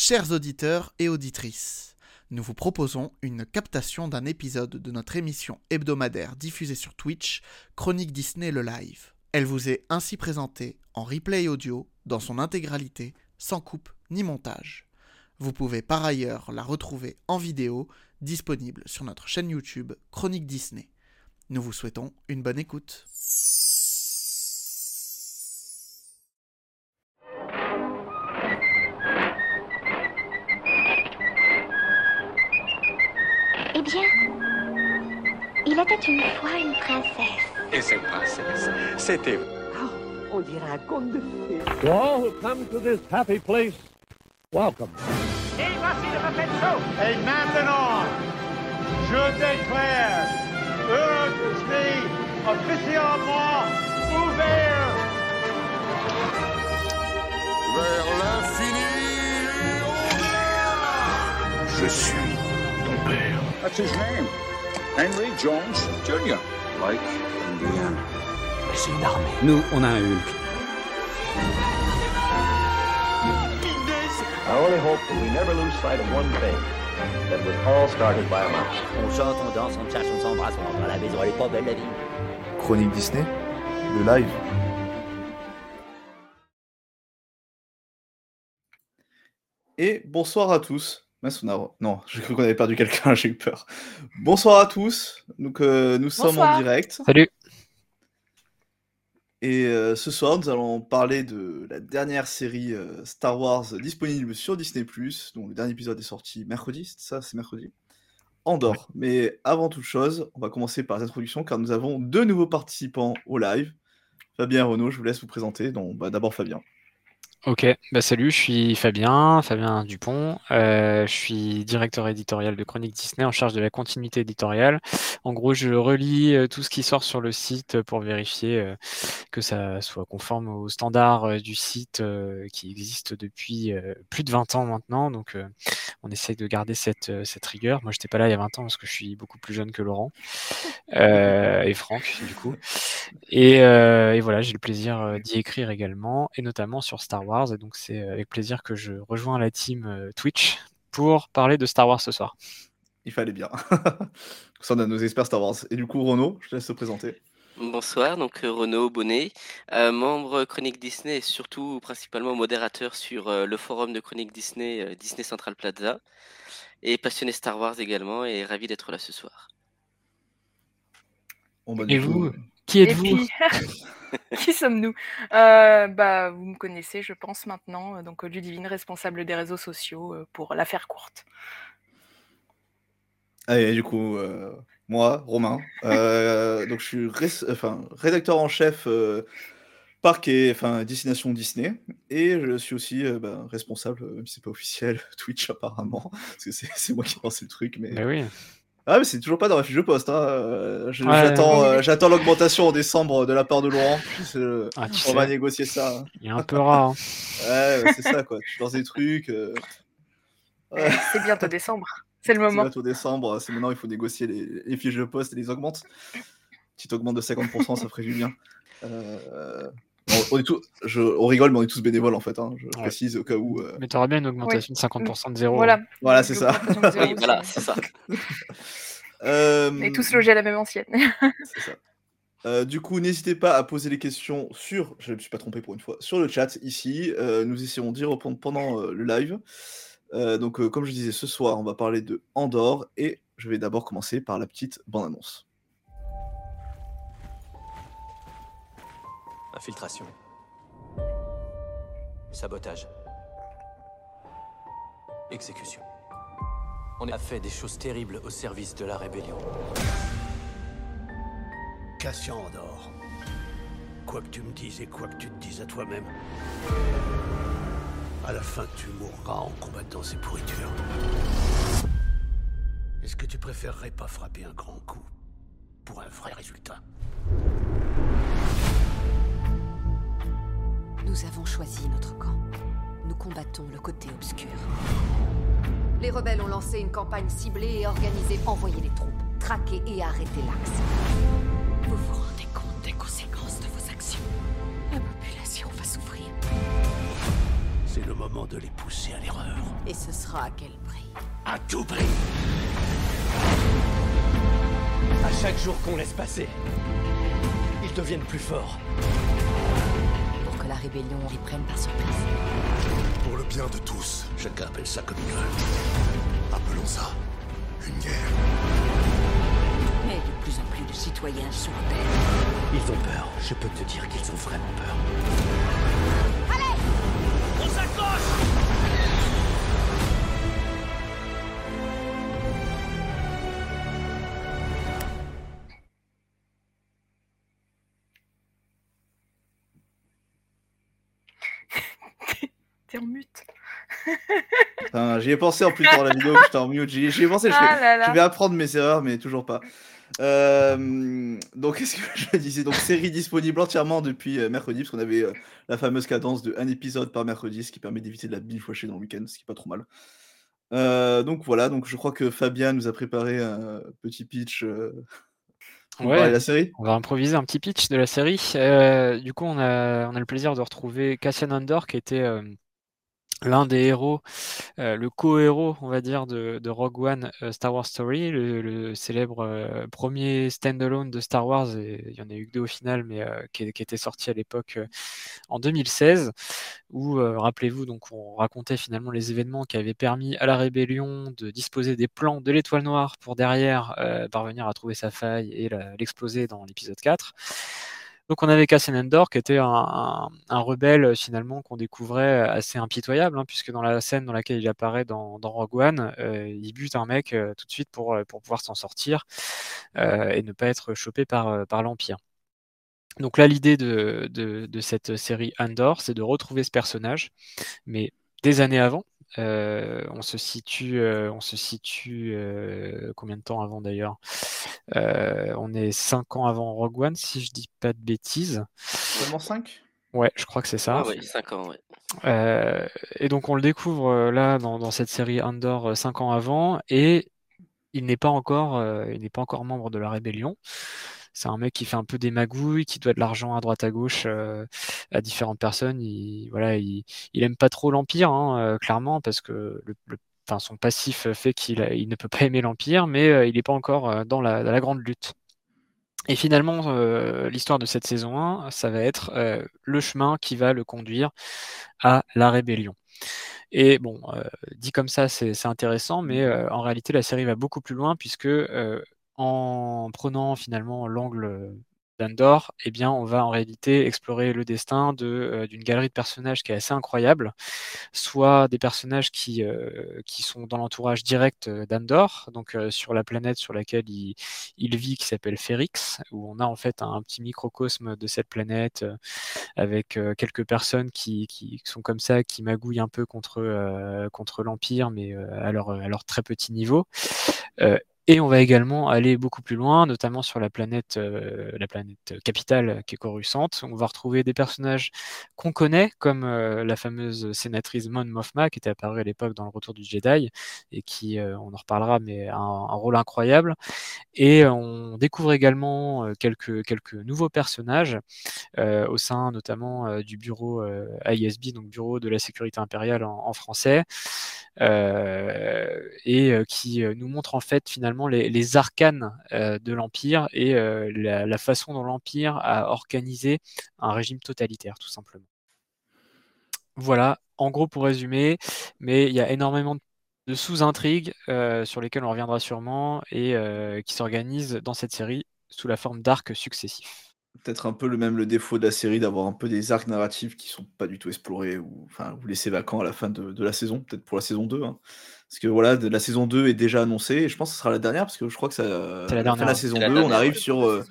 Chers auditeurs et auditrices, nous vous proposons une captation d'un épisode de notre émission hebdomadaire diffusée sur Twitch, Chronique Disney le live. Elle vous est ainsi présentée en replay audio dans son intégralité, sans coupe ni montage. Vous pouvez par ailleurs la retrouver en vidéo, disponible sur notre chaîne YouTube Chronique Disney. Nous vous souhaitons une bonne écoute. Une fois une princesse. Et cette princesse, c'était... On dirait un conte de fées. To all who come to this happy place, welcome. Et maintenant, je déclare Euro Disney officiellement ouvert. Vers l'infini et Je suis ton père. That's his name. Henry Jones Jr. Like Indiana. Mais c'est une armée. Nous, on a un Hulk. I only hope that we never lose sight of one thing. That was all started by a mouse. On chante, on danse, on cherche, on s'embrasse, on rentre à la maison, elle est pas belle la vie. Chronique Disney, le live. Et bonsoir à tous. Mince, on a- Non, j'ai cru qu'on avait perdu quelqu'un, j'ai eu peur. Bonsoir à tous. Donc, euh, nous sommes en direct. Salut. Et euh, ce soir, nous allons parler de la dernière série euh, Star Wars disponible sur Disney+, dont le dernier épisode est sorti mercredi, c'est ça, c'est mercredi Andorre. Mais avant toute chose, on va commencer par les introductions, car nous avons deux nouveaux participants au live. Fabien et Renaud, je vous laisse vous présenter. Donc, bah, d'abord Fabien. Ok, bah salut, je suis Fabien, Fabien Dupont. Euh, je suis directeur éditorial de Chronique Disney en charge de la continuité éditoriale. En gros, je relis euh, tout ce qui sort sur le site pour vérifier euh, que ça soit conforme aux standards euh, du site euh, qui existe depuis euh, plus de 20 ans maintenant. Donc, euh, on essaye de garder cette, euh, cette rigueur. Moi, j'étais pas là il y a 20 ans parce que je suis beaucoup plus jeune que Laurent euh, et Franck, du coup. Et, euh, et voilà, j'ai le plaisir euh, d'y écrire également, et notamment sur Star Wars. Et donc, c'est euh, avec plaisir que je rejoins la team euh, Twitch pour parler de Star Wars ce soir. Il fallait bien. Ça, on a nos experts Star Wars. Et du coup, Renaud, je te laisse te présenter. Bonsoir, donc euh, Renaud Bonnet, euh, membre Chronique Disney et surtout principalement modérateur sur euh, le forum de Chronique Disney, euh, Disney Central Plaza, et passionné Star Wars également, et ravi d'être là ce soir. Bon, bah, Et coup, vous Qui êtes-vous? qui sommes-nous? Euh, Bah, vous me connaissez, je pense maintenant. euh, Donc, euh, Ludivine, responsable des réseaux sociaux, euh, pour la faire courte. Allez, du coup, euh, moi, Romain, euh, donc je suis ré- enfin, rédacteur en chef euh, parc et enfin, destination Disney, et je suis aussi euh, bah, responsable, même si c'est pas officiel, Twitch apparemment, parce que c'est moi qui ai lancé le truc, mais... Bah oui. Ah, mais c'est toujours pas dans la fiche de poste, hein. euh, Ouais. euh, j'attends l'augmentation en décembre de la part de Laurent, c'est le- Ah, tu on va sais, négocier ça. hein. il y a un peu rare. hein. Ouais, c'est ça, quoi, tu lances des trucs... euh, ouais. C'est bientôt décembre. C'est le C'est moment. bientôt décembre, c'est maintenant il faut négocier les, les fiches de poste et les augmentes. Petite augmente de 50%, ça ferait du bien. Euh, on, on est tous, je- on rigole, mais on est tous bénévoles en fait, hein, je Ouais. précise au cas où. euh, Mais tu aurais bien une augmentation de 50% de zéro. Voilà. hein. Voilà, c'est ça. L'augmentation de zéro, Oui, voilà, c'est- c'est ça. euh, On est tous logés à la même ancienne. c'est ça. Euh, du coup, n'hésitez pas à poser les questions sur, je ne me suis pas trompé pour une fois, sur le chat ici. Euh, nous essaierons d'y répondre pendant euh, le live. Euh, donc, euh, comme je disais, ce soir, on va parler de Andorre et je vais d'abord commencer par la petite bande-annonce. Infiltration. Sabotage. Exécution. On a fait des choses terribles au service de la rébellion. Cassian Andorre. Quoi que tu me dises et quoi que tu te dises à toi-même, à la fin tu mourras en combattant ces pourritures. Est-ce que tu préférerais pas frapper un grand coup pour un vrai résultat? Nous avons choisi notre camp. Nous combattons le côté obscur. Les rebelles ont lancé une campagne ciblée et organisée. Envoyez les troupes, traquez et arrêtez l'axe. Vous vous rendez compte des conséquences de vos actions? La population va souffrir. C'est le moment de les pousser à l'erreur. Et ce sera à quel prix? À tout prix À chaque jour qu'on laisse passer, ils deviennent plus forts. Rébellion les prenne par surprise. Pour le bien de tous, chacun appelle ça comme il veut. Appelons ça une guerre. Mais de plus en plus de citoyens sont rebelles. Ils ont peur. Je peux te dire qu'ils ont vraiment peur. Allez On s'accroche T'es en mute. J'y ai pensé en plus dans la vidéo que j'étais en mute. J'y j'y ai pensé, je, Ah fais- là là. je vais apprendre mes erreurs, mais toujours pas. Euh, donc, qu'est-ce que je disais? Donc, série disponible entièrement depuis euh, mercredi, parce qu'on avait euh, la fameuse cadence de un épisode par mercredi, ce qui permet d'éviter de la bifouacher dans le week-end, ce qui est pas trop mal. Euh, donc voilà, donc je crois que Fabien nous a préparé un petit pitch euh, Ouais, la série. on va improviser un petit pitch de la série. Euh, du coup, on a, on a le plaisir de retrouver Cassian Andor, qui était euh, l'un des héros, euh, le co-héros, on va dire, de, Rogue One euh, Star Wars Story, le, célèbre euh, premier standalone de Star Wars, il y en a eu que deux au final, mais qui, qui était sorti à l'époque en 2016, où, rappelez-vous, donc on racontait finalement les événements qui avaient permis à la rébellion de disposer des plans de l'étoile noire pour derrière parvenir à trouver sa faille et l'exploser dans l'épisode 4. Donc on avait Cassian Andor qui était un, rebelle euh, finalement qu'on découvrait assez impitoyable, hein, puisque dans la scène dans laquelle il apparaît dans, dans Rogue One, euh, il bute un mec euh, tout de suite pour, euh, pour pouvoir s'en sortir euh, et ne pas être chopé par, euh, par l'Empire. Donc là, l'idée de, de, de cette série Andor, c'est de retrouver ce personnage, mais des années avant. Euh, on se situe, euh, on se situe euh, combien de temps avant d'ailleurs? Euh, On est cinq ans avant Rogue One, si je dis pas de bêtises. Seulement 5 Ouais, je crois que c'est ça. Ah ouais, 5 ans, ouais. Euh, et donc on le découvre euh, là dans, dans cette série Andor euh, cinq ans avant, et il n'est pas encore, euh, il n'est pas encore membre de la rébellion. C'est un mec qui fait un peu des magouilles, qui doit de l'argent à droite à gauche euh, à différentes personnes. Il, voilà, il, aime pas trop l'Empire, hein, euh, clairement, parce que son passif fait qu'il ne peut pas aimer l'Empire, mais euh, il n'est pas encore dans la, grande lutte. Et finalement, l'histoire de cette saison 1, ça va être le chemin qui va le conduire à la rébellion. Et bon, dit comme ça, c'est intéressant, mais en réalité, la série va beaucoup plus loin puisque en prenant finalement l'angle d'Andor, eh bien, on va en réalité explorer le destin de, euh, d'une galerie de personnages qui est assez incroyable, soit des personnages qui, euh, qui sont dans l'entourage direct euh, d'Andor, donc euh, sur la planète sur laquelle il, il vit, qui s'appelle Ferrix, où on a en fait un, petit microcosme de cette planète euh, avec euh, quelques personnes qui, qui sont comme ça, qui magouillent un peu contre, euh, contre l'Empire, mais euh, à, leur, à leur très petit niveau. Et on va également aller beaucoup plus loin, notamment sur la planète, euh, la planète capitale qui est Coruscant. On va retrouver des personnages qu'on connaît, comme euh, la fameuse sénatrice Mon Mothma, qui était apparue à l'époque dans le Retour du Jedi, et qui, euh, on en reparlera, mais a un, un rôle incroyable. Et on découvre également euh, quelques, quelques nouveaux personnages euh, au sein notamment euh, du bureau ISB, donc Bureau de la Sécurité Impériale en, français, et qui nous montre en fait finalement les, les arcanes de l'Empire et la façon dont l'Empire a organisé un régime totalitaire, tout simplement. Voilà, en gros pour résumer, mais il y a énormément de sous-intrigues euh, sur lesquelles on reviendra sûrement et euh, qui s'organisent dans cette série sous la forme d'arcs successifs. Peut-être un peu le même le défaut de la série d'avoir un peu des arcs narratifs qui sont pas du tout explorés ou enfin ou laissés vacants à la fin de, de la saison, peut-être pour la saison 2. hein. Parce que voilà, de, la saison 2 est déjà annoncée et je pense que ce sera la dernière parce que je crois que ça, C'est la de dernière, la ouais. saison la 2, on arrive sur, euh,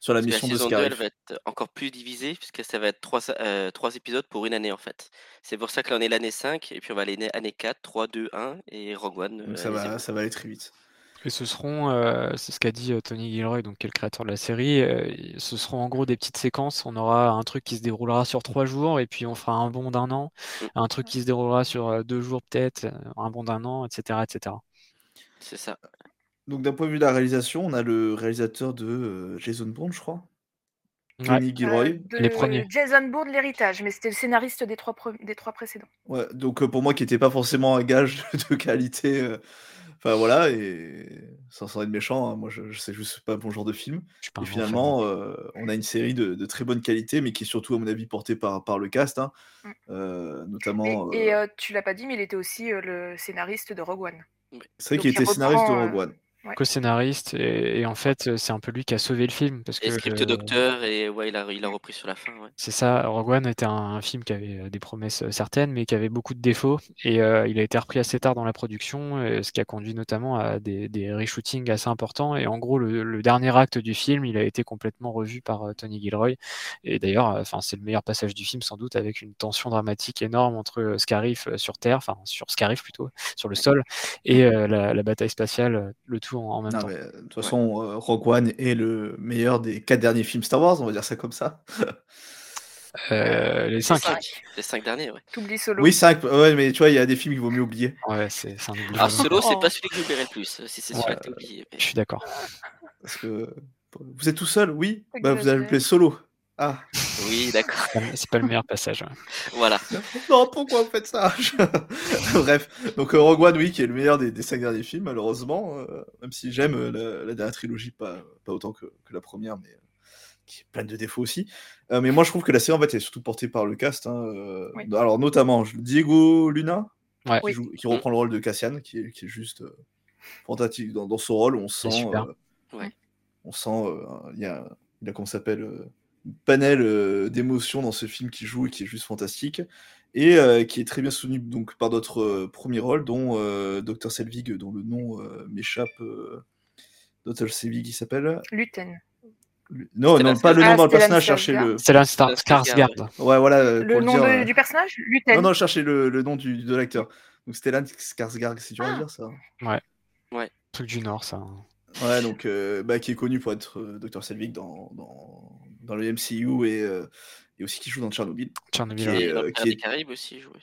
sur la Parce mission la de saison 2, elle va être encore plus divisée, puisque ça va être trois, euh, trois épisodes pour une année en fait. C'est pour ça que là on est l'année 5, et puis on va aller année 4, 3, 2, 1, et Rogue One. Donc euh, ça va, ça va aller très vite. Et ce seront, euh, c'est ce qu'a dit Tony Gilroy, donc qui est le créateur de la série, euh, ce seront en gros des petites séquences. On aura un truc qui se déroulera sur trois jours, et puis on fera un bond d'un an, Mm. un truc qui se déroulera sur deux jours peut-être, un bond d'un an, etc., etc. C'est ça. Donc d'un point de vue de la réalisation, on a le réalisateur de euh, Jason Bourne, je crois. Tony Gilroy. Euh, de Les premiers. Jason Bourne, l'héritage, mais c'était le scénariste des trois, pre- des trois précédents. Ouais, donc euh, pour moi qui n'était pas forcément un gage de qualité, euh, enfin voilà, et sans sans être méchant, hein, moi je, je sais juste pas bon genre de film. Je suis pas Et finalement, euh, on a une série de, de très bonne qualité, mais qui est surtout à mon avis portée par, par le cast, hein, Mm. euh, Et, notamment. et, euh, euh, tu l'as pas dit, mais il était aussi euh, le scénariste de Rogue One. c'est vrai donc qu'il il était scénariste de Rogue euh, One. Ouais. co-scénariste et, et en fait euh, c'est un peu lui qui a sauvé le film parce que Et script le- docteur, et ouais, il a, il a repris sur la fin. Ouais. c'est ça Rogue One était un, un film qui avait euh, des promesses euh, certaines mais qui avait beaucoup de défauts et euh, il a été repris assez tard dans la production ce qui a conduit notamment à des, des reshootings assez importants et en gros le, le dernier acte du film il a été complètement revu par euh, Tony Gilroy et d'ailleurs enfin c'est le meilleur passage du film sans doute avec une tension dramatique énorme entre Scarif sur Terre enfin sur Scarif plutôt sur le sol et la, la bataille spatiale le tout en, en même Non, temps mais, euh, de toute façon, euh, Rogue One est le meilleur des quatre derniers films Star Wars, on va dire ça comme ça. Euh, les Les 5 cinq. Les cinq derniers, ouais. T'oublies Solo. Oui, 5, ouais, mais tu vois, il y a des films qu'il vaut mieux oublier. ouais c'est un oubli Alors. Solo, c'est Oh. pas celui que j'oublierai le plus, si c'est celui-là que t'as oublié. mais- je suis d'accord Parce que vous êtes tout seul, oui Bah, vous allez appeler Solo. Ah, Oui, d'accord. C'est pas- c'est pas le meilleur passage ouais. Voilà. non, pourquoi vous faites ça? Bref, donc euh, Rogue One, oui, qui est le meilleur des, des cinq derniers films, malheureusement, euh, même si j'aime euh, la, la dernière trilogie, pas, pas autant que, que la première, mais euh, qui est pleine de défauts aussi. Euh, mais moi, je trouve que la série, en fait, est surtout portée par le cast. hein, euh, Oui. Alors, notamment Diego Luna, Ouais. qui, Oui. joue- qui reprend le rôle de Cassian, qui est, qui est juste euh, fantastique dans, dans son rôle. On sent, super. euh, Ouais. on sent, euh, il y a, il a comment ça s'appelle, euh, panel euh, d'émotions dans ce film qui joue et qui est juste fantastique et euh, qui est très bien soutenu donc par d'autres euh, premiers rôles, dont euh, Dr Selvig, dont le nom euh, m'échappe. Euh, Dr Selvig, il s'appelle? Luten. Non, non, pas le nom Ah, dans le Stellan personnage, cherchez le. c'est Skarsgård, Ouais, voilà. Le pour nom dire, de- euh, du personnage? Luten. Non, non, cherchez le, le nom du, de l'acteur. Donc Stellan Skarsgård, c'est dur à Ah. dire ça. truc du Nord ça Ouais, donc euh, bah, qui est connu pour être euh, Dr Selvig dans, dans, dans le MCU et, euh, et aussi qui joue dans Tchernobyl. Tchernobyl Qui est, Et dans euh, qui des est- Caraïbes aussi, il jouait.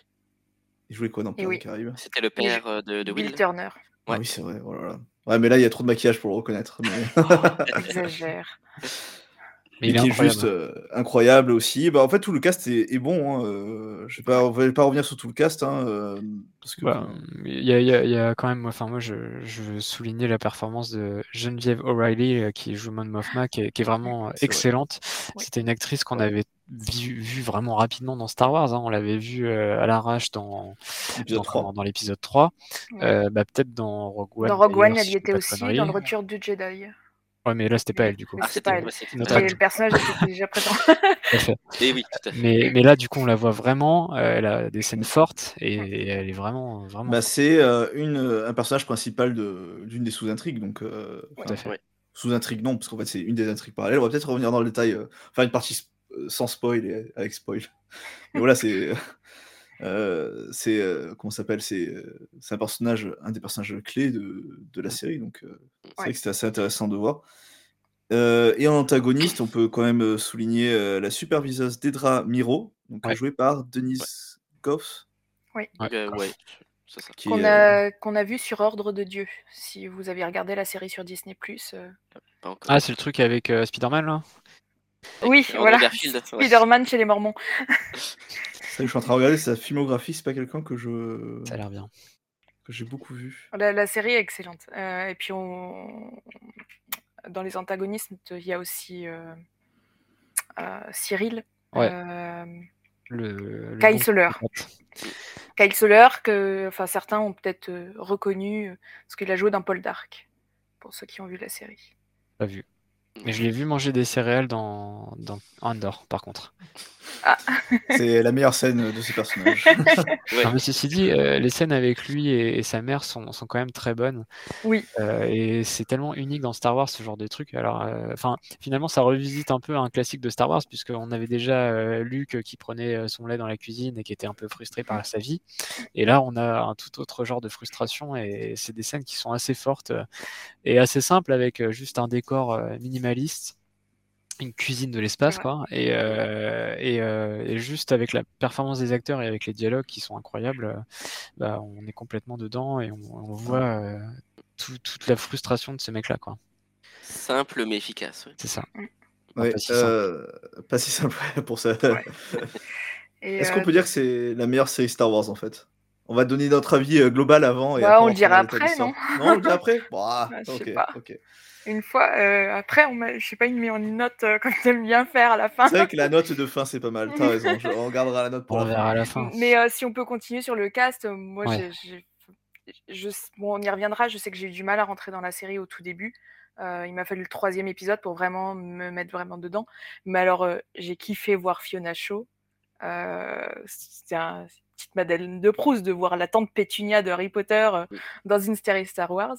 Il jouait quoi dans Pirates oui. des Caraïbes? C'était le père de, de Will. Turner. Ah Ouais. oui, c'est vrai. voilà. Ouais, mais là, il y a trop de maquillage pour le reconnaître. Mais... Exagère. mais et il est qui est juste euh, incroyable aussi. Bah, en fait, tout le cast est, est bon. hein, euh, je vais pas, revenir sur tout le cast. Hein, euh, parce que, Bah, il y, a, il y quand même, enfin moi je, je veux souligner la performance de Geneviève O'Reilly qui joue Mon Mothma, qui est, qui est vraiment vrai. excellente. C'était une actrice qu'on avait vu, vu vraiment rapidement dans Star Wars. hein. On l'avait vue euh, à l'arrache dans, épisode dans, 3. comment- dans l'épisode 3. Ouais. Euh, bah, Peut-être dans Rogue One. Dans Rogue One, elle y était aussi, dans le retour du Jedi. Ouais, mais là c'était pas elle du coup. Ah, c'est c'était pas elle. le personnage était déjà présent. Tout à fait. Et oui, tout à fait. Mais, mais là, du coup, on la voit vraiment. euh, elle a des scènes fortes et, et elle est vraiment, vraiment. Bah, c'est euh, une, un personnage principal de- d'une des sous-intrigues. Donc, euh, Tout à enfin, fait. Ouais. sous-intrigue, non, parce qu'en fait, c'est une des intrigues parallèles. On va peut-être revenir dans le détail, euh, faire une partie sp- euh, sans spoil et avec spoil. Mais voilà, c'est. Euh, c'est. euh, comment s'appelle C'est euh, c'est un personnage, un des personnages clés de, de la série. Donc, euh, c'est vrai Ouais. que c'était assez intéressant de voir. Euh, et en antagoniste, on peut quand même souligner euh, la superviseuse Dedra Miro, donc Ouais. jouée par Denise Goff. Oui. Ouais. Qui Qu'on euh, a, qu'on a vu sur Ordre de Dieu. Si vous avez regardé la série sur Disney+. euh. Ah, c'est le truc avec euh, Spider-Man là? Oui, voilà. Spider-Man chez les Mormons. ça, je suis en train de regarder sa filmographie, c'est pas quelqu'un que je Ça a l'air bien. que j'ai beaucoup vu. La, la série est excellente. Euh, et puis, on... dans les antagonistes, il y a aussi euh, euh, Cyril. Ouais. euh, Le, le Kyle Soler. Kyle Soler, que enfin, certains ont peut-être reconnu, parce qu'il a joué dans Paul Dark, pour ceux qui ont vu la série. Pas vu. Mais je l'ai vu manger des céréales dans, dans Andor, par contre. Ah. C'est la meilleure scène de ce personnage. Ouais. Non, mais ceci dit, euh, les scènes avec lui et, et sa mère sont, sont quand même très bonnes. Oui. Euh, et c'est tellement unique dans Star Wars ce genre de truc. Alors, euh, enfin, finalement, ça revisite un peu un classique de Star Wars puisqu'on avait déjà euh, Luke qui prenait son lait dans la cuisine et qui était un peu frustré par sa vie. Et là, on a un tout autre genre de frustration et c'est des scènes qui sont assez fortes et assez simples avec juste un décor euh, minimaliste. Une cuisine de l'espace, Ouais. quoi, et, euh, et, euh, et juste avec la performance des acteurs et avec les dialogues qui sont incroyables, euh, bah, on est complètement dedans et on, on voit euh, tout- toute la frustration de ces mecs-là, quoi. Simple mais efficace. ouais. C'est ça. Ouais, pas si simple. euh, pas si simple pour ça. Est-ce euh, qu'on peut dire que c'est la meilleure série Star Wars en fait? On va donner notre avis global avant. Et Bah, après, on le dira après, non? Non, on le dira après? Bah, Bah, je ok, sais pas. ok. Une fois, euh, après, on m'a- je sais pas, il me met une note euh, comme tu aimes bien faire à la fin. C'est vrai que la note de fin c'est pas mal, t'as raison, je- on regardera la note pour On la verra fin. à la fin. Mais euh, si on peut continuer sur le cast, euh, moi, Ouais. j'ai- j'ai- je, bon, on y reviendra. Je sais que j'ai eu du mal à rentrer dans la série au tout début. Euh, il m'a fallu le troisième épisode pour vraiment me mettre vraiment dedans. Mais alors, euh, j'ai kiffé voir Fiona Shaw. Euh, C'était un- une petite Madeleine de Proust de voir la tante Pétunia de Harry Potter euh, dans une série Star Wars.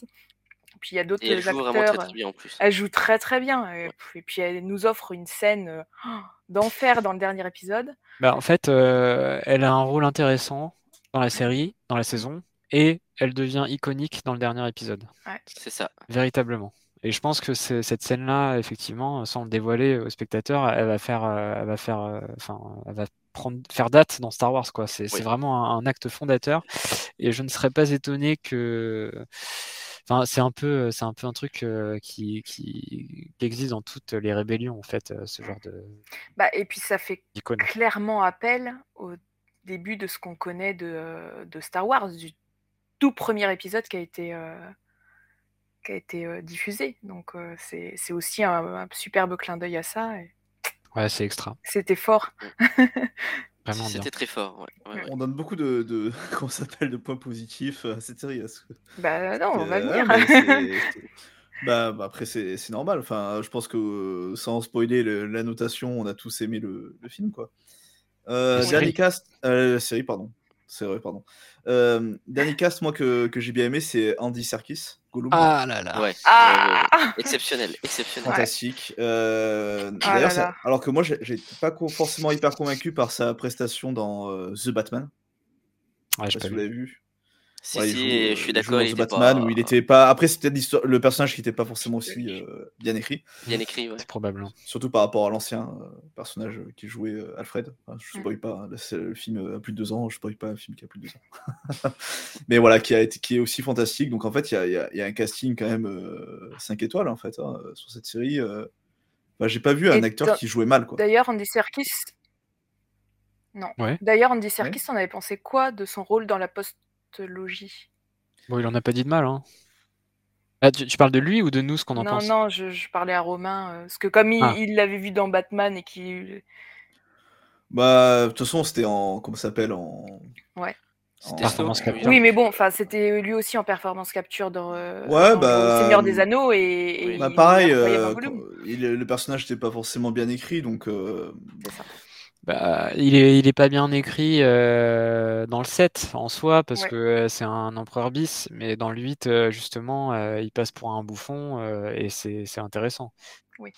Puis il y a d'autres Et elle joue acteurs. vraiment très, très bien, en plus. Elle joue très très bien. Et, et puis elle nous offre une scène euh, d'enfer dans le dernier épisode. Bah, en fait, euh, elle a un rôle intéressant dans la série, dans la saison, et elle devient iconique dans le dernier épisode. Ouais. C'est ça. Véritablement. Et je pense que cette scène-là, effectivement, sans le dévoiler aux spectateurs, elle va faire, euh, elle va faire, euh, enfin, elle va prendre, faire date dans Star Wars, quoi. C'est c'est Oui. vraiment un, un acte fondateur. Et je ne serais pas étonné que, enfin, c'est un peu, c'est un peu un truc euh, qui, qui, qui existe dans toutes les rébellions, en fait, euh, ce genre de Bah, et puis ça fait clairement appel au début de ce qu'on connaît de, de Star Wars, du tout premier épisode qui a été, euh, qui a été diffusé. Donc c'est c'est aussi un, un superbe clin d'œil à ça. et Ouais, c'est extra. C'était fort. Vraiment. C'était très fort. ouais, ouais, ouais. On donne beaucoup de, de comment s'appelle de points positifs à cette série. que- Bah non, on va Euh, venir. bah, bah, après c'est c'est normal. Enfin, je pense que sans spoiler le- la notation, on a tous aimé le, le film quoi. Euh, dernier série. cast, euh, la série pardon, c'est vrai pardon. Euh, dernier cast moi que, que j'ai bien aimé c'est Andy Serkis, Gollum. Ah là là. Ouais, Ah. Exceptionnel, exceptionnel. Fantastique. Euh, Ah D'ailleurs, là ça- là. alors que moi, j'ai- j'étais pas co- forcément hyper convaincu par sa prestation dans euh, The Batman. Ouais, Je j'ai sais pas pas si vous vu. l'avez vu. Si, Ouais, si, joue, et euh, je suis d'accord, il Batman pas- où il était pas. Après, c'était l'histoire- le personnage qui était pas forcément aussi euh, bien écrit. Bien écrit, ouais. C'est probable. Surtout par rapport à l'ancien euh, personnage qui jouait euh, Alfred. Enfin, je Mm. spoil pas. hein, c'est le film a plus de deux ans. Je spoil pas un film qui a plus de deux ans. Mais voilà, qui a été, qui est aussi fantastique. Donc en fait, il y a, il y y a un casting quand même 5 étoiles en fait hein, sur cette série. euh. Enfin, j'ai pas vu un Et acteur qui jouait mal quoi. D'ailleurs, Andy Serkis. Non. Ouais. D'ailleurs, Andy Serkis, on avait pensé quoi de son rôle dans la postologie Bon, il en a pas dit de mal, hein. Ah, tu, tu parles de lui ou de nous, ce qu'on en Non, pense? non, je, je parlais à Romain, euh, parce que comme il Ah. il l'avait vu dans Batman et qu'il. Bah, de toute façon, c'était en. Comment ça s'appelle En. Ouais. en- Performance capture. Oui, mais bon, enfin, c'était lui aussi en performance capture dans, euh, Ouais, dans bah, le Seigneur des Anneaux et, et Bah, il pareil, euh, il- le personnage n'était pas forcément bien écrit, donc. euh, Bah, il est, il est pas bien écrit euh, dans le 7 en soi, parce Ouais. que euh, c'est un empereur bis, mais dans le 8, euh, justement, euh, il passe pour un bouffon euh, et c'est c'est intéressant. Oui.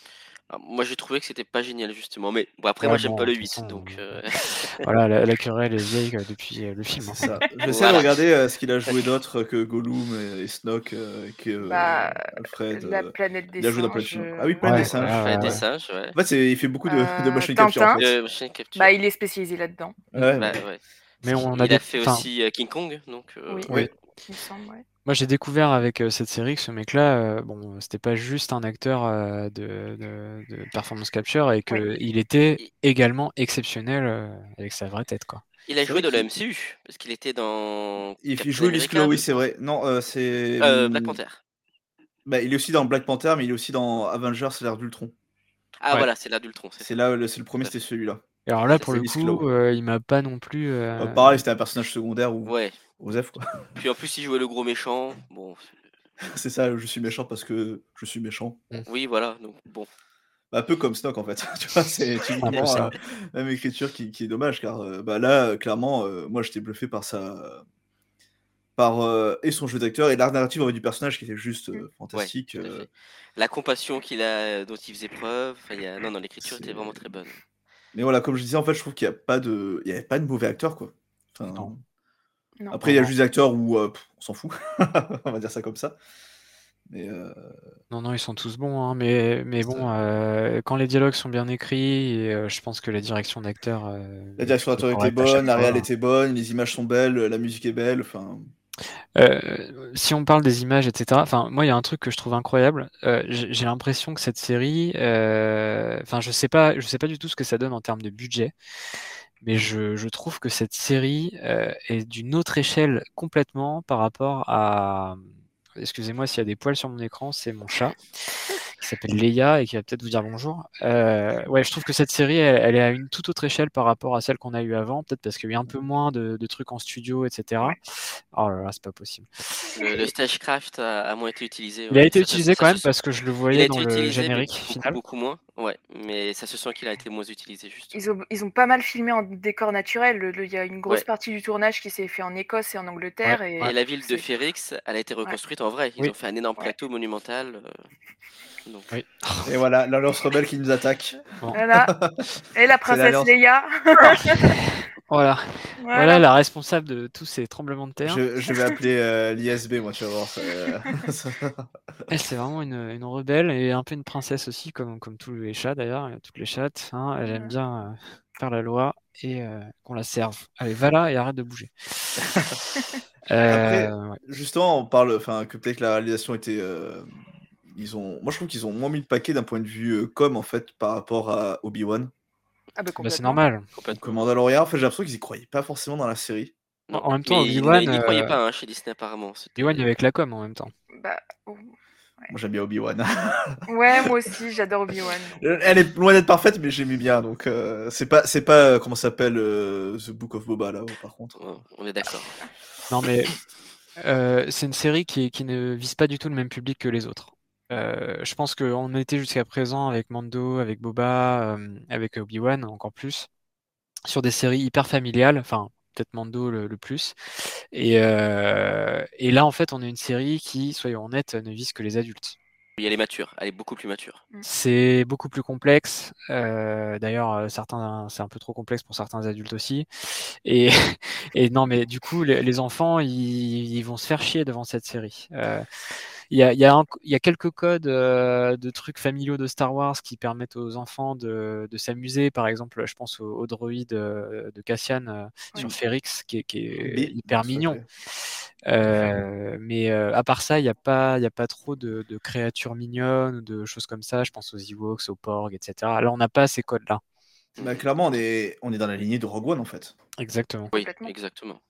Alors, moi, j'ai trouvé que c'était pas génial, justement. Mais bon, après, Ouais, moi, j'aime bon, pas le de toute 8. façon, Donc, euh, Voilà, la, la querelle est vieille euh, depuis euh, le film. hein. C'est ça. J'essaie Voilà. de regarder euh, ce qu'il a joué d'autre que Gollum et, et Snoke, euh, que euh, Bah, Alfred. la euh, planète des il a joué dans singes, plein de films. euh, Ah oui, Planète Ouais, des singes. ouais, Planète ouais, des singes, ouais. En fait, c'est- il fait beaucoup de, de Euh, motion capture. En Tintin. fait. Euh, machine capture. Bah, il est spécialisé là-dedans, Ouais, Bah, ouais. Mais on Il a a des... fait enfin, aussi euh, King Kong, donc. euh, Oui. oui. il me semble, ouais. Moi, j'ai découvert avec euh, cette série que ce mec-là, euh, bon, c'était pas juste un acteur euh, de, de, de performance capture et Oui. qu'il était également exceptionnel euh, avec sa vraie tête, quoi. Il a C'est joué vrai dans le qu'il- MCU, parce qu'il était dans. Il, il Captain joue Lesculo, America, oui, c'est vrai. Non, euh, c'est. Euh, Black Panther. Bah, il est aussi dans Black Panther, mais il est aussi dans Avengers, l'ère d'Ultron. Ah, Ouais. voilà, c'est l'ère d'Ultron. c'est là, le- c'est le premier, c'était celui-là. Et alors là, Ça, pour c'est le coup, euh, il m'a pas non plus. euh, Euh, pareil, c'était un personnage secondaire ou Ouais. Osef, quoi. Puis en plus, il jouait le gros méchant. Bon, c'est ça, je suis méchant parce que je suis méchant. oui, voilà. Donc, bon. Un peu comme Snoke en fait. tu vois, c'est typiquement ça. euh, même écriture qui, qui est dommage car euh, bah, là, euh, clairement, euh, moi j'étais bluffé par sa. par euh, et son jeu d'acteur et l'art narratif du personnage qui était juste euh, Ouais, fantastique. La compassion qu'il a, dont il faisait preuve. Y a... Non, non, l'écriture était vraiment très bonne. Mais voilà, comme je disais, en fait, je trouve qu'il n'y a pas de. Il y avait pas de mauvais acteur quoi. Enfin, Non. Non. Après, il y a juste des acteurs où euh, pff, on s'en fout. on va dire ça comme ça. Mais euh, Non, non, ils sont tous bons, hein, mais, mais bon, euh, quand les dialogues sont bien écrits, et, euh, je pense que la direction d'acteur. euh, la direction d'acteur était bonne, la réal était bonne, les images sont belles, la musique est belle. Enfin, Euh, si on parle des images, etc. Enfin, moi, il y a un truc que je trouve incroyable. Euh, j'ai l'impression que cette série, euh, enfin, je sais pas, je sais pas du tout ce que ça donne en termes de budget, mais je, trouve que cette série euh, est d'une autre échelle complètement par rapport à. Excusez-moi s'il y a des poils sur mon écran, c'est mon chat qui s'appelle Leia et qui va peut-être vous dire bonjour. Euh, ouais, je trouve que cette série, elle, elle est à une toute autre échelle par rapport à celle qu'on a eue avant, peut-être parce qu'il y a eu un peu moins de, de trucs en studio, etc. Oh là là, c'est pas possible. Le, le Stagecraft a, a moins été utilisé. Il a été ça- utilisé ça quand même parce que je le voyais dans le générique beaucoup, final. beaucoup moins. Ouais, mais ça se sent qu'il a été moins utilisé juste. Ils ont, ils ont pas mal filmé en décor naturel. Il y a une grosse Ouais. partie du tournage qui s'est fait en Écosse et en Angleterre. Et, Et la ville de Férix, elle a été reconstruite en vrai. Ils Oui. ont fait un énorme plateau monumental. euh, donc. Oui. Et voilà, l'Alliance Rebelle qui nous attaque. Voilà. Et la princesse Leia. Voilà. Voilà. voilà la responsable de tous ces tremblements de terre. Je, je vais appeler euh, l'ISB, moi, tu vas voir. ça- ça- Elle, c'est vraiment une, une rebelle et un peu une princesse aussi, comme, comme tous les chats d'ailleurs, toutes les chattes. hein. Elle aime bien euh, faire la loi et euh, qu'on la serve. Allez, va là et arrête de bouger. Après, Euh, ouais. justement, on parle, enfin, que peut-être la réalisation était, euh, ils ont, moi je trouve qu'ils ont moins mis le paquet d'un point de vue euh, com en fait par rapport à Obi-Wan. Ah bah, Bah, c'est normal. Donc, euh, Mandalorian, en fait, j'ai l'impression qu'ils y croyaient pas forcément dans la série. En- en même temps, Mais ils Obi-Wan. n'y croyaient euh, pas hein, chez Disney apparemment. Obi-Wan, il y avait que la com en même temps. Bah, oh. Moi j'aime bien Obi-Wan. ouais, moi aussi, j'adore Obi-Wan. Elle est loin d'être parfaite, mais j'aimais bien. Donc euh, c'est pas, c'est pas euh, comment ça s'appelle euh, The Book of Boba là, par contre. On est d'accord. Non, mais euh, c'est une série qui, qui ne vise pas du tout le même public que les autres. Euh, je pense qu'on était jusqu'à présent avec Mando, avec Boba, euh, avec Obi-Wan encore plus, sur des séries hyper familiales, enfin peut-être Mando le, le plus. Et, euh, et là, en fait, on a une série qui, soyons honnêtes, ne vise que les adultes. Oui, elle est mature. Elle est beaucoup plus mature. C'est beaucoup plus complexe. Euh, D'ailleurs, euh, certains, c'est un peu trop complexe pour certains adultes aussi. Et, et non, mais du coup, les, les enfants, ils, ils vont se faire chier devant cette série. Il y, a, il y, a un- il y a quelques codes euh, de trucs familiaux de Star Wars qui permettent aux enfants de, de s'amuser. Par exemple, je pense au, au droïde euh, de Cassian euh, sur. Ferrix, qui est, qui est Oui, hyper mignon. Euh, mais euh, à part ça, il n'y a pas, il y a pas trop de, de créatures mignonnes ou de choses comme ça. Je pense aux Ewoks, aux Porgs, etc. Là, on n'a pas ces codes-là. Bah, clairement, on est, on est dans la lignée de Rogue One en fait. Exactement. Oui, exactement.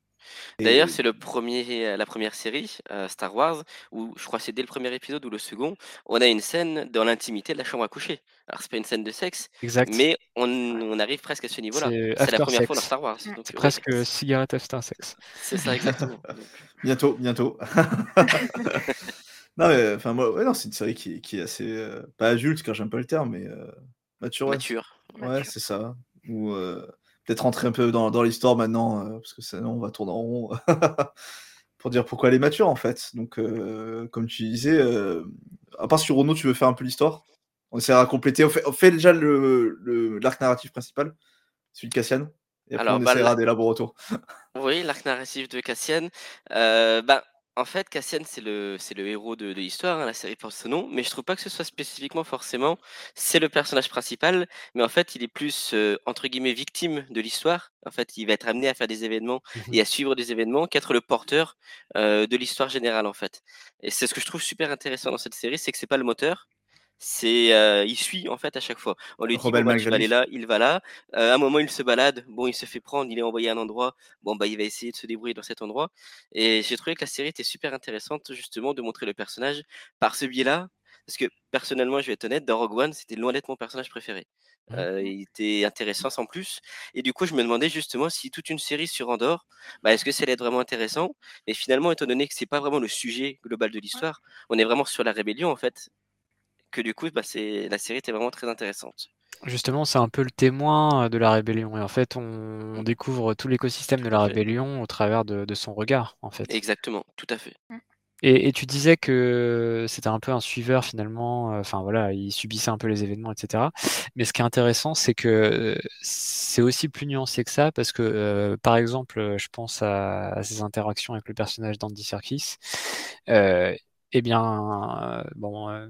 D'ailleurs, c'est le premier, euh, la première série euh, Star Wars où je crois que c'est dès le premier épisode ou le second, on a une scène dans l'intimité de la chambre à coucher. Alors c'est pas une scène de sexe, Exact. mais on, on arrive presque à ce niveau-là. C'est la première fois dans. Star Wars. C'est donc, euh, presque cigarette after sex. C'est ça exactement. Bientôt, bientôt. non, mais enfin, moi, ouais, non, c'est une série qui, qui est assez. euh, pas adulte, car j'aime pas le terme, mais euh, mature. ouais. Mature. Ouais, c'est ça. Ou euh, peut-être rentrer un peu dans, dans l'histoire maintenant, euh, parce que sinon on va tourner en rond. Pour dire pourquoi elle est mature, en fait. Donc, euh, comme tu disais, euh, à part sur Renault, tu veux faire un peu l'histoire On essaiera de compléter. On fait, on fait déjà le, le- l'arc narratif principal, celui de Cassian. Et après, Alors, on bah, essaiera labos retour. Oui, l'arc narratif de Cassian. Bah, en fait, Cassian, c'est le, c'est le héros de, de l'histoire, hein, la série porte ce nom, mais je trouve pas que ce soit spécifiquement forcément, c'est le personnage principal, mais en fait, il est plus, euh, entre guillemets, victime de l'histoire. En fait, il va être amené à faire des événements Mhm. et à suivre des événements qu'être le porteur euh, de l'histoire générale, en fait. Et c'est ce que je trouve super intéressant dans cette série, c'est que c'est pas le moteur, c'est euh, il suit en fait à chaque fois. On lui dit Rebelle bon, bah, tu vas aller là, il va là. Euh, à un moment il se balade, bon il se fait prendre, il est envoyé à un endroit, bon bah il va essayer de se débrouiller dans cet endroit. Et j'ai trouvé que la série était super intéressante justement de montrer le personnage par ce biais-là, parce que personnellement je vais être honnête, dans Rogue One c'était loin d'être mon personnage préféré. Euh, il était intéressant sans plus. Et du coup, je me demandais justement si toute une série sur Andorre, bah, est-ce que ça allait être vraiment intéressant? Et finalement, étant donné que c'est pas vraiment le sujet global de l'histoire, on est vraiment sur la rébellion en fait, que du coup, bah, c'est la série était vraiment très intéressante. Justement, c'est un peu le témoin euh, de la rébellion. Et en fait, on, on découvre tout l'écosystème de la rébellion au travers de, de son regard, en fait. Exactement, tout à fait. Et, et tu disais que c'était un peu un suiveur finalement, euh, enfin voilà, il subissait un peu les événements, etc. Mais ce qui est intéressant, c'est que euh, c'est aussi plus nuancé que ça, parce que euh, par exemple, je pense à, à ses interactions avec le personnage d'Andy Serkis. Euh, eh bien, euh, bon, euh,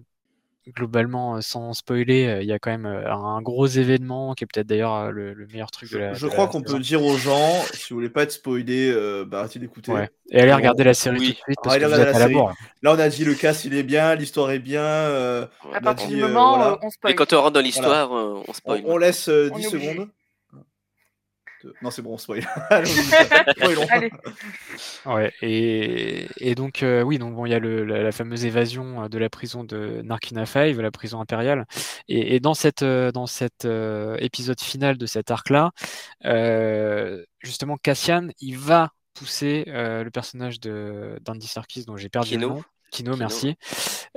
globalement, euh, sans spoiler, euh, il y a quand même euh, un gros événement qui est peut-être d'ailleurs le, le meilleur truc de la. Je de crois qu'on peut dire aux gens, si vous voulez pas être spoilé, euh, bah arrêtez d'écouter. Ouais. Et allez regarder la série oui. tout de suite parce que vous à la bourre. Là, on a dit le cast il est bien, l'histoire est bien. euh, À partir dit, du euh, moment, voilà. on spoil. Et quand on rentre dans Voilà. l'histoire, euh, on spoil. On, on laisse euh, On 10 est obligé. secondes. Non, c'est bon, on spoil. Ouais, et, et donc, euh, oui, donc bon, il y a le, la, la fameuse évasion euh, de la prison de Narkina 5, la prison impériale. Et, et dans cette, euh, dans cet euh, épisode final de cet arc-là, euh, justement, Cassian, il va pousser euh, le personnage de d'Andy Serkis, dont j'ai perdu Kino. le nom. Kino, Kino, merci.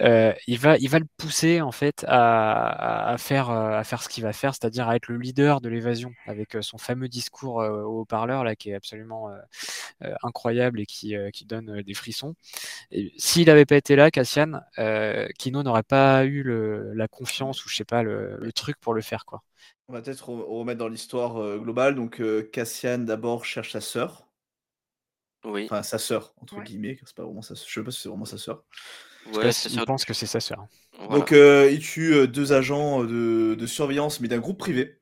Euh, il va, il va le pousser en fait à, faire, euh, à faire ce qu'il va faire, c'est-à-dire à être le leader de l'évasion avec euh, son fameux discours euh, au haut-parleur là, qui est absolument euh, incroyable et qui, euh, qui donne des frissons. Et S'il n'avait pas été là, Cassian, euh, Kino n'aurait pas eu le- la confiance ou je sais pas le, le truc pour le faire quoi. On va peut-être re- remettre dans l'histoire globale. Donc, Cassian d'abord cherche sa sœur. Oui. Enfin, sa sœur, entre Ouais. guillemets. c'est pas vraiment sa... Je sais pas si c'est vraiment sa sœur. Je Ouais, sûr. il pense que c'est sa sœur. Voilà. Donc, euh, il tue euh, deux agents de, de surveillance, mais d'un groupe privé.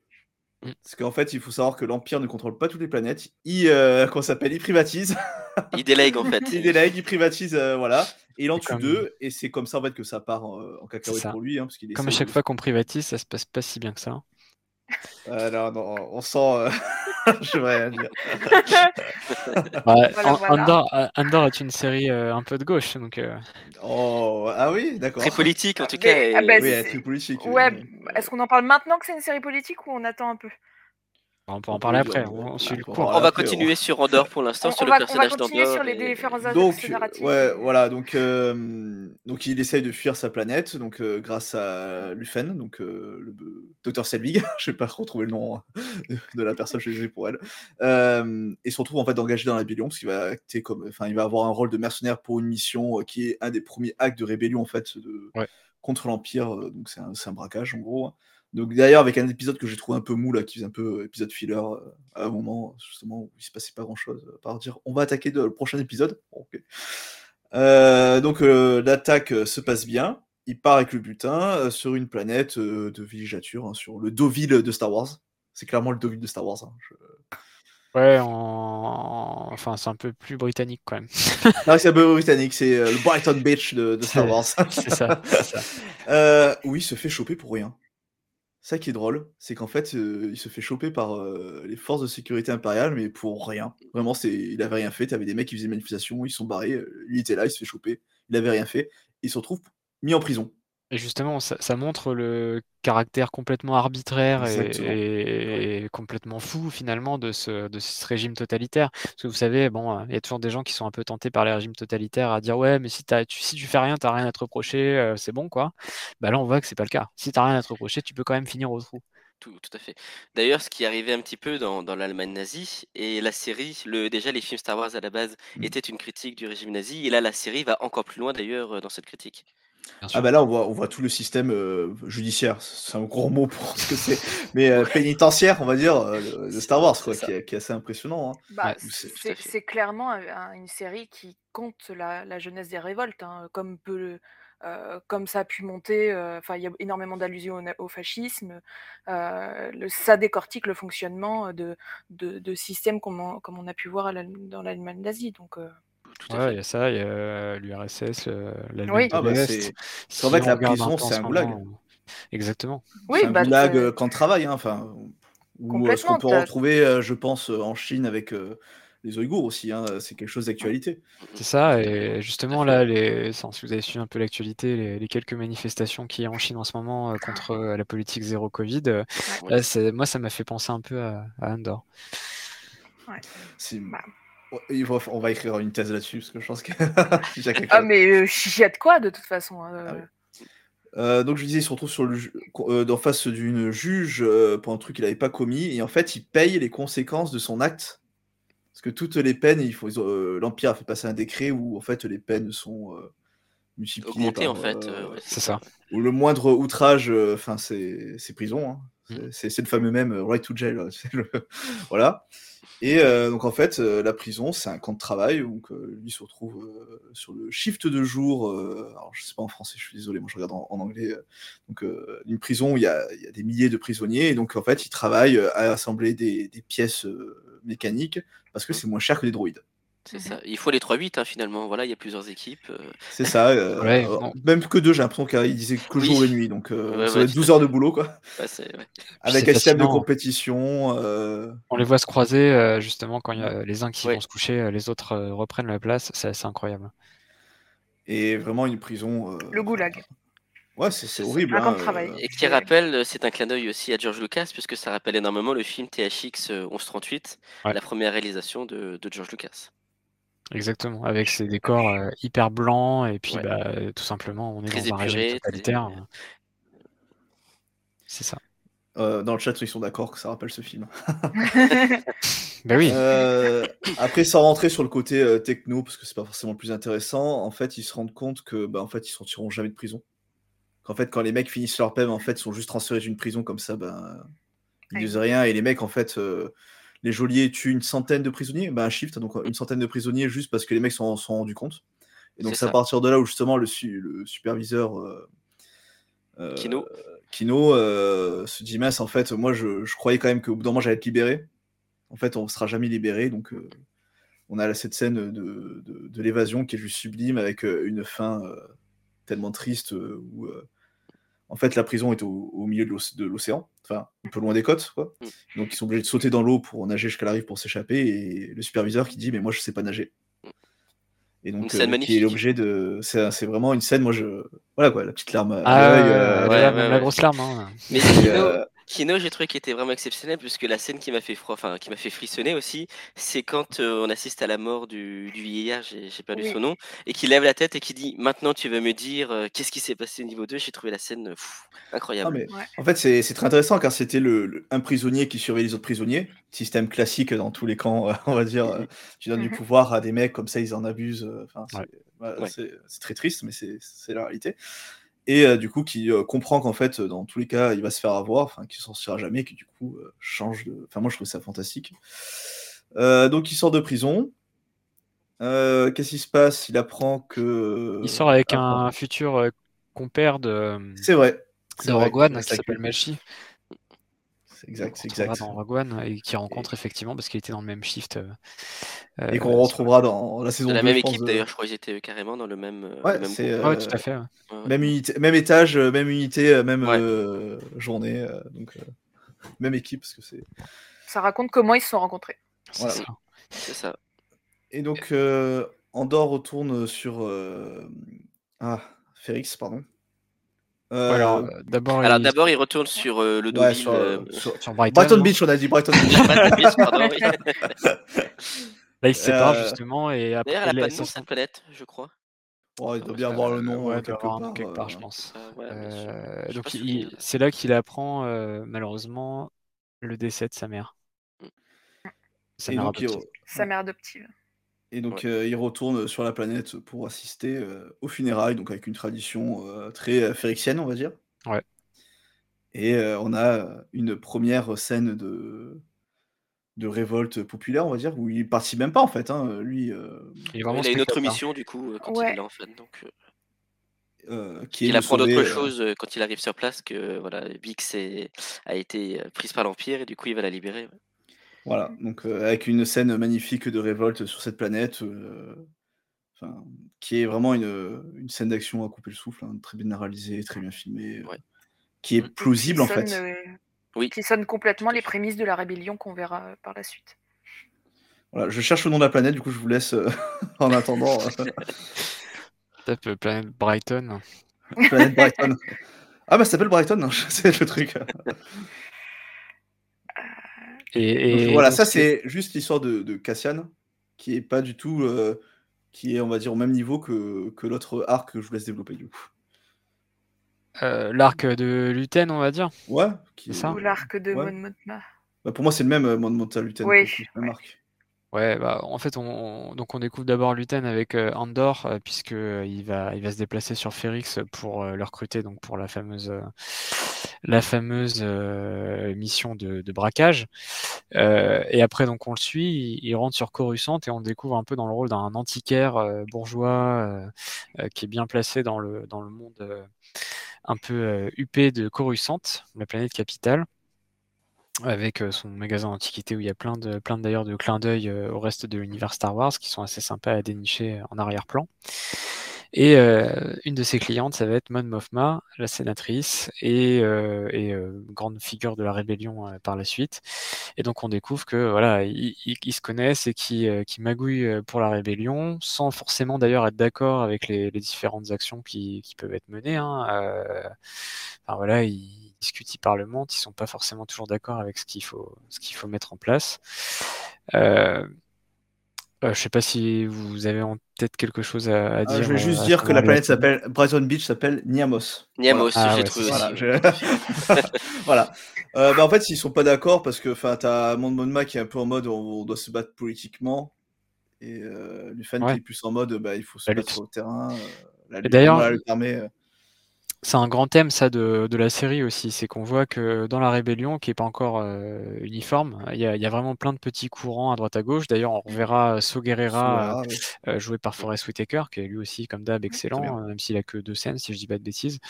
Mm. Parce qu'en fait, il faut savoir que l'Empire ne contrôle pas toutes les planètes. Il, euh, ça s'appelle? Il privatise. Il délègue en fait. il délègue, il privatise, euh, voilà. Et il en tue comme- deux. Et c'est comme ça, en fait, que ça part euh, en cacahuète ça. pour lui. hein, parce qu'il Comme à chaque de- fois qu'on privatise, ça se passe pas si bien que ça. hein. Ah, non, non, on sent. Je vais rien dire. Ouais, Voilà, An- voilà. Andor, euh, Andor est une série euh, un peu de gauche, donc euh, Oh, ah oui, d'accord. Très politique en tout Mais- cas. ah bah, Oui, est très politique. oui. Ouais, est-ce qu'on en parle maintenant que c'est une série politique ou on attend un peu? On peut en parler après. On, suit le cours. va après, continuer sur Andorre pour l'instant, sur le va, on va personnage continuer sur les et- différents Donc, narratifs. ouais, voilà, donc, euh, donc il essaye de fuir sa planète, donc euh, grâce à Lufen, donc euh, le docteur Selvig, je vais pas retrouver le nom hein, de, de la personne, je suis désolé pour elle, euh, et se retrouve en fait engagé dans la rébellion, parce qu'il va acter comme, enfin, il va avoir un rôle de mercenaire pour une mission euh, qui est un des premiers actes de rébellion en fait de, Ouais. contre l'Empire, euh, donc c'est un, c'est un braquage en gros. hein. Donc d'ailleurs avec un épisode que j'ai trouvé un peu mou là, qui faisait un peu euh, épisode filler euh, à un moment justement où il se passait pas grand chose, à part dire on va attaquer de- le prochain épisode. Euh, donc euh, l'attaque euh, se passe bien. Il part avec le butin euh, sur une planète euh, de villégiature, hein, sur le Deauville de Star Wars. C'est clairement le Deauville de Star Wars. hein. Je- Ouais, en... enfin c'est un peu plus britannique quand même. Ah, c'est un peu britannique, c'est euh, le Brighton Beach de, de Star Wars. c'est ça, ça. Euh, où il se fait choper pour rien. Ça qui est drôle, c'est qu'en fait, euh, il se fait choper par euh, les forces de sécurité impériales, mais pour rien. Vraiment, c'est, il avait rien fait. T'avais des mecs qui faisaient une manifestation, ils sont barrés. euh, Lui était là, il se fait choper. Il avait rien fait. Il se retrouve mis en prison. Et justement, ça, ça montre le caractère complètement arbitraire et, Exactement. et- et complètement fou finalement de ce, de ce régime totalitaire. Parce que vous savez, bon, euh, il y a toujours des gens qui sont un peu tentés par les régimes totalitaires à dire ouais, mais si, tu, si tu fais rien, t'as rien à te reprocher, euh, c'est bon quoi. Bah là, on voit que c'est pas le cas. Si t'as rien à te reprocher, tu peux quand même finir au trou. Tout, tout à fait. D'ailleurs, ce qui arrivait un petit peu dans, dans l'Allemagne nazie, et la série, le, déjà les films Star Wars à la base Mm. étaient une critique du régime nazi, et là la série va encore plus loin d'ailleurs euh, dans cette critique. Ah bah là, on voit, on voit tout le système euh, judiciaire. C'est un gros mot pour ce que c'est. Mais euh, pénitentiaire, on va dire, euh, de Star Wars, quoi, qui est, qui est assez impressionnant. hein. Bah, Ouais, c'est- clairement un- un- une série qui compte la, la jeunesse des révoltes, hein, comme, peut, le- euh, comme ça a pu monter. euh, Enfin, il y a énormément d'allusions au, fascisme. euh, le- ça décortique le fonctionnement de, de, de systèmes comme on, comme on a pu voir à la- dans l'Allemagne nazie. Donc, euh, Tout à Ouais, il y a ça, il y a l'URSS, euh, l'Allemagne Oui. de Ah bah l'Est. c'est Si en fait, la prison, c'est ce un goulag. moment, Exactement. oui, C'est un bah, goulag euh, camp de travail, hein, enfin, ou euh, ce qu'on peut retrouver, euh, je pense, euh, en Chine avec euh, les Ouïghours aussi. hein, c'est quelque chose d'actualité. C'est ça, et justement là, les, si vous avez suivi un peu l'actualité, les, les quelques manifestations qu'il y a en Chine en ce moment euh, contre euh, la politique zéro Covid, euh, Ouais. là, c'est- moi ça m'a fait penser un peu à, à Andorre. C'est- Bah. Ouais, il va- on va écrire une thèse là-dessus parce que je pense qu'il y a quelque Ah, chose. mais euh, il y a de quoi de toute façon. hein, Ah euh, oui. Euh, donc je disais, il se retrouve sur le ju- euh, en face d'une juge euh, pour un truc qu'il n'avait pas commis, et en fait, il paye les conséquences de son acte. Parce que toutes les peines, il faut, euh, l'Empire a fait passer un décret où en fait les peines sont euh, multipliées en fait. euh, euh, ouais, C'est ça. où le moindre outrage, enfin c'est c'est prison. hein. C'est c'est le fameux même euh, right to jail. euh, le- voilà. Et euh, donc en fait, euh, la prison, c'est un camp de travail. Donc euh, lui se retrouve euh, sur le shift de jour. euh, alors je sais pas en français, je suis désolé, moi je regarde en, en anglais. euh, donc euh, une prison où il y, a, il y a des milliers de prisonniers. Et donc en fait, il travaille euh, à assembler des, des pièces euh, mécaniques parce que c'est moins cher que des droïdes. C'est ça. Il faut les 3-8 hein, finalement. Voilà, il y a plusieurs équipes. euh. C'est ça. euh, Ouais, euh. Même que deux, j'ai l'impression qu'il disait que Oui. jour et nuit. Donc euh, Ouais, ça ouais, va être tout 12 à heures de boulot, quoi. Ouais, c'est- ouais. Avec c'est un système de fascinant. compétition. euh, On les voit se croiser euh, justement quand il y a les uns qui Ouais. vont se coucher, euh, les autres euh, reprennent la place. C'est assez incroyable. Et vraiment une prison. euh, Le goulag. Ouais, c'est c'est horrible. Un camp hein, travail. euh, Et qui rappelle, euh, c'est un clin d'œil aussi à George Lucas, puisque ça rappelle énormément le film THX euh, 1138, Ouais. la première réalisation de, de George Lucas. Exactement, avec ces décors euh, hyper blancs et puis Ouais. bah, euh, tout simplement on est Très dans un régime épuré, très- totalitaire. C'est ça. euh, dans le chat, ils sont d'accord que ça rappelle ce film. Bah oui. Euh, après, sans rentrer sur le côté euh, techno, parce que c'est pas forcément le plus intéressant, en fait, ils se rendent compte que, bah, en fait, ils sortiront jamais de prison. Qu'en fait, quand les mecs finissent leur peine, en fait, ils sont juste transférés d'une prison comme ça, ben, ils Ouais. disent rien. Et les mecs, en fait, euh, les geôliers tuent une centaine de prisonniers, ben, un shift, donc une centaine de prisonniers juste parce que les mecs s'en sont rendus compte. Et donc, C'est à partir de là où justement le, su- le superviseur euh, euh, Kino. Kino euh, se dit mince, en fait, moi, je, je croyais quand même qu'au bout d'un moment, j'allais être libéré. En fait, on ne sera jamais libéré. Donc, euh, on a cette scène de, de- de l'évasion qui est juste sublime avec euh, une fin euh, tellement triste euh, où, euh, en fait, la prison est au, au milieu de l'oc- de l'océan, enfin, un peu loin des côtes, quoi. Mm. Donc, ils sont obligés de sauter dans l'eau pour nager jusqu'à la rive pour s'échapper. Et le superviseur qui dit, mais moi, je sais pas nager. Et Une donc, scène euh, qui magnifique. est obligé de. C'est c'est vraiment une scène, moi, je. Voilà, quoi, la petite larme à Ah, ouais, euh, ouais, ouais, la grosse larme. hein. Mais Et, Kino, j'ai trouvé qu'il était vraiment exceptionnel, puisque la scène qui m'a fait froid, enfin qui m'a fait frissonner aussi, c'est quand euh, on assiste à la mort du, du vieillard, j'ai j'ai perdu Oui. son nom, et qui lève la tête et qui dit Maintenant tu vas me dire euh, qu'est-ce qui s'est passé au niveau 2. J'ai trouvé la scène euh, Ah, incroyable. mais Ouais. en fait, c'est c'est très intéressant car c'était le, le- un prisonnier qui surveille les autres prisonniers. Système classique dans tous les camps, euh, on va dire. euh, tu donnes du pouvoir à des mecs comme ça, ils en abusent. euh, Enfin, c'est Ouais. voilà, Ouais. c'est- c'est très triste, mais c'est c'est la réalité. Et euh, du coup, qui euh, comprend qu'en fait, euh, dans tous les cas, il va se faire avoir, enfin, qu'il s'en sortira jamais, qui du coup euh, change de. Enfin, moi, je trouve ça fantastique. Donc, il sort de prison. Qu'est-ce qui se passe? Il apprend que. Il sort avec Ah, un futur compère de, C'est vrai. c'est Rogue One qui s'appelle. Machi. Exact, qu'on exact. dans Rogue One et qui rencontre effectivement parce qu'il était dans le même shift. euh, Et qu'on euh, retrouvera dans la saison De la 2, même équipe de- d'ailleurs, je crois qu'ils étaient carrément dans le même, euh, Ouais, le même c'est euh, Ouais, tout à fait. ouais. Même unité, même étage, euh, même unité, euh, même Ouais. euh, journée, euh, donc euh, même équipe parce que c'est Ça raconte comment ils se sont rencontrés. C'est Voilà. ça. C'est ça. et donc euh, Andorre retourne sur euh, ah Férix pardon. Euh, alors, euh, d'abord, Alors il- d'abord, il retourne sur euh, le ouais, Deauville. sur, euh, sur- sur Brighton, Brighton Beach, on a dit Brighton Beach. Brighton Beach, pardon, oui. Là, il se sépare Euh, justement et après, D'ailleurs, elle a pas de nom, cette planète, je crois. Oh, il doit Euh, bien avoir le nom ouais, doit quelque part. nom quelque part, je pense. Ah, ouais. Euh, donc, c'est là qu'il apprend euh, malheureusement le décès de sa mère. Sa Et mère donc, il- adoptive. Sa mère adoptive. Et donc, euh, il retourne sur la planète pour assister euh, aux funérailles, donc avec une tradition euh, très euh, férixienne, on va dire. Ouais. Et euh, on a euh, une première scène de, de révolte populaire, on va dire, où il participe même pas en fait. hein, Lui, euh, Il est vraiment Il a une autre spectateur. mission du coup euh, quand il Ouais. est là en fait. Donc, euh, euh, qui est il de apprend sauver, d'autres euh, choses euh, quand il arrive sur place que voilà, Bix est- a été euh, prise par l'Empire et du coup il va la libérer. ouais. Voilà, donc euh, avec une scène magnifique de révolte sur cette planète, euh, enfin, qui est vraiment une, une scène d'action à couper le souffle, hein, très bien réalisée, très bien filmée, euh, Ouais. qui est plausible en fait. euh, Oui. Qui sonne complètement les prémices de la rébellion qu'on verra euh, par la suite. Voilà, je cherche le nom de la planète, du coup je vous laisse euh, en attendant. euh, Tape euh, planète Brighton. planète Brighton. Ah bah ça s'appelle Brighton, non, c'est le truc. Et, Donc, et voilà, ça c'est juste l'histoire de, de Cassian, qui est pas du tout, euh, qui est on va dire au même niveau que, que l'autre arc que je vous laisse développer du coup. euh, l'arc de Luten, on va dire. Ouais, qui C'est ça Ou l'arc de Ouais. Mon Mothma. Bah, pour moi c'est le même euh, Mon Monta Luten, Oui, coup, ouais. arc. Ouais, bah, en fait, on, on- donc on découvre d'abord Luten avec euh, Andor, euh, puisque il va, il va se déplacer sur Ferrix pour euh, le recruter, donc pour la fameuse euh, la fameuse mission de, braquage. et après, donc, on le suit, il, rentre sur Coruscant et on le découvre un peu dans le rôle d'un antiquaire bourgeois qui est bien placé dans le, dans le monde un peu huppé de Coruscant, la planète capitale avec son magasin d'antiquité où il y a plein de plein d'ailleurs de clins d'œil au reste de l'univers Star Wars qui sont assez sympas à dénicher en arrière-plan. Et une de ses clientes, ça va être Mon Mothma, la sénatrice, et, grande figure de la rébellion par la suite. Et donc on découvre que voilà, ils, se connaissent et qui qui magouillent pour la rébellion, sans forcément d'ailleurs être d'accord avec les, différentes actions qui, peuvent être menées. Hein. enfin voilà, ils discutent, ils parlementent, ils sont pas forcément toujours d'accord avec ce qu'il faut, ce qu'il faut mettre en place. Euh, euh, je sais pas si vous avez en tête quelque chose à, ah, dire. je vais juste dire que la planète s'appelle Brighton Beach s'appelle Niamos. Niamos, voilà. j'ai trouvé Voilà. voilà. Euh, bah, en fait, ils sont pas d'accord parce que enfin, t'as Monde Monma qui est un peu en mode on, doit se battre politiquement et euh, Lufan qui est plus en mode bah, il faut se La battre lutte. le terrain. euh, la lutte, d'ailleurs, voilà, le permet. euh, C'est un grand thème ça de, de la série aussi, c'est qu'on voit que dans la rébellion, qui est pas encore euh, uniforme, il y, y a vraiment plein de petits courants à droite à gauche. D'ailleurs, on reverra So Guerrera, oui. euh, joué par Forest Whitaker, qui est lui aussi comme d'hab très excellent, euh, même s'il a que deux scènes, si je dis pas de bêtises.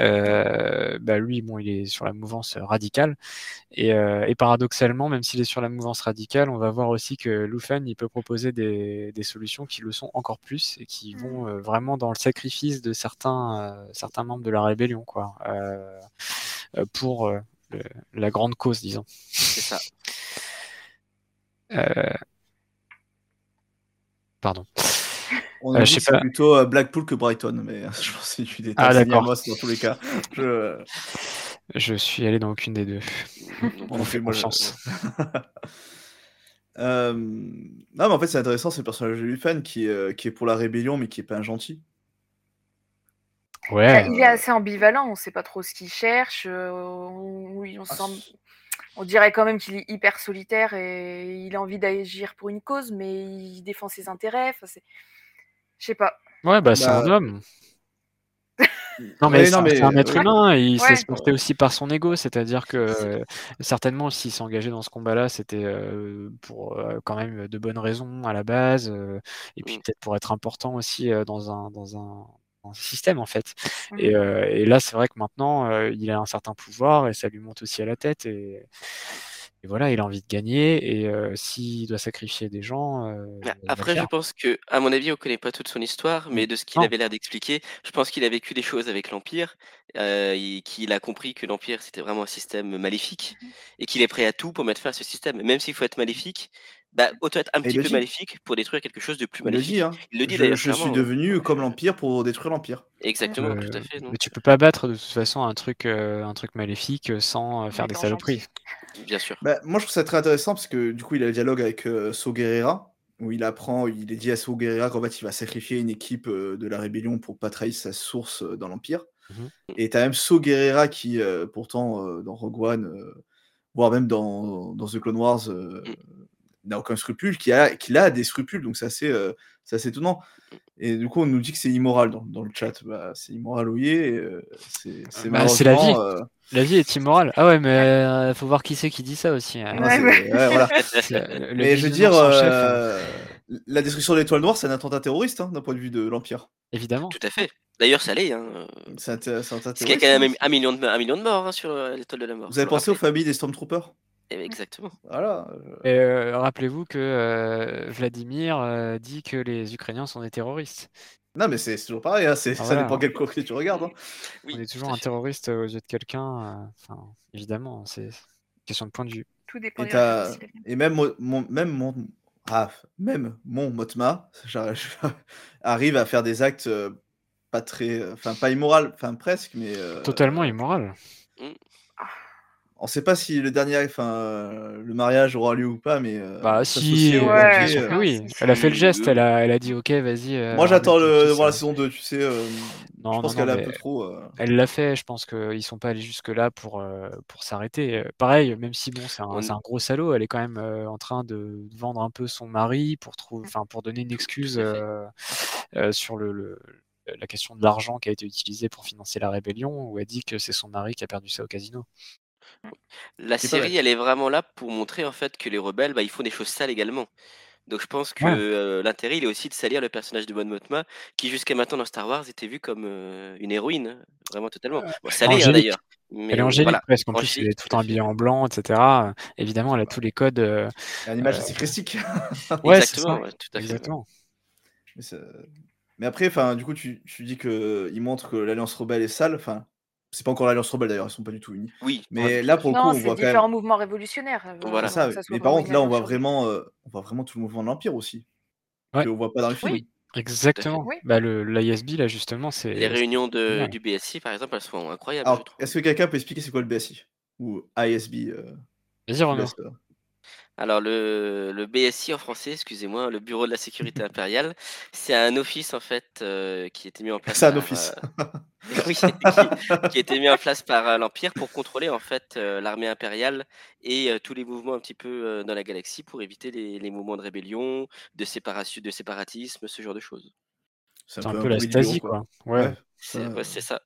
Euh, bah lui, bon, il est sur la mouvance radicale. Et, euh, et paradoxalement, même s'il est sur la mouvance radicale, on va voir aussi que Lufan, il peut proposer des, des solutions qui le sont encore plus et qui vont euh, vraiment dans le sacrifice de certains, euh, certains membres de la rébellion, quoi, euh, pour euh, le- la grande cause, disons. C'est ça. Euh, On Pardon. Euh, dit c'est pas. plutôt Blackpool que Brighton, mais je pense que c'est une Ah, d'accord. Niamos dans tous les cas. Je... Je suis allé dans aucune des deux. On vous fait moi. Euh, Non, mais en fait, c'est intéressant, c'est le personnage de Lufan qui, est, euh, qui est pour la rébellion, mais qui est pas un gentil. Ouais. Il est assez ambivalent, on ne sait pas trop ce qu'il cherche. euh, on, oui, on, Ah, sent- on dirait quand même qu'il est hyper solitaire et il a envie d'agir pour une cause, mais il défend ses intérêts. Je sais pas. Ouais, bah, c'est Bah, un homme. Non, mais c'est un- mais, c'est un être ouais. humain et il se Ouais. porter aussi par son ego. C'est-à-dire que euh, certainement, s'il s'engageait dans ce combat-là, c'était euh, pour euh, quand même de bonnes raisons à la base, et puis peut-être pour être important aussi dans un, dans un système en fait. Et, euh, et là, c'est vrai que maintenant, euh, il a un certain pouvoir et ça lui monte aussi à la tête. Et, et voilà, il a envie de gagner et euh, s'il doit sacrifier des gens, euh, Ah, le Après, je pense que, à mon avis, on connaît pas toute son histoire, mais de ce qu'il avait l'air d'expliquer, je pense qu'il a vécu des choses avec l'Empire, euh, et qu'il a compris que l'Empire c'était vraiment un système maléfique, et qu'il est prêt à tout pour mettre fin à ce système. Même s'il faut être maléfique, bah, autant être un Et petit peu maléfique pour détruire quelque chose de plus Il le maléfique. dit, hein. Il le dit Je, d'ailleurs je suis clairement. devenu comme l'Empire pour détruire l'Empire. Exactement, Euh, tout à fait. non. mais tu peux pas battre de toute façon un truc, euh, un truc maléfique euh, sans euh, faire des saloperies. Bien sûr. Bah, moi, je trouve ça très intéressant parce que du coup, il a le dialogue avec euh, So Guerrera, où il apprend, il est dit à So Guerrera qu'en fait, il va sacrifier une équipe euh, de la rébellion pour pas trahir sa source euh, dans l'Empire. Mhm. Et t'as même So Guerrera qui, euh, pourtant, euh, dans Rogue One, euh, voire même dans, dans The Clone Wars, euh, n'a aucun scrupule, qui a, qui a des scrupules, donc c'est assez, euh, c'est assez étonnant. Et du coup, on nous dit que c'est immoral dans, dans le chat. Bah, c'est immoral, oui, euh, c'est c'est Bah, c'est la vie. euh, La vie est immorale. Ah ouais, mais euh, faut voir qui c'est qui dit ça aussi. hein. non, c'est- ouais, voilà. C'est, le Mais je veux dire, chef, hein. la destruction de l'étoile noire, c'est un attentat terroriste hein, d'un point de vue de l'Empire. Évidemment. Tout à fait. D'ailleurs, ça l'est. Hein. C'est un, c'est un attentat Parce qu'il y a terroriste. quand même hein. un million de, un million de morts hein, sur l'étoile de la mort. Vous avez pensé aux familles des Stormtroopers? Exactement. Voilà. Et euh, rappelez-vous que euh, Vladimir euh, dit que les Ukrainiens sont des terroristes. Non, mais c'est toujours pareil, hein, c'est- Ah, ça voilà. dépend quel côté tu regardes. hein. Oui, On est toujours un fait. terroriste aux yeux de quelqu'un. euh, Enfin, évidemment, c'est une question de point de vue. Tout dépend Et, et même, mon, mon- même, mon, ah, même mon Motma arrive à faire des actes euh, pas très. Enfin, pas immoral, enfin presque, mais. euh, Totalement immoral. On sait pas si le dernier, enfin, euh, le mariage aura lieu ou pas, mais. euh, Bah si, euh, Ouais. banquier, euh, que oui. Elle a fait le geste, elle a, elle a dit ok, vas-y. euh, Moi, j'attends le, voir la saison 2, tu sais. euh, Non, je pense non, qu'elle non, est un peu trop. euh, Elle l'a fait, je pense qu'ils sont pas allés jusque-là pour, euh, pour s'arrêter. Pareil, même si bon, c'est un, un gros salaud, elle est quand même euh, en train de vendre un peu son mari pour, trouver, enfin, pour donner une excuse euh, euh, sur le, le- la question de l'argent qui a été utilisé pour financer la rébellion, où elle dit que c'est son mari qui a perdu ça au casino. La série, elle est vraiment là pour montrer en fait que les rebelles, bah, ils font des choses sales également. Donc je pense que Ouais. euh, l'intérêt, il est aussi de salir le personnage de Mon Mothma, qui jusqu'à maintenant dans Star Wars était vu comme euh, une héroïne, hein, vraiment totalement. Bon, ça l'est hein, d'ailleurs. Elle est Mais angélique voilà, presque. En plus, elle est tout habillée en blanc, etc. Euh, Évidemment, elle a tous les codes. euh, une image euh, assez christique. Ouais, c'est Exactement, ça. ouais, tout à fait. Exactement. Mais, mais après, enfin, du coup, tu, tu dis que il montre que l'Alliance rebelle est sale. Enfin, c'est pas encore l'Alliance rebelle d'ailleurs, ils sont pas du tout unis. Oui, Mais ouais, là, pour le coup, Non, on c'est voit quand différents même. mouvements révolutionnaires. euh, Voilà. Ça, que ça mais par contre, là, on alliance voit vraiment, euh, on voit vraiment tout le mouvement de l'Empire aussi. Ouais. Qu'on voit pas dans le film. Oui. Exactement. Oui. Bah, le, l'ISB, là, justement, c'est. Les réunions de, du BSI, par exemple, elles sont incroyables, Alors, est-ce que quelqu'un peut expliquer c'est quoi le BSI Ou ISB euh, Vas-y, euh, Alors le, le BSI en français, excusez-moi, le Bureau de la Sécurité Impériale, c'est un office en fait euh, qui a été mis en place C'est un par, office. euh, oui, qui, qui a été mis en place par euh, l'Empire pour contrôler en fait euh, l'armée impériale et euh, tous les mouvements un petit peu euh, dans la galaxie pour éviter les, les mouvements de rébellion, de séparation, de séparatisme, ce genre de choses. C'est un peu la Stasi, quoi. Ouais. C'est ça, ouais, c'est ça.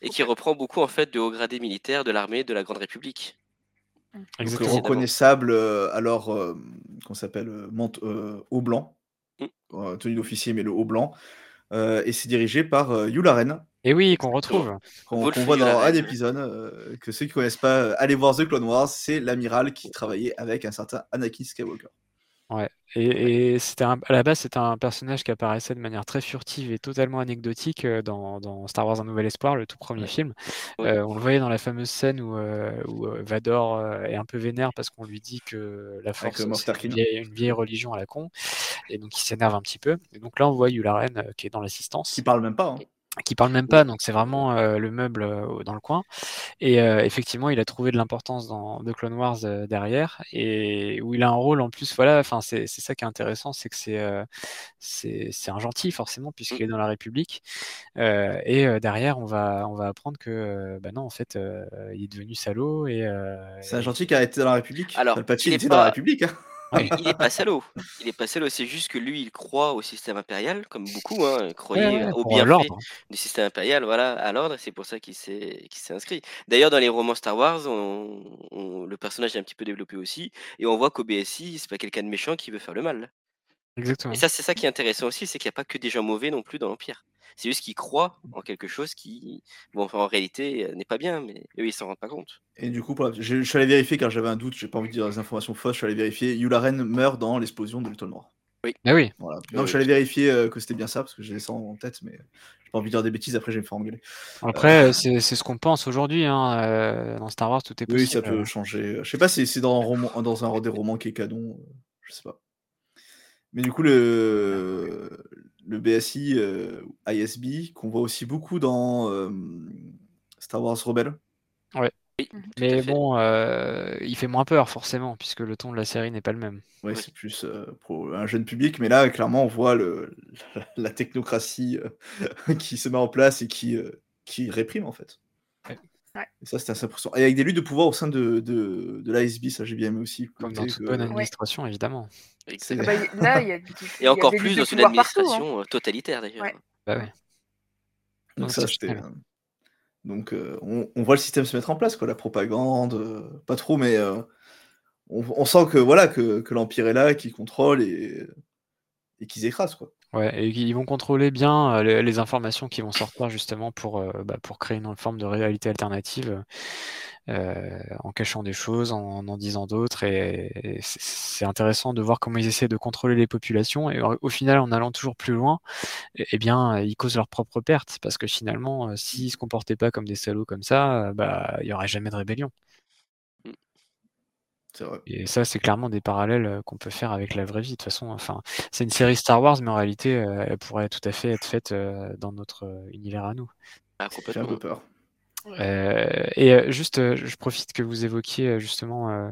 Et qui reprend beaucoup en fait de hauts gradés militaires de l'armée de la Grande République. Donc reconnaissable, euh, alors, euh, qu'on s'appelle euh, mante- euh, haut blanc, Mm. euh, tenue d'officier, mais le haut blanc. Euh, et c'est dirigé par euh, Yula Ren, Et oui, qu'on retrouve. qu'on voit dans un épisode. euh, que ceux qui connaissent pas, euh, allez voir The Clone Wars, c'est l'amiral qui travaillait avec un certain Anakin Skywalker. Ouais. Et, et c'était à la base, c'était un personnage qui apparaissait de manière très furtive et totalement anecdotique euh, dans, dans Star Wars Un Nouvel Espoir, le tout premier film. Ouais. Euh, on le voyait dans la fameuse scène où, euh, où euh, Vador euh, est un peu vénère parce qu'on lui dit que la force, Moff c'est une une vieille religion à la con. Et donc, il s'énerve un petit peu. Et donc là, on voit Yula Ren euh, qui est dans l'assistance. Qui parle même pas. hein. qui parle même pas, donc c'est vraiment euh, le meuble euh, dans le coin. Et euh, effectivement, il a trouvé de l'importance dans The Clone Wars euh, derrière, et où il a un rôle en plus. Voilà, enfin c'est c'est ça qui est intéressant, c'est que c'est euh, c'est un gentil forcément puisqu'il est dans la République. Euh, et euh, derrière, on va on va apprendre que euh, bah non, en fait, euh, il est devenu salaud et euh, C'est un gentil qui a été dans la République. Alors, Palpatine il était dans la République. hein. Il, il est pas salaud. Il est pas salaud. C'est juste que lui, il croit au système impérial, comme beaucoup, hein, croyaient ouais, au pour, euh, bienfait l'ordre. du système impérial, voilà, à l'ordre. C'est pour ça qu'il s'est qu'il s'est inscrit. D'ailleurs, dans les romans Star Wars, on- on- le personnage est un petit peu développé aussi, et on voit qu'au BSI, c'est pas quelqu'un de méchant qui veut faire le mal. Exactement. Et ça, c'est ça qui est intéressant aussi, c'est qu'il n'y a pas que des gens mauvais non plus dans l'Empire. C'est juste qu'ils croient en quelque chose qui, bon, en réalité, euh, n'est pas bien, mais eux, ils s'en rendent pas compte. Et du coup, pour la- je, je suis allé vérifier car j'avais un doute, j'ai pas envie de dire des informations fausses, je suis allé vérifier. Yula Ren meurt dans l'explosion de l'étoile noire. Oui. Ah oui. Voilà. Oui, Non, je suis oui, allé vérifier euh, que c'était bien ça parce que j'ai ça en tête, mais j'ai pas envie de dire des bêtises, après je vais me faire engueuler. Après, euh, c'est c'est ce qu'on pense aujourd'hui. Hein, euh, dans Star Wars, tout est Oui, possible. ça peut changer. Je sais pas si c'est dans un, roman, dans un des romans qui est canon, euh, je sais pas. Mais du coup, le, le BSI, euh, ISB, qu'on voit aussi beaucoup dans euh, Star Wars Rebelle. Ouais. Oui, à Mais bon, euh, il fait moins peur forcément, puisque le ton de la série n'est pas le même. Ouais, Oui. c'est plus euh, pour un jeune public, mais là, clairement, on voit le, la, la technocratie euh, qui se met en place et qui, euh, qui réprime, en fait. Ouais. Ouais. Et ça, c'était assez impressionnant. Et avec des luttes de pouvoir au sein de, de, de l'ASB, ça, j'ai bien aimé aussi. Comme dans toute que- bonne administration, évidemment. Ah bah, y- là, il y a, y Et encore plus dans une partout, hein. administration euh, totalitaire, d'ailleurs. Ouais. Bah ouais. Donc ça, c'était... euh, Donc, euh, on, on voit le système se mettre en place, quoi, la propagande, euh, pas trop, mais euh, on, on sent que voilà que, que l'Empire est là, qu'il contrôle et, et qu'ils écrasent, quoi. Ouais, et ils vont contrôler bien euh, les, informations qui vont sortir justement pour, euh, bah, pour créer une forme de réalité alternative euh, en cachant des choses, en en disant d'autres. Et, c'est- intéressant de voir comment ils essaient de contrôler les populations. Et au, final, en allant toujours plus loin, eh, eh bien, ils causent leur propre perte. Parce que finalement, euh, s'ils se comportaient pas comme des salauds comme ça, bah, il y aurait jamais de rébellion. Vrai. Et ça, c'est clairement des parallèles euh, qu'on peut faire avec la vraie vie. De toute façon, enfin, c'est une série Star Wars, mais en réalité, euh, elle pourrait tout à fait être faite euh, dans notre univers à nous. Ah, J'ai un peu peur. Euh, et juste, je profite que vous évoquiez justement euh,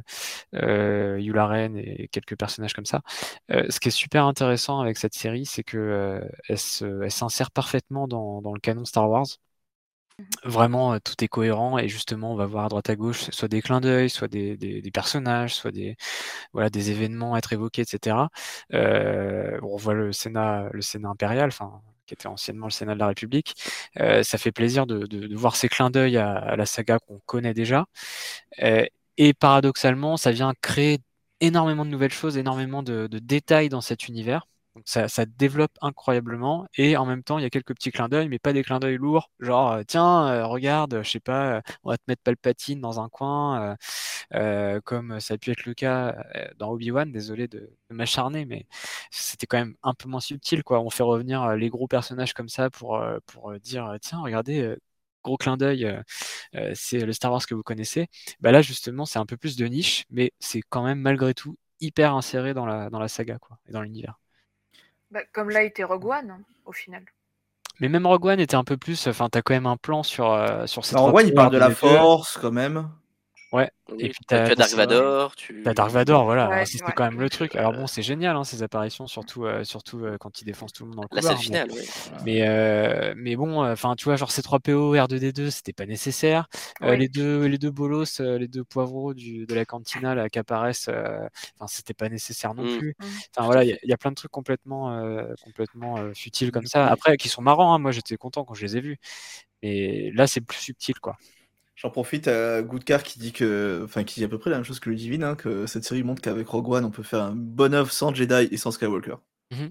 euh, Yula Ren et quelques personnages comme ça. Euh, ce qui est super intéressant avec cette série, c'est que euh, elle se- elle s'insère parfaitement dans, dans le canon Star Wars. Vraiment, euh, tout est cohérent et justement, on va voir à droite à gauche soit des clins d'œil, soit des, personnages, soit des, voilà, des événements être évoqués, etc. Euh, on voit le Sénat, le Sénat impérial, enfin, qui était anciennement le Sénat de la République. ça fait plaisir de, voir ces clins d'œil à, à, la saga qu'on connaît déjà. et paradoxalement, ça vient créer énormément de nouvelles choses, énormément de détails dans cet univers. Donc ça, développe incroyablement et en même temps il y a quelques petits clins d'œil, mais pas des clins d'œil lourds, genre euh, tiens euh, regarde, je sais pas, euh, on va te mettre Palpatine dans un coin, comme ça a pu être le cas dans Obi-Wan. Désolé de, m'acharner, mais c'était quand même un peu moins subtil quoi. On fait revenir les gros personnages comme ça pour pour dire tiens regardez gros clin d'œil, c'est le Star Wars que vous connaissez. Bah là justement c'est un peu plus de niche, mais c'est quand même malgré tout hyper inséré dans la dans la saga quoi et dans l'univers. Bah, comme là était Rogue One, hein, au final. Mais même Rogue One était un peu plus. Enfin, t'as quand même un plan sur, euh, sur ces Rogue One, il parle de la force, quand même. Ouais. et puis t'as Dark Vador. Tu... T'as Dark Vador, voilà. c'était quand même le truc. Alors bon, c'est génial hein, ces apparitions, surtout, euh, surtout euh, quand il défonce tout le monde dans le couloir. La scène finale, mais, mais, euh, mais, bon, enfin, tu vois, genre C3PO, R2D2, c'était pas nécessaire. les deux, les deux bolos, les deux poivreaux du, de la cantina là, qui apparaissent, enfin, c'était pas nécessaire non mmh. plus. Mmh. Enfin voilà, il y, y, a plein de trucs complètement, complètement futiles comme ça. Après, qui sont marrants. Hein, moi, j'étais content quand je les ai vus. Mais là, c'est plus subtil, quoi. J'en profite à Goodcar qui dit que, enfin, qui dit à peu près la même chose que le Divine, hein, que cette série montre qu'avec Rogue One, on peut faire un bon œuvre sans Jedi et sans Skywalker. Mmh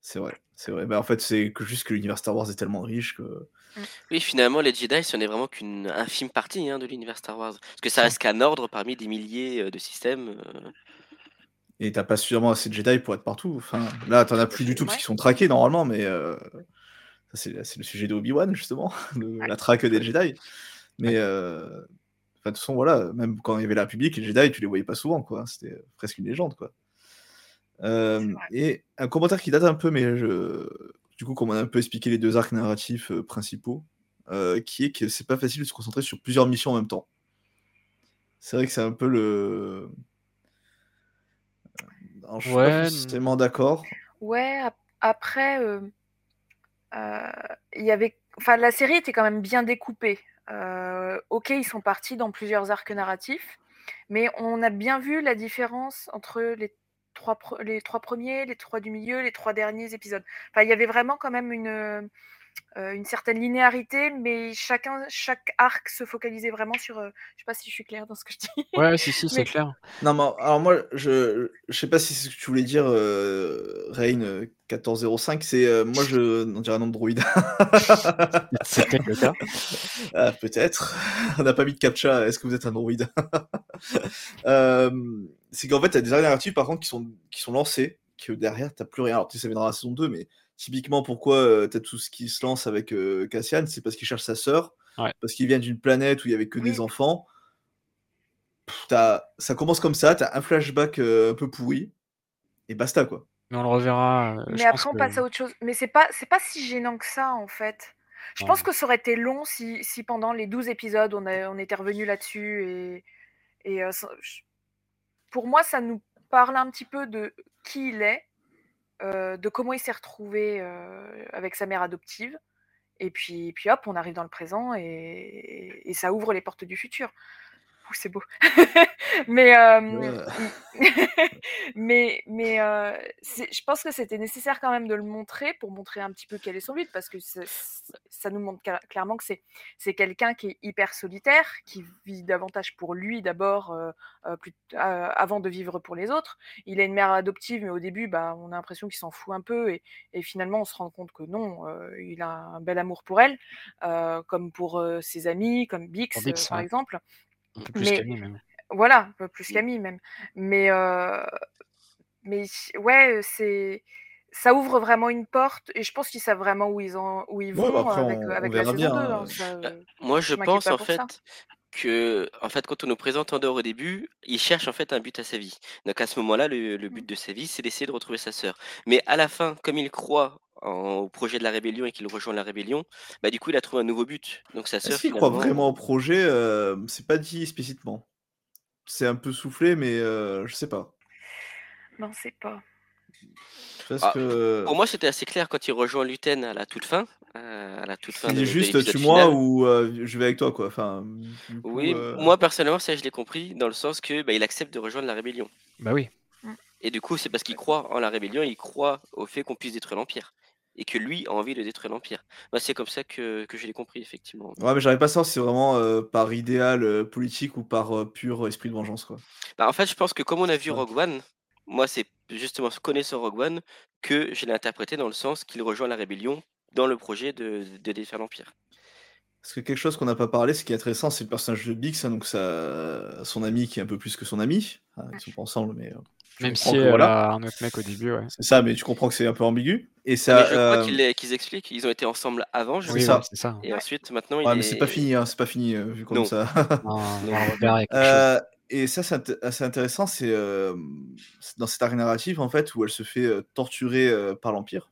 c'est vrai, c'est vrai. Bah, en fait, c'est que juste que l'univers Star Wars est tellement riche que. Mmh. Oui, finalement, les Jedi, ce n'est vraiment qu'une infime partie hein, de l'univers Star Wars. Parce que ça reste qu'un ordre parmi des milliers euh, de systèmes. Euh. Et t'as pas suffisamment assez de Jedi pour être partout. Enfin, là, t'en as plus du tout parce qu'ils sont traqués normalement, mais euh, c'est le sujet de Obi-Wan, justement, la traque des Jedi. Mais euh, de toute façon, voilà, même quand il y avait la République, les Jedi, tu les voyais pas souvent, quoi. C'était presque une légende, quoi. Euh, et un commentaire qui date un peu, mais je... du coup, comme on a un peu expliqué les deux arcs narratifs euh, principaux, qui est que c'est pas facile de se concentrer sur plusieurs missions en même temps. C'est vrai que c'est un peu le. Alors, je ouais, suis pas forcément d'accord. Ouais, après, il y avait. Enfin, la série était quand même bien découpée. Euh, ok, ils sont partis dans plusieurs arcs narratifs, mais on a bien vu la différence entre les trois, premiers, les trois du milieu, les trois derniers épisodes. Enfin, il y avait vraiment quand même une, une certaine linéarité, mais chacun, chaque arc se focalisait vraiment sur. Euh, je sais pas si je suis claire dans ce que je dis. Ouais, si, si, c'est clair. Non, mais alors moi, je, je sais pas si c'est ce que tu voulais dire, euh, Rain 1405, c'est moi, je on dirait un Android. c'est peut-être le cas. Peut-être. On n'a pas mis de captcha. Est-ce que vous êtes un Android C'est qu'en fait, il y a des arcs narratifs par contre qui sont, qui sont lancés, que derrière, tu n'as plus rien. Alors, tu sais, ça viendra à la saison 2, mais Typiquement, pourquoi euh, tu as tout ce qui se lance avec euh, Cassian, c'est parce qu'il cherche sa sœur, parce qu'il vient d'une planète où il y avait que des enfants. ça commence comme ça, tu as un flashback euh, un peu pourri, et basta quoi. Mais on le reverra. Mais après, on passe à autre chose. Mais c'est pas, c'est pas si gênant que ça en fait. Je pense que ça aurait été long si, si pendant les 12 épisodes on, a, on était revenu là-dessus. Et, et pour moi, ça nous parle un petit peu de qui il est de comment il s'est retrouvé avec sa mère adoptive. Et puis, puis hop, on arrive dans le présent et ça ouvre les portes du futur c'est beau. mais, mais, mais je pense que c'était nécessaire quand même de le montrer pour montrer un petit peu quel est son but, parce que ça nous montre clairement que c'est quelqu'un qui est hyper solitaire, qui vit davantage pour lui d'abord, avant de vivre pour les autres. Il a une mère adoptive, mais au début, bah, on a l'impression qu'il s'en fout un peu, et, et, finalement, on se rend compte que non, il a un bel amour pour elle, comme pour ses amis, comme Bix, par exemple. Un peu plus qu'Ami même. Voilà, un peu plus qu'Ami même. Mais, mais ouais, c'est ça ouvre vraiment une porte et je pense qu'ils savent vraiment où ils, en, où ils vont bah, avec, avec la saison 2. Hein, bah, moi, je, pense en fait que, en fait, quand on nous présente Andor au début, il cherche en fait un but à sa vie. Donc à ce moment-là, le, le, but mmh. de sa vie, c'est d'essayer de retrouver sa sœur. Mais à la fin, comme il croit au projet de la rébellion et qu'il rejoint la rébellion, bah du coup il a trouvé un nouveau but. Donc sa sœur. Est-ce qu'il croit vraiment au projet euh, C'est pas dit explicitement. C'est un peu soufflé, mais euh, je sais pas. Non, c'est pas. Ah, pour moi, c'était assez clair quand il rejoint Luten à la toute fin. Euh, à la toute fin. Il dit juste tue-moi ou je vais avec toi, quoi. Enfin. oui, moi personnellement, ça je l'ai compris dans le sens que bah, il accepte de rejoindre la rébellion. Bah oui. Et du coup, c'est parce qu'il croit en la rébellion, il croit au fait qu'on puisse détruire l'Empire. et que lui a envie de détruire l'Empire. Bah, c'est comme ça que, que je l'ai compris, effectivement. Ouais, mais j'arrive pas à savoir si c'est vraiment euh, par idéal euh, politique ou par euh, pur esprit de vengeance, quoi. Bah, en fait, je pense que comme on a vu Rogue One, moi, c'est justement connaissant Rogue One que je l'ai interprété dans le sens qu'il rejoint la rébellion dans le projet de, de défaire l'Empire. Parce que quelque chose qu'on n'a pas parlé, ce qui est intéressant, c'est le personnage de Bix, hein, donc ça, son ami qui est un peu plus que son ami. Enfin, ils sont pas ensemble, mais. Euh, Même si elle voilà. a un autre mec au début, ouais. C'est ça, mais tu comprends que c'est un peu ambigu. Et Mais ça. je crois euh, qu'ils expliquent, ils ont été ensemble avant, je C'est crois. ça. c'est ça. Et ensuite, maintenant, il Ouais, est... mais c'est pas fini, hein, c'est pas fini, euh, vu comme Non. ça. Non, non, Euh, et ça, c'est assez intéressant, c'est euh, dans cet arc narratif, en fait, où elle se fait euh, torturer euh, par l'Empire.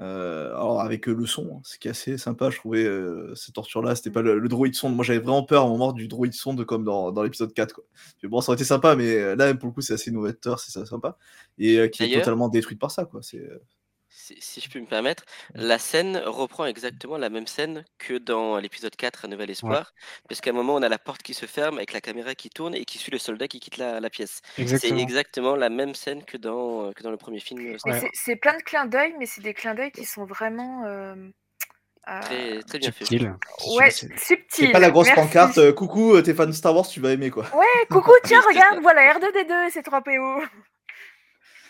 Euh, alors, avec euh, le son, hein, ce qui est assez sympa, je trouvais, euh, ces tortures-là, c'était pas le, le droïde sonde. Moi, j'avais vraiment peur à un moment du droïde sonde, comme dans, dans l'épisode 4. Quoi. Mais bon, ça aurait été sympa, mais euh, là, pour le coup, c'est assez novateur, c'est sympa. Et euh, qui est totalement détruite par ça, quoi. C'est. Euh, si, si je peux me permettre, la scène reprend exactement la même scène que dans l'épisode 4 à Nouvel Espoir, parce qu'à un moment, on a la porte qui se ferme avec la caméra qui tourne et qui suit le soldat qui quitte la, la pièce. C'est Exactement. exactement la même scène que dans, que dans le premier film. euh, c'est- plein de clins d'œil, mais c'est des clins d'œil qui sont vraiment. euh, euh, Très, très bien fait. Ouais, c'est- subtil. C'est pas la grosse merci. pancarte, euh, coucou, euh, t'es fan de Star Wars, tu vas aimer, quoi. Ouais, coucou, tiens, regarde, voilà R2D2, c'est 3PO.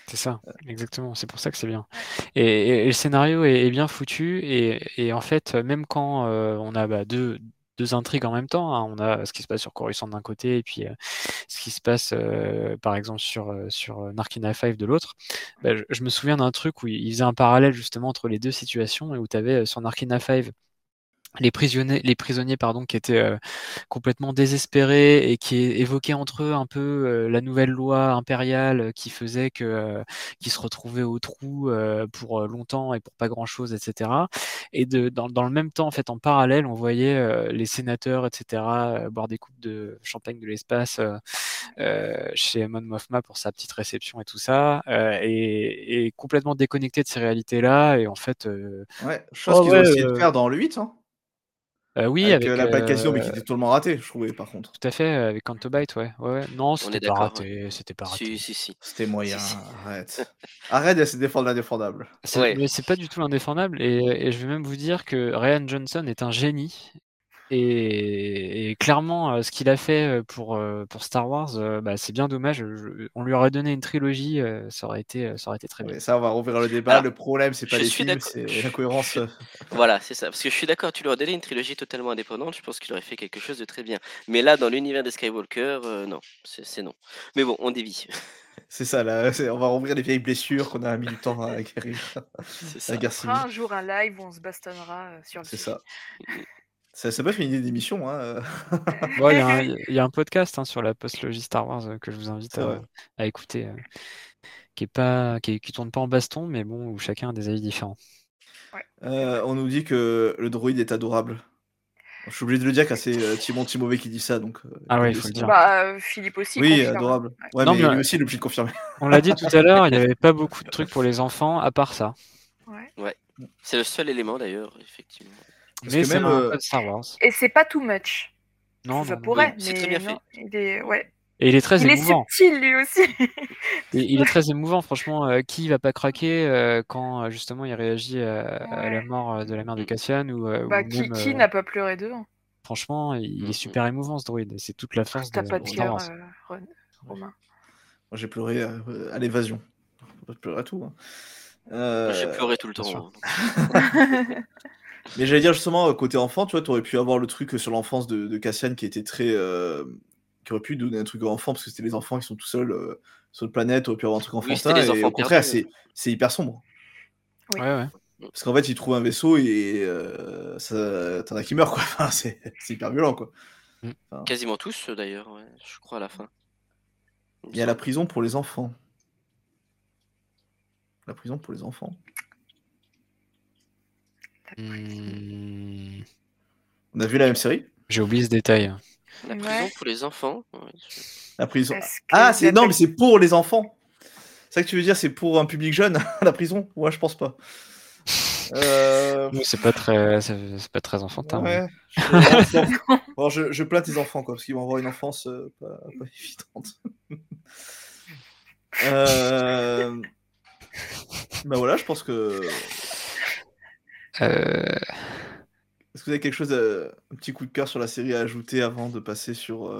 C'est ça, exactement. C'est pour ça que c'est bien. Et, et- et le scénario est, est bien foutu. Et, et en fait, même quand euh, on a bah, deux, deux intrigues en même temps, hein, on a ce qui se passe sur Coruscant d'un côté et puis euh, ce qui se passe, euh, par exemple, sur, euh, sur euh, Narkina 5 de l'autre, bah, je, je me souviens d'un truc où il faisait un parallèle justement entre les deux situations et où tu avais sur Narkina 5 les prisonniers, les prisonniers pardon, qui étaient euh, complètement désespérés et qui évoquaient entre eux un peu euh, la nouvelle loi impériale euh, qui faisait que euh, qu'ils se retrouvaient au trou euh, pour euh, longtemps et pour pas grand chose, etc. Et de, dans, dans le même temps, en fait, en parallèle, on voyait euh, les sénateurs, etc., boire des coupes de champagne de l'espace chez Mon Mothma pour sa petite réception et tout ça, euh, et, et complètement déconnecté de ces réalités-là. Et en fait, euh, Ouais, chose oh qu'ils ouais, ont essayé de faire dans le 8, hein. Euh, oui, avec, avec, euh, la Black Casino, mais euh, qui était totalement raté, je trouvais, par contre. Tout à fait, euh, avec Cantobite, ouais. ouais, ouais. Non, On c'était pas raté, c'était pas raté. Si, si, si. C'était moyen, Si, si. arrête. Arrête d'essayer de défendre l'indéfendable. C'est- Ouais. Mais c'est pas du tout indéfendable, et, et je vais même vous dire que Ryan Johnson est un génie. Et, et clairement, euh, ce qu'il a fait euh, pour, euh, pour Star Wars, bah, c'est bien dommage. Je- on lui aurait donné une trilogie, ça aurait été, ça aurait été très bien. Ouais, ça, on va rouvrir le débat. Alors, le problème, c'est pas les films, c'est l'incohérence. euh, Voilà, c'est ça. Parce que je suis d'accord, tu lui aurais donné une trilogie totalement indépendante, je pense qu'il aurait fait quelque chose de très bien. Mais là, dans l'univers des Skywalker, euh, non, c'est non. Mais bon, on dévie. C'est ça, là. On va rouvrir les vieilles blessures qu'on a mis du temps à guérir. C'est La ça. guerre On civile. fera un jour un live où on se bastonnera sur le C'est ça. Ça, ça peut être une idée d'émission. Hein. euh. Bon, il y, a un- il y a un podcast hein, sur la postlogie Star Wars euh, que je vous invite C'est à, écouter, euh, qui est pas, qui, est- qui tourne pas en baston, mais bon, où chacun a des avis différents. Euh, on nous dit que le droïde est adorable. Je suis obligé de le dire car c'est euh, Timon Timové qui dit ça. Donc, euh, Ah ouais, il faut le dire. Bah, euh, Philippe aussi. Oui, confirme. adorable. Ouais. Ouais, Non, mais mais- lui aussi, il est obligé de confirmer. On l'a dit tout à l'heure, il n'y avait pas beaucoup de trucs pour les enfants à part ça. Ouais. C'est le seul élément d'ailleurs, effectivement. Parce Mais que c'est même, un euh, peu de Star Wars. Et c'est pas too much. Non, ça non, pourrait, non, c'est mais très bien non, il est, ouais. Et il est très il est émouvant. subtil lui aussi. Il, il est très émouvant, franchement. euh, qui va pas craquer euh, quand euh, justement il réagit à, à la mort de la mère de Cassian ou, euh, ou Bah, qui, même, qui euh, n'a pas pleuré devant franchement, il est super émouvant ce droïde. C'est toute la force T'as de, pas de de Star cœur, Wars. euh, Ron- Romain? Moi, j'ai pleuré euh, à l'évasion. Pas pleurer à tout. hein. J'ai pleuré tout le temps. Mais j'allais dire justement, euh, côté enfant, tu vois, t'aurais pu avoir le truc sur l'enfance de, de Cassian qui était très. euh, qui aurait pu donner un truc aux enfants parce que c'était les enfants qui sont tout seuls euh, sur une planète, aurait pu avoir un truc Oui, enfantin. les et enfants au contraire, c'est c'est hyper sombre. Oui. Ouais, ouais. Parce qu'en fait, ils trouvent un vaisseau et euh, ça- t'en as qui meurent, quoi. Enfin, c'est c'est hyper violent, quoi. Quasiment tous euh, d'ailleurs, ouais, je crois à la fin. Il y a la prison pour les enfants. La prison pour les enfants. Hmm, On a vu la même série J'ai oublié ce détail. La prison Ouais. pour les enfants. ouais, La prison. Ah, c'est non, mais c'est pour les enfants. C'est ça que tu veux dire, c'est pour un public jeune, la prison? Ouais, je pense pas. Euh, C'est pas très, c'est pas très enfantin. ouais. Bon, je, je plains tes enfants, quoi, parce qu'ils vont avoir une enfance euh, pas, pas évidente. euh... Ben voilà, je pense que Est-ce que vous avez quelque chose, un petit coup de cœur sur la série à ajouter avant de passer sur.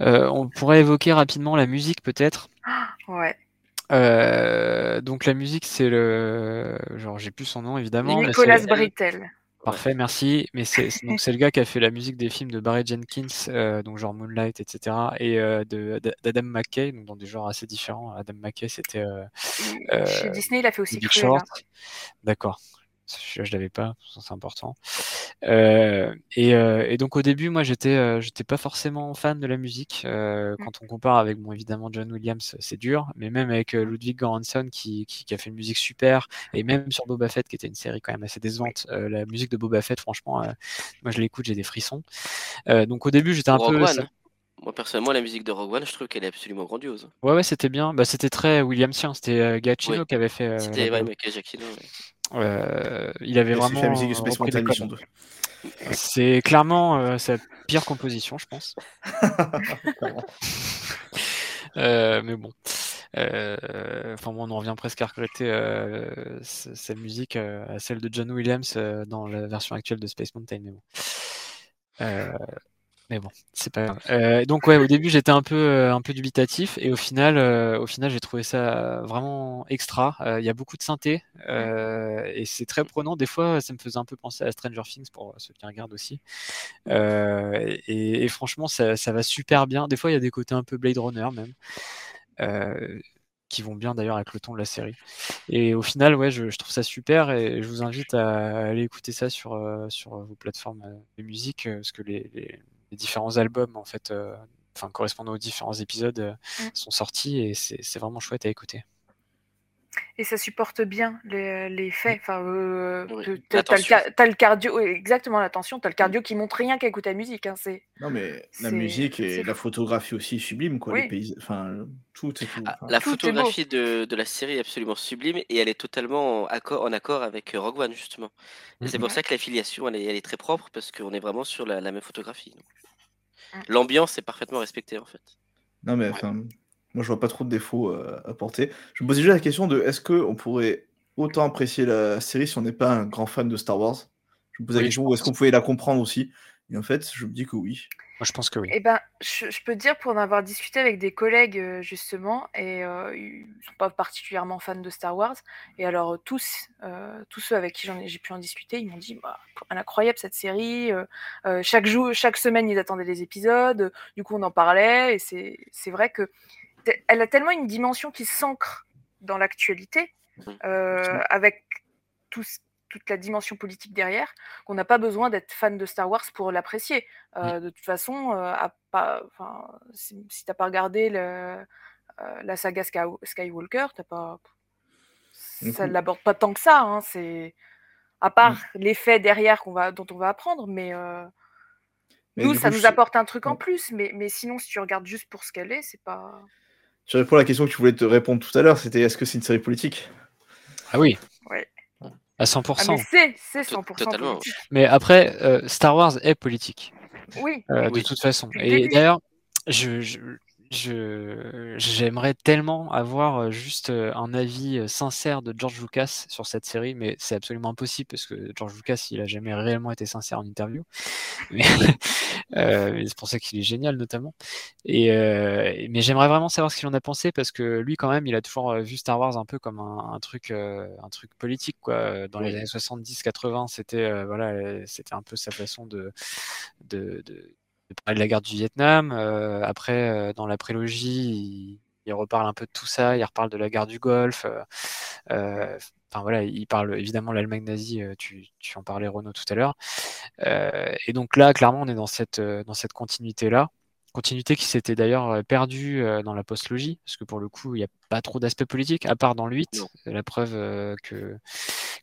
on pourrait évoquer rapidement la musique peut-être. Ouais. donc la musique c'est le genre j'ai plus son nom évidemment. Nicolas Brittel. Parfait, merci. Mais c'est donc c'est le gars qui a fait la musique des films de Barry Jenkins, euh, donc genre Moonlight, etc. Et euh, de d'Adam McKay, donc dans des genres assez différents. Adam McKay, c'était euh, Chez Disney, il a fait aussi Big. Short. D'accord. Je, je l'avais pas, c'est important. Euh, et, euh, et donc au début, moi, j'étais, euh, j'étais pas forcément fan de la musique. Mmh. quand on compare avec, bon, évidemment, John Williams, c'est dur, mais même avec Ludwig Göransson qui, qui, qui a fait une musique super, et même sur Boba Fett, qui était une série quand même assez décevante, la musique de Boba Fett, franchement, moi, je l'écoute, j'ai des frissons. Donc au début, j'étais un Rogue peu. One. Moi, personnellement, la musique de Rogue One, je trouve qu'elle est absolument grandiose. Ouais, ouais, c'était bien. Bah, c'était très Williamsien. C'était euh, Giacchino Oui. qui avait fait. euh, C'était ouais. Michael Giacchino. ouais. Euh, il avait vraiment. fait la musique de Space Mountain Mission codes. 2. C'est clairement euh, sa pire composition, je pense. Euh, mais bon. Euh, Enfin, bon, on en revient presque à regretter euh, sa musique euh, à celle de John Williams euh, dans la version actuelle de Space Mountain. Mais bon. Mais bon, c'est pas grave. Euh, donc ouais, au début j'étais un peu euh, un peu dubitatif et au final euh, au final j'ai trouvé ça vraiment extra. Euh, Il y a beaucoup de synthé et c'est très prenant. Des fois ça me faisait un peu penser à Stranger Things pour ceux qui regardent aussi. Et, et franchement ça, ça va super bien. Des fois il y a des côtés un peu Blade Runner même. Qui vont bien d'ailleurs avec le ton de la série. Et au final, ouais, je, je trouve ça super et je vous invite à aller écouter ça sur, euh, sur vos plateformes de musique parce que les, les- les différents albums en fait, euh, enfin correspondant aux différents épisodes euh, sont sortis et c'est vraiment chouette à écouter. Et ça supporte bien les, les faits. Enfin, euh, Oui. t'as, le, cardio, exactement l'attention. T'as le cardio qui montre rien qu'à écouter la musique. Hein, c'est, Non, mais la musique et la photographie aussi sublime, quoi. Oui. Les pays... Enfin, tout tout. Ah, La Tout est beau. photographie de, de la série est absolument sublime et elle est totalement en accord, en accord avec euh, Rogue One, justement. C'est Mhm. pour ça que l'affiliation, elle est, elle est très propre parce qu'on est vraiment sur la, la même photographie. donc. L'ambiance est parfaitement respectée, en fait. Non, mais enfin, moi, je vois pas trop de défauts euh, à porter. Je me posais déjà la question de est-ce qu'on pourrait autant apprécier la série si on n'est pas un grand fan de Star Wars? Je me posais la question est-ce qu'on pouvait la comprendre aussi? Et en fait, je me dis que oui. Moi je pense que oui. Eh ben, je, je peux te dire pour en avoir discuté avec des collègues euh, justement, et euh, ils sont pas particulièrement fans de Star Wars. Et alors euh, tous, euh, tous ceux avec qui j'ai pu en discuter, ils m'ont dit, bah, incroyable cette série. euh, chaque jour, chaque semaine, ils attendaient les épisodes. Du coup, on en parlait, et c'est, vrai que elle a tellement une dimension qui s'ancre dans l'actualité, euh, avec tout ce- toute la dimension politique derrière, qu'on n'a pas besoin d'être fan de Star Wars pour l'apprécier. Euh, de toute façon, euh, à pas, si, si t'as pas regardé le, euh, la saga Sky- Skywalker, t'as pas, ça coup- l'aborde pas tant que ça. Hein, c'est à part les faits derrière qu'on va, dont on va apprendre, mais, euh, Mais nous, ça coup, nous apporte un truc en Ouais. plus. Mais, mais sinon, si tu regardes juste pour ce qu'elle est, c'est pas. Je réponds à la question que tu voulais te répondre tout à l'heure c'était est-ce que c'est une série politique? Ah oui, Ouais. À 100%. Ah, mais c'est, c'est To- 100% totalement. politique. Mais après, euh, Star Wars est politique. Oui. Euh, Oui. de toute façon. Et d'ailleurs, je, je, je- j'aimerais tellement avoir juste un avis sincère de George Lucas sur cette série, mais c'est absolument impossible parce que George Lucas, il a jamais réellement été sincère en interview. Mais, euh, c'est pour ça qu'il est génial notamment. Et, euh, mais j'aimerais vraiment savoir ce qu'il en a pensé parce que lui, quand même, il a toujours vu Star Wars un peu comme un, un truc, un truc politique, quoi. Dans les années 70-80, c'était euh, voilà, c'était un peu sa façon de, de, de, de parler de la guerre du Vietnam. Euh, après, euh, dans la prélogie, il, il reparle un peu de tout ça. Il reparle de la guerre du Golfe. euh, Enfin voilà, il parle évidemment de l'Allemagne nazie. Tu, tu en parlais Renaud tout à l'heure. Et donc là, clairement, on est dans cette dans cette continuité là. Continuité qui s'était d'ailleurs perdue dans la postlogie, parce que pour le coup, il n'y a pas trop d'aspect politique, à part dans le 8, Non. la preuve que,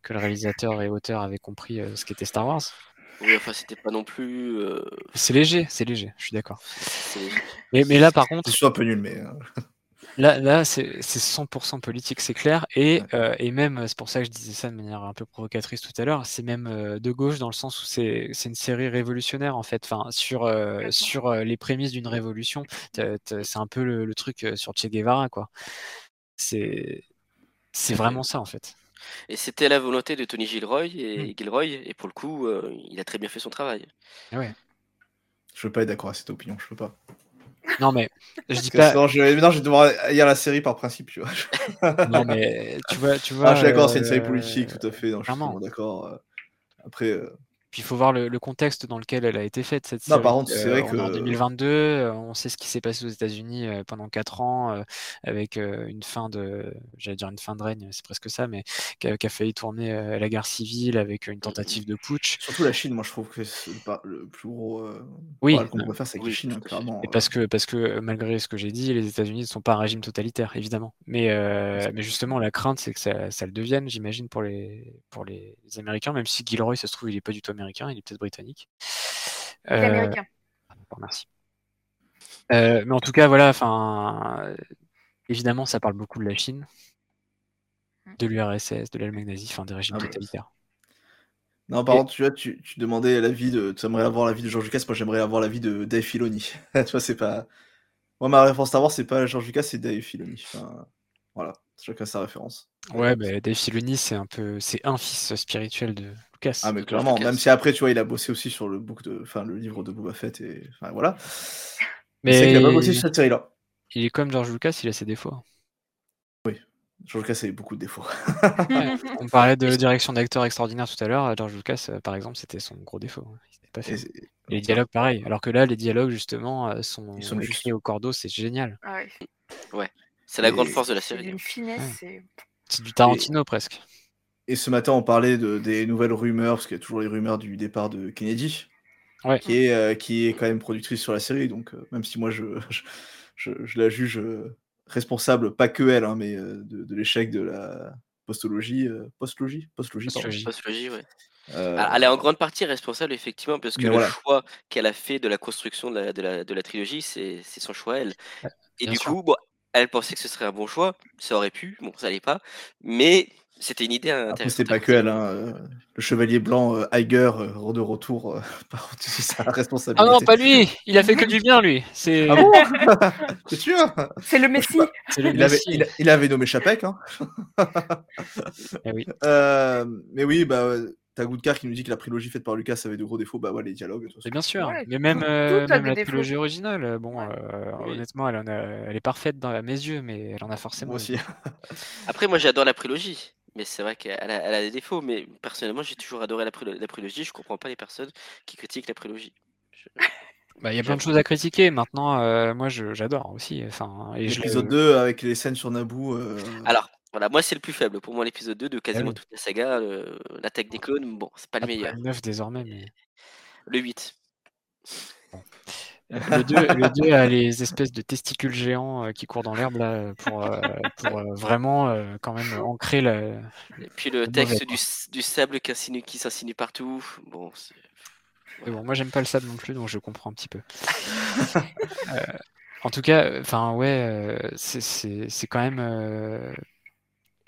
que le réalisateur et auteur avaient compris ce qu'était Star Wars. Oui, enfin, c'était pas non plus. euh, C'est léger, c'est léger, je suis d'accord. c'est- Mais, mais là, par contre, C'est soit un peu nul, mais. euh, Là, là c'est c'est 100% politique, c'est clair. Et, euh, et même, c'est pour ça que je disais ça de manière un peu provocatrice tout à l'heure, c'est même euh, de gauche dans le sens où c'est c'est une série révolutionnaire en fait. Enfin, sur, euh, sur euh, les prémices d'une révolution, T'as- t'as- c'est un peu le, le truc euh, sur Che Guevara, quoi. C'est c'est vraiment ça en fait. Et c'était la volonté de Tony Gilroy Mmh. et Gilroy, et pour le coup, euh, il a très bien fait son travail. Ouais. Je veux pas être d'accord avec cette opinion, je peux pas. Non, mais je dis pas. sinon, je, maintenant, je vais devoir lire la série par principe, tu vois. Non, mais tu vois, tu Ah, vois. je suis d'accord, c'est une série politique, tout à fait. Non, je suis d'accord. Après, euh, Puis il faut voir le, le contexte dans lequel elle a été faite, cette Non, série. par contre, c'est Euh, vrai on est en que- 2022, euh, on sait ce qui s'est passé aux États-Unis euh, pendant 4 ans, euh, avec euh, une fin de, j'allais dire une fin de règne, c'est presque ça, mais qui a, failli tourner euh, à la guerre civile avec une tentative de putsch. surtout la Chine, moi, je trouve que c'est pas le plus gros. euh, Oui. qu'on faire, c'est Oui, la Chine, clairement. Et parce que, parce que euh, malgré ce que j'ai dit, les États-Unis ne sont pas un régime totalitaire, évidemment. Mais, euh, mais justement, la crainte, c'est que ça, ça le devienne, j'imagine, pour les, pour les Américains, même si Gilroy, ça se trouve, il n'est pas du tout américain, il est peut-être britannique. Il est Euh, américain. Bon, merci. Euh, mais en tout cas, voilà, enfin, évidemment, ça parle beaucoup de la Chine, de l'URSS, de l'Allemagne nazie, enfin des régimes Ah, totalitaires. Non, par contre, tu vois, tu, tu demandais l'avis de. Tu aimerais avoir l'avis de George Lucas, moi j'aimerais avoir l'avis de Dave Filoni. tu vois, c'est pas. Moi, ma référence Star Wars, c'est pas George Lucas, c'est Dave Filoni. Enfin, voilà, chacun sa référence. Ouais, mais Dave Filoni, c'est un peu, c'est un fils spirituel de Lucas. Ah, mais clairement, Lucas. même si après, tu vois, il a bossé aussi sur le, book de... enfin, le livre de Boba Fett, et. Enfin, voilà. Mais c'est qu'il a pas bossé sur cette série-là. il est comme George Lucas, il a ses défauts. George Lucas a beaucoup de défauts. Ouais. On parlait de direction d'acteur extraordinaire tout à l'heure. George Lucas, euh, par exemple, c'était son gros défaut. Il pas fait. Et les dialogues, pareil. Alors que là, les dialogues, justement, euh, sont, Ils sont écrits justes. au cordeau, c'est génial. Ah ouais. C'est la Et- grande force de la C'est série. d'une finesse. Ouais. c'est- du Tarantino presque. Et ce matin, on parlait de, des nouvelles rumeurs, parce qu'il y a toujours les rumeurs du départ de Kennedy, Ouais. qui, est, euh, qui est quand même productrice sur la série. Donc, euh, même si moi, je, je, je- je la juge euh, responsable, pas que elle, hein, mais euh, de, de l'échec de la postologie. euh, postlogie Postlogie, pardon. Postlogie. Postlogie, ouais. Euh, Alors, Elle est en grande partie responsable, effectivement, parce que Mais le voilà. choix qu'elle a fait de la construction de la, de la, de la trilogie, c'est c'est son choix, elle. Et bien du sûr. coup, bon, elle pensait que ce serait un bon choix, ça aurait pu, bon, ça l'est pas, mais c'était une idée intéressante. c'était à pas que elle. Hein, euh, le chevalier blanc, euh, Iger, euh, de retour, euh, par contre, c'est sa Ah responsabilité. non, pas lui Il a fait que du bien, lui. C'est Ah bon? T'es sûr? C'est le Messie. c'est le il avait, Messie. il, il avait nommé Chapek. Hein. Eh oui. Euh, mais oui, bah, t'as Goodcar qui nous dit que la trilogie faite par Lucas avait de gros défauts. Bah ouais, les dialogues. façon. bien sûr, Ouais, mais même, euh, même la défauts. trilogie originale, euh, bon, Ouais. euh, Oui. honnêtement, elle, en a- elle est parfaite dans, à mes yeux, mais elle en a forcément. Moi aussi. Après, moi, j'adore la prélogie. Mais c'est vrai qu'elle a, elle a des défauts. Mais personnellement, j'ai toujours adoré la, la prélogie. Je comprends pas les personnes qui critiquent la prélogie. Je- Bah, il y a plein de choses à critiquer. Maintenant, euh, moi, je- j'adore aussi. Enfin, et je L'épisode le- 2 avec les scènes sur Naboo. euh, Alors, voilà, moi, c'est le plus faible. Pour moi, l'épisode 2 de quasiment oui. toute la saga, le- l'attaque des clones, bon, c'est pas le Après, meilleur. le 9 désormais, mais Le 8. Euh, le 2, le 2 a les espèces de testicules géants euh, qui courent dans l'herbe là pour, euh, pour euh, vraiment euh, quand même ancrer la. Et puis le le texte du, du sable qui insinue- qui s'insinue partout. Bon, c'est- bon, moi j'aime pas le sable non plus, donc je comprends un petit peu. Euh, en tout cas, enfin ouais, euh, c'est quand même.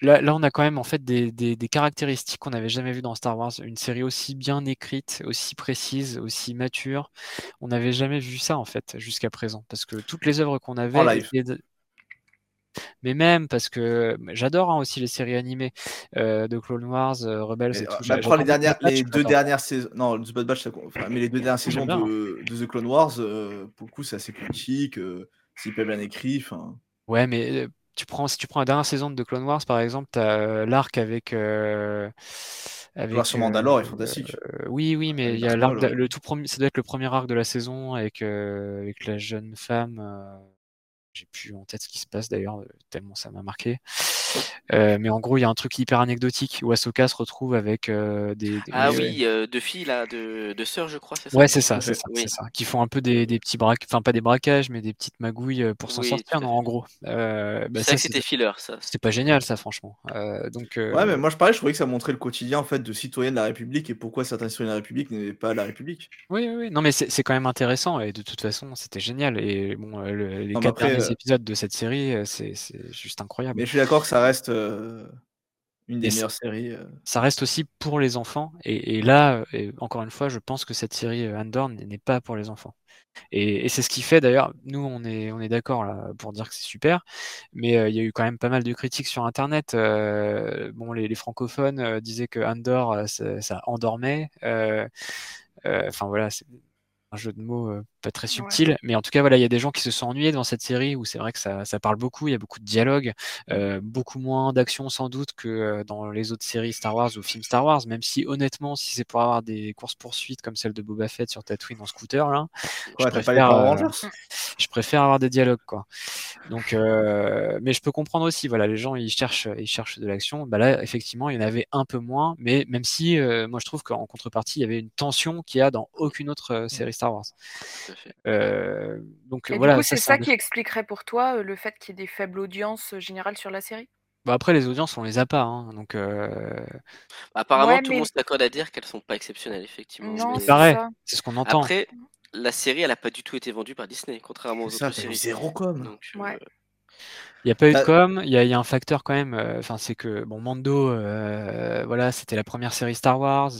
Là, là, on a quand même en fait des, des- des caractéristiques qu'on n'avait jamais vues dans Star Wars. Une série aussi bien écrite, aussi précise, aussi mature. On n'avait jamais vu ça en fait jusqu'à présent. Parce que toutes les œuvres qu'on avait. En live. étaient Mais même parce que j'adore hein, aussi les séries animées euh, de Clone Wars, euh, Rebels et tout. euh, J'a- bah, prends les, dernières, Batch, les deux dernières saisons. Non, le Bad Batch, ça compte. Enfin, mais les deux dernières saisons hein. de, The Clone Wars, euh, pour le coup, c'est assez politique. euh, c'est hyper bien écrit. Enfin, Ouais, mais tu prends, si tu prends la dernière saison de Clone Wars, par exemple, tu as l'arc avec. euh, avec sur euh, Mandalore est fantastique. euh, oui, oui, mais il y a l'arc, de- le tout premier, ça doit être le premier arc de la saison avec, euh, avec la jeune femme. euh, j'ai plus en tête ce qui se passe d'ailleurs, euh, tellement ça m'a marqué. Euh, mais en gros, il y a un truc hyper anecdotique où Ahsoka se retrouve avec euh, des, des- Ah oui, euh, deux filles là, de, de sœurs, je crois, c'est ça? Ouais, c'est ça, c'est ça, Oui. c'est ça. Qui font un peu des, des petits braques, enfin pas des braquages, mais des petites magouilles pour s'en Oui, sortir, non, en gros. Euh, bah, C'est ça, vrai que c'est c'était filler, ça. c'était pas génial, ça, franchement. Euh, donc, euh, Ouais, mais moi, je parlais, je trouvais que ça montrait le quotidien en fait de citoyens de la République et pourquoi certains citoyens de la République n'aimaient pas la République. oui, oui, oui. Non, mais c'est c'est quand même intéressant et de toute façon, c'était génial. Et bon, le- les Non, quatre après, derniers euh, épisodes de cette série, c'est c'est juste incroyable. Mais je suis d'accord que ça reste euh, Une des Et meilleures séries. euh. ça reste aussi pour les enfants. Et, et là, euh, et encore une fois, je pense que cette série Andor n'est pas pour les enfants. Et, c'est ce qui fait d'ailleurs, nous on est, on est d'accord là pour dire que c'est super, mais il y a eu quand même pas mal de critiques sur Internet. Bon, les, les francophones disaient que Andor, ça, ça endormait. Enfin voilà, c'est un jeu de mots pas très subtil, mais en tout cas voilà, il y a des gens qui se sont ennuyés devant cette série où c'est vrai que ça, ça parle beaucoup, il y a beaucoup de dialogue, euh, beaucoup moins d'action sans doute que euh, dans les autres séries Star Wars ou films Star Wars, même si honnêtement, si c'est pour avoir des courses poursuites comme celle de Boba Fett sur Tatooine en scooter là, Ouais, préfère, euh, je préfère avoir des dialogues quoi. Donc, euh, mais je peux comprendre aussi, voilà, les gens ils cherchent, ils cherchent de l'action. Bah là, effectivement, il y en avait un peu moins, mais même si, euh, moi je trouve qu'en contrepartie, il y avait une tension qu'il y a dans aucune autre euh, série Star Wars. Euh, donc Et voilà, du coup, ça, c'est ça qui expliquerait pour toi euh, le fait qu'il y ait des faibles audiences euh, générales sur la série? Bah, après, les audiences, on les a pas, hein, donc. euh, Apparemment, Ouais, tout mais- le monde s'accorde à dire qu'elles sont pas exceptionnelles, effectivement. Non, mais- c'est paraît, ça. c'est ce qu'on entend. Après, la série, elle a pas du tout été vendue par Disney, contrairement aux ça, autres eu séries. zéro com. Donc, euh, Ouais. Il n'y a pas eu de Bah- com, il y a, il y a un facteur quand même, euh, enfin c'est que bon Mando, euh, voilà, c'était la première série Star Wars,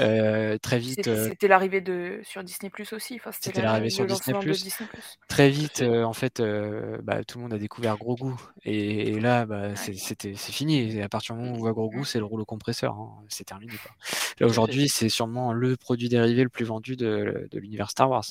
euh, très vite, C'était euh, c'était l'arrivée de sur Disney Plus aussi. Enfin, c'était C'était la- l'arrivée sur Disney+. Disney Plus. très vite, euh, en fait, euh, bah, tout le monde a découvert Grogu et, et là, bah, c'est- c'était c'est fini. Et à partir du moment où on voit Grogu, c'est le rouleau compresseur, hein, c'est terminé. Quoi. Là aujourd'hui, c'est sûrement le produit dérivé le plus vendu de, de l'univers Star Wars.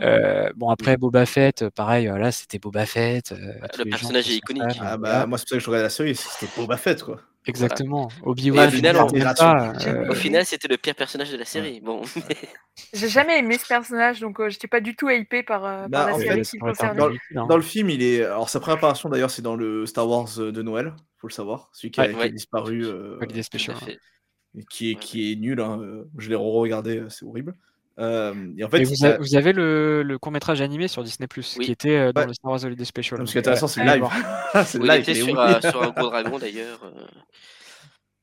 Euh, bon après Boba Fett, pareil, voilà, c'était Boba Fett. euh, le gens personnage est iconique. Ah bah, moi, c'est pour ça que je regardais la série, c'était Boba Fett, quoi. Exactement. Obi-Wan, au final, on- euh, Au final, c'était le pire personnage de la série. Bon, J'ai jamais aimé ce personnage, donc euh, j'étais pas du tout hypé par, euh, par Bah, la série fait, qui concernait. Dans, hein. dans le film, il est. Alors, sa première apparition, d'ailleurs, c'est dans le Star Wars de Noël, faut le savoir. Celui qui a, Ouais. qui a Ouais. disparu. euh, Holiday Special, hein. qui est, qui est nul. hein, Je l'ai re-regardé, c'est horrible. Euh, et en fait, Et vous, y a- a- vous avez le, le court métrage animé sur Disney Plus Oui. qui était euh, dans Ouais. le Star Wars Holiday Special. Non, ce donc, qui est intéressant, c'est le live. c'est le Oui, il live. était mais sur, oui. euh, sur un gros dragon d'ailleurs.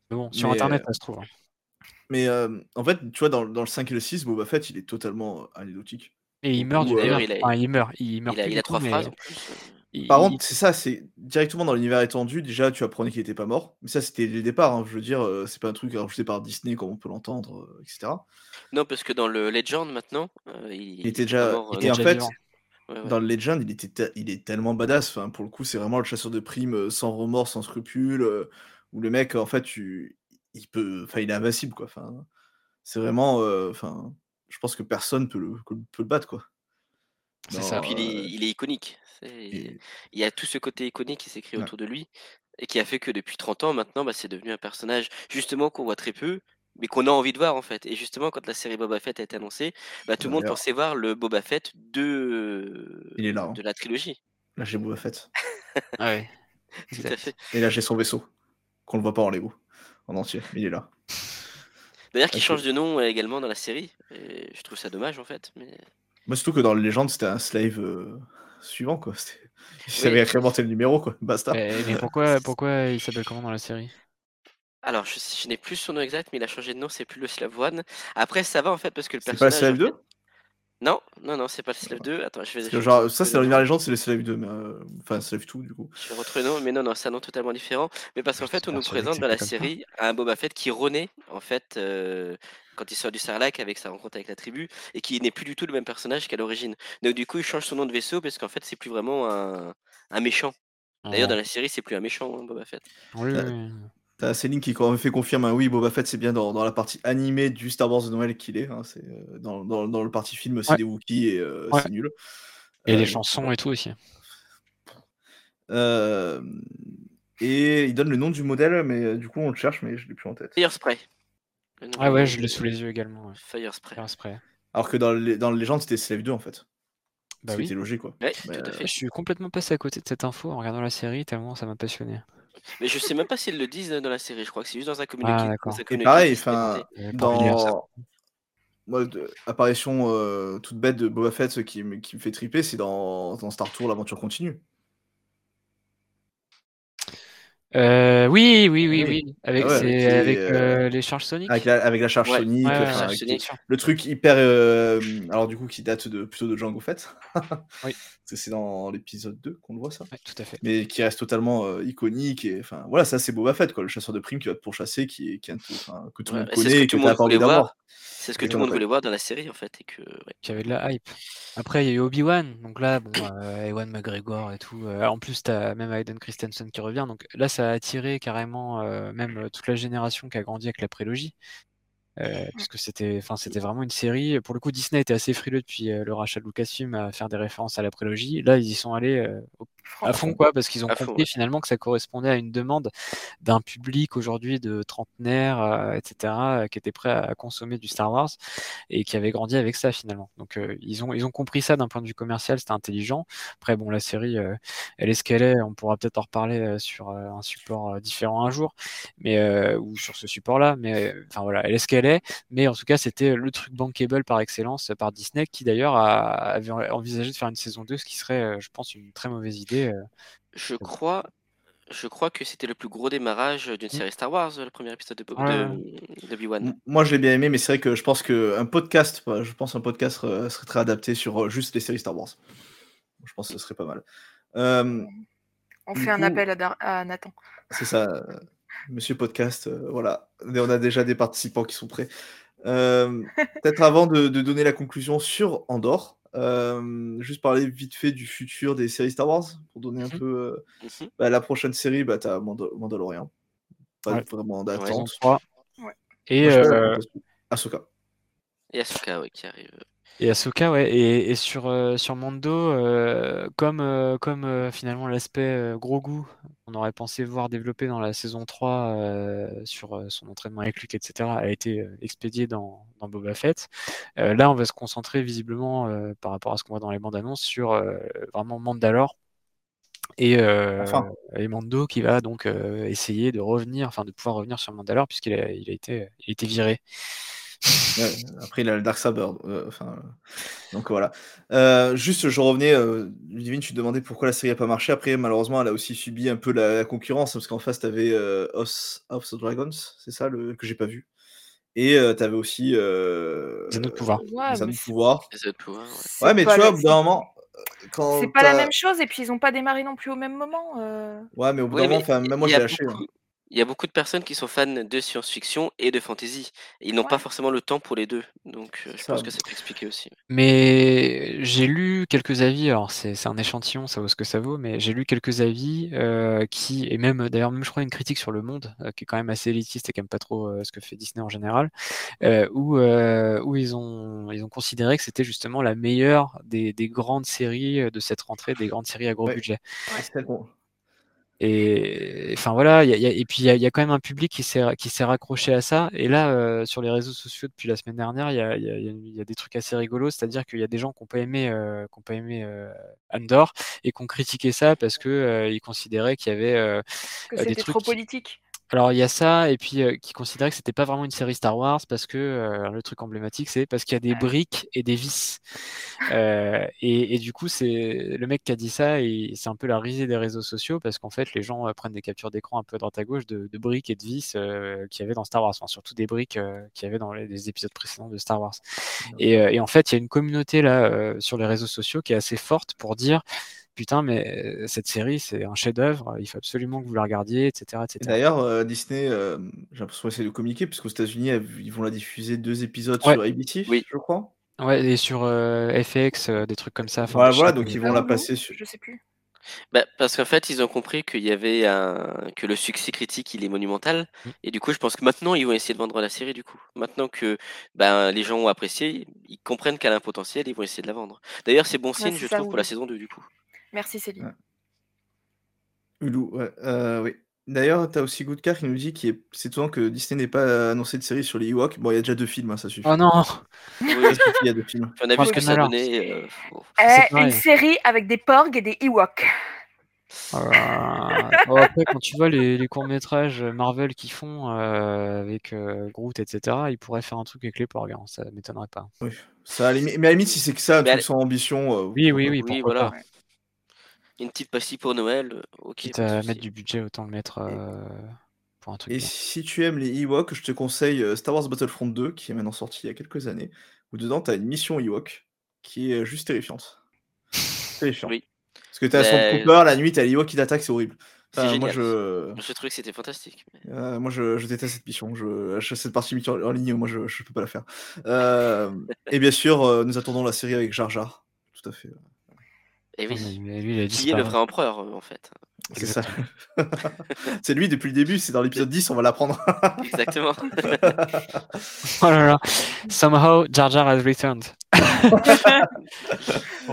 bon, sur Mais, internet, ça se trouve. hein. Mais euh, en fait, tu vois, dans, dans le 5 et le 6, Boba Fett, il est totalement anecdotique. Et il meurt du D'ailleurs, Enfin, il a- il meurt. Il meurt Il a, il coup, trois mais phrases en plus. Il- Par il- contre, c'est ça, c'est directement dans l'univers étendu. Déjà, tu apprenais qu'il était pas mort. Mais ça, c'était le départ. hein, Je veux dire, euh, c'est pas un truc rajouté par Disney comme on peut l'entendre, euh, etc. Non, parce que dans le Legend maintenant, euh, il, Il était déjà. mort, et en déjà fait, ouais, ouais. dans le Legend, il, était te- il est tellement badass. Enfin, pour le coup, c'est vraiment le chasseur de primes sans remords, sans scrupules. où le mec, en fait, tu, il peut, enfin, il est invincible, quoi. Enfin, c'est vraiment, enfin, je pense que personne peut le, peut le battre, quoi. C'est Dans, ça. Puis il est, il est iconique. Et- Il y a tout ce côté iconique qui Ouais. autour de lui et qui a fait que depuis 30 ans maintenant, bah, c'est devenu un personnage justement qu'on voit très peu, mais qu'on a envie de voir en fait. Et justement, quand la série Boba Fett a été annoncée, bah, tout le monde pensait voir le Boba Fett de, Il est là, hein. de la trilogie. Là, j'ai Boba Fett. Ah ouais. Tout Exact. à fait. Et là, j'ai son vaisseau. Qu'on ne voit pas en Lego. En entier. Il est là. D'ailleurs, qui change de nom euh, également dans la série. Et je trouve ça dommage en fait. Mais... Moi, surtout que dans les légendes, c'était un slave euh, suivant, quoi. C'était- Il Oui. savait incrémenter le numéro, quoi. Basta. Mais, mais pourquoi, pourquoi il s'appelle comment dans la série? Alors, je, je n'ai plus son nom exact, mais il a changé de nom, c'est plus le Slave One. Après, ça va en fait parce que le C'est pas le personnage. slave en 2 fait- Non, non, non, c'est pas le Slave 2. Attends, je vais. Genre, ça, c'est l'univers légende, c'est le slave 2. Mais, euh, Enfin, slave 2, du coup. Je vais retrouver le nom, mais non, non, c'est un nom totalement différent. Mais parce qu'en suis fait, on nous présente dans la série un Boba Fett qui renaît, en fait, euh, quand il sort du Sarlacc avec sa rencontre avec la tribu, et qui n'est plus du tout le même personnage qu'à l'origine. Donc, du coup, il change son nom de vaisseau parce qu'en fait, c'est plus vraiment un, un méchant. D'ailleurs, dans la série, c'est plus un méchant, hein, Boba Fett. Oui, oui. T'as Céline qui quand même fait confirme, hein, oui, Boba Fett, c'est bien dans, dans la partie animée du Star Wars de Noël qu'il est. hein, c'est, euh, dans, dans, dans le partie film, c'est Ouais. des Wookiees et euh, Ouais. c'est nul. Et Euh, les donc, chansons et tout aussi. Euh, et il donne le nom du modèle, mais euh, du coup, on le cherche, mais je l'ai plus en tête. Fire Spray. Ah ouais, je l'ai sous les yeux également. Ouais. Fire Spray. Fire Spray. Alors que dans, le- dans légende, c'était Slave 2, en fait. Bah oui. était logique, quoi. Ouais, Mais, tout à euh, fait. Je suis complètement passé à côté de cette info en regardant la série, tellement ça m'a passionné. Mais je sais même pas s'ils le disent dans la série. Je crois que c'est juste dans un communiqué. Ah dans d'accord. un Et communiqué pareil, ça. dans. Moi, de- apparition euh, toute bête de Boba Fett, ce qui, me- qui me fait triper, c'est dans, dans Star Tour, l'aventure continue. Euh, oui, oui, oui, Oui. oui. Avec, Ah ouais, c'est avec les, avec euh, euh, les charges soniques. Avec la, avec la charge Ouais. sonique, Ouais, ouais, enfin, ouais, avec bien le- truc hyper. euh, alors, du coup, qui date de, plutôt de Django Fett. Oui. Parce que c'est dans l'épisode 2 qu'on le voit, ça. Ouais, tout à fait. Mais qui reste totalement euh, iconique. Et, enfin, voilà, ça, c'est Boba Fett, quoi, le chasseur de primes qui va te pourchasser, qui est, qui enfin, que tout le Ouais, monde connaît que et tout que le t'as monde pas C'est ce que tout le as monde voulait voir dans la série en fait. Et que, ouais. Qui avait de la hype. Après, il y a eu Obi-Wan, donc là, bon, euh, Ewan McGregor et tout. euh, en plus, t'as même Hayden Christensen qui revient, donc là, ça a attiré carrément euh, même euh, toute la génération qui a grandi avec la prélogie. Euh, puisque c'était, enfin, c'était vraiment une série. Pour le coup, Disney était assez frileux depuis euh, le rachat de Lucasfilm à faire des références à la prélogie. Là, ils y sont allés euh, au- à fond, quoi, parce qu'ils ont À compris finalement que ça correspondait à une demande d'un public aujourd'hui de trentenaires, euh, etc., euh, qui était prêt à consommer du Star Wars et qui avait grandi avec ça finalement. Donc euh, ils ont ils ont compris ça d'un point de vue commercial, c'était intelligent. Après bon, la série, euh, elle est ce qu'elle est. On pourra peut-être en reparler sur un support différent un jour, mais ou sur ce support-là. Mais euh, enfin voilà, elle est ce qu'elle est. Mais en tout cas, c'était le truc bankable par excellence par Disney, qui d'ailleurs avait envisagé de faire une saison 2, ce qui serait, je pense, une très mauvaise idée. Euh. Je crois, je crois que c'était le plus gros démarrage d'une série Star Wars, le premier épisode de, Bob- Ouais, de, d'Obi-Wan. M- Moi, je l'ai bien aimé, mais c'est vrai que je pense qu'un podcast, je pense un podcast euh, serait très adapté sur euh, juste les séries Star Wars. Je pense que ce serait pas mal. Euh, On fait un appel à, Dar- à Nathan. C'est ça, euh, Monsieur Podcast, euh, voilà. Et on a déjà des participants qui sont prêts. Euh, Peut-être avant de, de donner la conclusion sur Andorre, euh, juste parler vite fait du futur des séries Star Wars, pour donner un Mhm. peu... euh, Mhm. bah, la prochaine série, bah, t'as Mando- Mandalorian. Pas Ouais. vraiment d'attente. 3. Ouais. Et, Moi, euh, Ahsoka. Et Asuka, ouais, qui arrive. Et Ahsoka, ouais, et, et sur, euh, sur Mando, euh, comme, euh, comme finalement l'aspect gros goût, on aurait pensé voir développer dans la saison 3 euh, sur son entraînement avec Luke, etc., a été expédié dans, dans Boba Fett. Là, on va se concentrer visiblement par rapport à ce qu'on voit dans les bandes annonces sur vraiment Mandalore. Et, euh, Enfin. et Mando qui va donc euh, essayer de revenir, enfin de pouvoir revenir sur Mandalore puisqu'il a, il a été, il a été viré. Ouais, après, il a le Dark Saber. euh, enfin, donc voilà. Euh, juste, je revenais. Euh, Ludivine, tu te demandais pourquoi la série n'a pas marché. Après, malheureusement, elle a aussi subi un peu la, la concurrence parce qu'en face, tu avais euh, House of the Dragons, c'est ça, le, que j'ai pas vu. Et tu avais aussi. Euh, Les anneaux de pouvoir. Ouais, les mais anneaux de c'est- pouvoir. Les autres pouvoirs, ouais. Mais pas tu vois, la- au bout d'un moment. euh, Quand C'est pas la t'as- même chose, et puis ils ont pas démarré non plus au même moment. euh. Ouais, mais au bout Oui, d'un moment, enfin, même moi, il y j'ai a lâché. beaucoup- hein. Il y a beaucoup de personnes qui sont fans de science-fiction et de fantasy. Ils n'ont pas Ouais. forcément le temps pour les deux. Donc euh, je Ça. pense que ça peut expliquer aussi. Mais j'ai lu quelques avis, alors c'est un échantillon, ça vaut ce que ça vaut, mais j'ai lu quelques avis euh, qui, et même d'ailleurs, même je crois une critique sur Le Monde, euh, qui est quand même assez élitiste et qui aime pas trop ce que fait Disney en général, où, où ils, ont, ils ont considéré que c'était justement la meilleure des, des grandes séries de cette rentrée, des grandes séries à gros Ouais. budget. Qu'on- Et enfin voilà, il y a- il y a- et puis il y, a- il y a quand même un public qui s'est raccroché à ça. Et là, euh, sur les réseaux sociaux depuis la semaine dernière, il y a, des trucs assez rigolos, c'est-à-dire qu'il y a des gens qui n'ont pas aimé, euh, qui ont pas aimé euh, Andor et qui ont critiqué ça parce que ils considéraient qu'il y avait Que des c'était trucs. trop politique. Alors il y a ça et puis euh, qui considéraient que c'était pas vraiment une série Star Wars parce que euh, le truc emblématique c'est parce qu'il y a des briques et des vis. Euh, et, et du coup c'est le mec qui a dit ça et c'est un peu la risée des réseaux sociaux parce qu'en fait les gens prennent des captures d'écran un peu à droite à gauche de, de briques et de vis euh, qu'il y avait dans Star Wars, enfin, surtout des briques euh, qu'il y avait dans les, les épisodes précédents de StarArs. Et, euh, et en fait il y a une communauté là euh, sur les réseaux sociaux qui est assez forte pour dire putain mais euh, cette série c'est un chef-d'œuvre, il faut absolument que vous la regardiez, etc. etc. Et D'ailleurs, euh, Disney, euh, j'ai l'impression qu'ils essaient de communiquer, puisqu'aux États-Unis, ils vont la diffuser deux épisodes Ouais. sur ABC, Oui. je crois. Ouais, et sur euh, FX, euh, des trucs comme ça. enfin, Voilà, voilà, donc ils vont la passer sur. Je sais plus. Bah, parce qu'en fait, ils ont compris qu'il y avait un... que le succès critique, il est monumental. Mm. Et du coup, je pense que maintenant, ils vont essayer de vendre la série, du coup. Maintenant que ben, les gens ont apprécié, ils comprennent qu'elle a un potentiel, ils vont essayer de la vendre. D'ailleurs, c'est bon signe, je ça, trouve, pour la saison 2, du coup. Merci Céline. Ouais. Hulu, ouais. euh, oui. D'ailleurs, t'as aussi Goodcar qui nous dit est... c'est étonnant que Disney n'ait pas annoncé de série sur les Ewoks. Bon, il y a déjà deux films, hein, ça suffit. Oh non il y a deux films. on a vu ce que ça donnait. euh, Eh, pareil. une série avec des porgs et des Ewoks. Oh. Bon, après, quand tu vois les, les courts-métrages Marvel qu'ils font euh, avec euh, Groot, etc., ils pourraient faire un truc avec les porgs, hein, ça m'étonnerait pas. Oui. Ça, Mais à la limite, si c'est que ça, elle- sans ambition. euh, Oui, oui, oui, voilà. pas. Une petite pastille pour Noël, euh, ok. Quitte à mettre du budget, autant le mettre euh, pour un truc. Et bien. si tu aimes les Ewoks, je te conseille euh, Star Wars Battlefront 2, qui est maintenant sorti il y a quelques années, où dedans tu as une mission Ewok qui est juste terrifiante. Terrifiant. Oui. Parce que t'es à son Mais- Cooper, la nuit, t'as l'Ewok qui t'attaque, c'est horrible. Enfin, moi, je... Trouvais que c'était fantastique. mais- Euh, moi, je, je déteste cette mission. Je, je- cette partie mission en ligne, moi, je, je peux pas la faire. Euh, et bien sûr, euh, nous attendons la série avec Jar Jar. Tout à fait. Et oui. Mais- mais lui, il a Qui est le vrai empereur, euh, en fait? C'est ça. c'est lui depuis le début. C'est dans l'épisode 10, on va l'apprendre. Exactement. Oh là là. Somehow, Jar Jar has returned. Pour,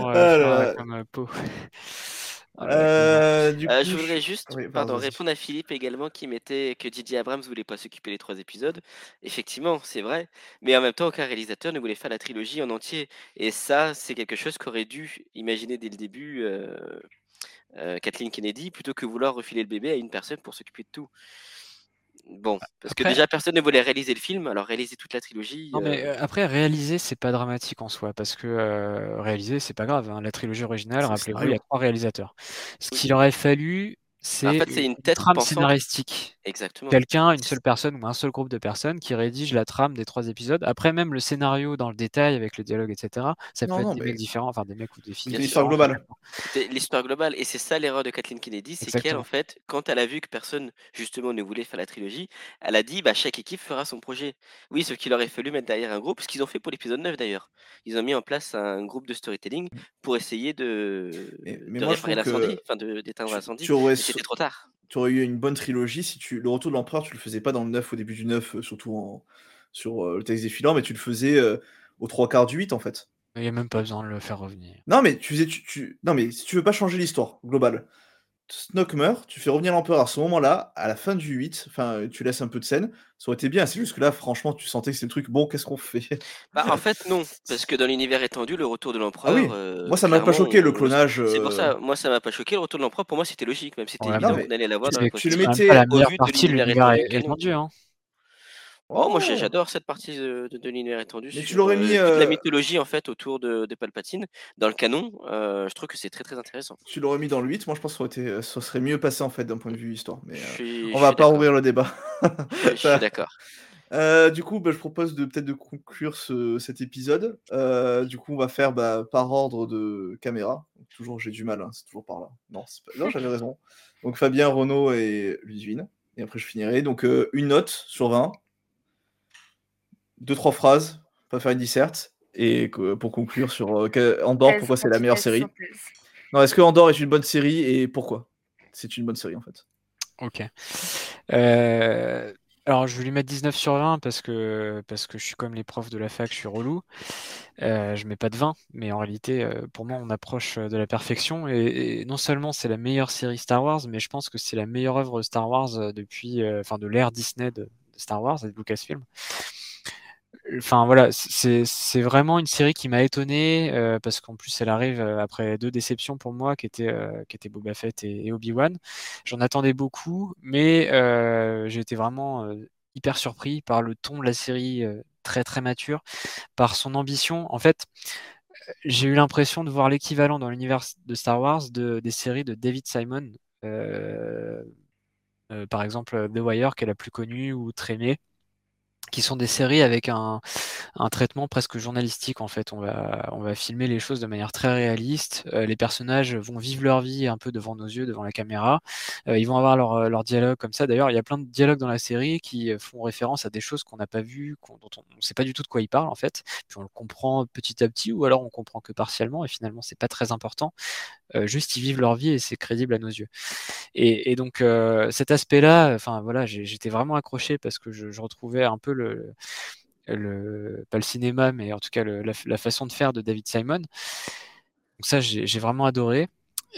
euh, Ah faire, là là. comme euh, Là là. Euh, du Euh, coup, je voudrais juste Oui, pardon, vas-y. répondre à Philippe également qui mettait que J.J. Abrams voulait pas s'occuper des trois épisodes. Effectivement, c'est vrai. Mais en même temps, aucun réalisateur ne voulait faire la trilogie en entier. Et ça, c'est quelque chose qu'aurait dû imaginer dès le début euh, euh, Kathleen Kennedy plutôt que vouloir refiler le bébé à une personne pour s'occuper de tout. Bon, parce que déjà personne ne voulait réaliser le film, alors réaliser toute la trilogie. Non, mais euh, euh, après, réaliser, c'est pas dramatique en soi, parce que euh, réaliser, c'est pas grave. hein. La trilogie originale, rappelez-vous, il y a trois réalisateurs. Ce qu'il aurait fallu, c'est en fait, c'est une tête trame pensante. scénaristique. Exactement. Quelqu'un, une seule personne ou un seul groupe de personnes qui rédige la trame des trois épisodes. Après, même le scénario dans le détail avec le dialogue, etc. Ça Non, peut être des mais- mecs différents, enfin des mecs ou des filles. C'est l'histoire globale. L'histoire globale. Et c'est ça l'erreur de Kathleen Kennedy, c'est qu'elle, en fait, quand elle a vu que personne, justement, ne voulait faire la trilogie, elle a dit, bah, chaque équipe fera son projet. Oui, ce qu'il aurait fallu mettre derrière un groupe, ce qu'ils ont fait pour l'épisode 9 d'ailleurs. Ils ont mis en place un groupe de storytelling pour essayer de, Mais- mais de réparer l'incendie, enfin d'éteindre l'incendie. C'était trop tard. Tu aurais eu une bonne trilogie si tu. Le retour de l'empereur, tu le faisais pas dans le 9 au début du 9, euh, surtout en... sur euh, le texte défilant, mais tu le faisais euh, aux trois quarts du 8 en fait. Il n'y a même pas besoin de le faire revenir. Non, mais tu faisais. Tu, tu- Non, mais si tu veux pas changer l'histoire globale, Snoke meurt, tu fais revenir l'empereur à ce moment-là, à la fin du 8, enfin, tu laisses un peu de scène, ça aurait été bien. C'est juste que là, franchement, tu sentais que c'est le truc, bon, qu'est-ce qu'on fait? Bah, en fait, non, parce que dans l'univers étendu, le retour de l'empereur. Ah oui, euh, moi, ça m'a pas choqué, le on le- clonage, C'est pour euh, ça, moi, ça m'a pas choqué. Le retour de l'empereur, pour moi, c'était logique, même si c'était Ouais, évident mais allait l'avoir Tu dans la tu le mettais pas la meilleure partie de l'univers étendu. Hein. Oh, moi Oh. j'adore cette partie de, de- de l'univers étendu. Mais tu l'aurais euh, mis, toute la euh, mythologie en fait autour de, de Palpatine dans le canon. euh, je trouve que c'est très très intéressant. Tu l'aurais mis dans le 8, moi je pense que ça, aurait été, ça serait mieux passé en fait d'un point de vue histoire. Mais euh, suis, on va pas ouvrir le débat. Je suis d'accord. Euh, du coup, bah, je propose de peut-être de conclure ce- cet épisode. Euh, du coup, on va faire bah, par ordre de caméra. Toujours, j'ai du mal, hein, c'est toujours par là. Non, c'est pas- non j'avais raison. Donc Fabien, Renaud et Ludivine. Et après, je finirai. Donc euh, une note sur 20. Deux, trois phrases. Pas faire une disserte. Et pour conclure sur euh, Andorre, pourquoi c'est la meilleure série? Non, est-ce que Andorre est une bonne série et pourquoi? C'est une bonne série en fait. Ok. Euh, alors, je vais lui mettre 19 sur 20 parce que, parce que je suis comme les profs de la fac, je suis relou. Euh, je mets pas de 20, mais en réalité, euh, pour moi, on approche de la perfection. Et, et non seulement c'est la meilleure série Star Wars, mais je pense que c'est la meilleure œuvre Star Wars depuis, euh, enfin, de l'ère Disney de, de Star Wars et de Lucasfilm. Enfin voilà, c'est vraiment une série qui m'a étonné euh, parce qu'en plus elle arrive euh, après deux déceptions pour moi qui étaient euh, Boba Fett et, Obi-Wan. J'en attendais beaucoup, mais j'ai été vraiment hyper surpris par le ton de la série très très mature, par son ambition. En fait, j'ai eu l'impression de voir l'équivalent dans l'univers de Star Wars de, des séries de David Simon, par exemple The Wire qui est la plus connue ou Trémé qui sont des séries avec un, un traitement presque journalistique en fait. On va, on va filmer les choses de manière très réaliste. Euh, les personnages vont vivre leur vie un peu devant nos yeux, devant la caméra. Euh, ils vont avoir leur, leur dialogue comme ça. D'ailleurs, il y a plein de dialogues dans la série qui font référence à des choses qu'on n'a pas vues, dont on ne sait pas du tout de quoi ils parlent en fait. Puis on le comprend petit à petit, ou alors on comprend que partiellement, et finalement c'est pas très important. Euh, juste ils vivent leur vie et c'est crédible à nos yeux. Et, donc euh, cet aspect-là, enfin voilà, j'étais vraiment accroché parce que je, retrouvais un peu le, pas le cinéma, mais en tout cas la, façon de faire de David Simon. Donc ça, j'ai vraiment adoré.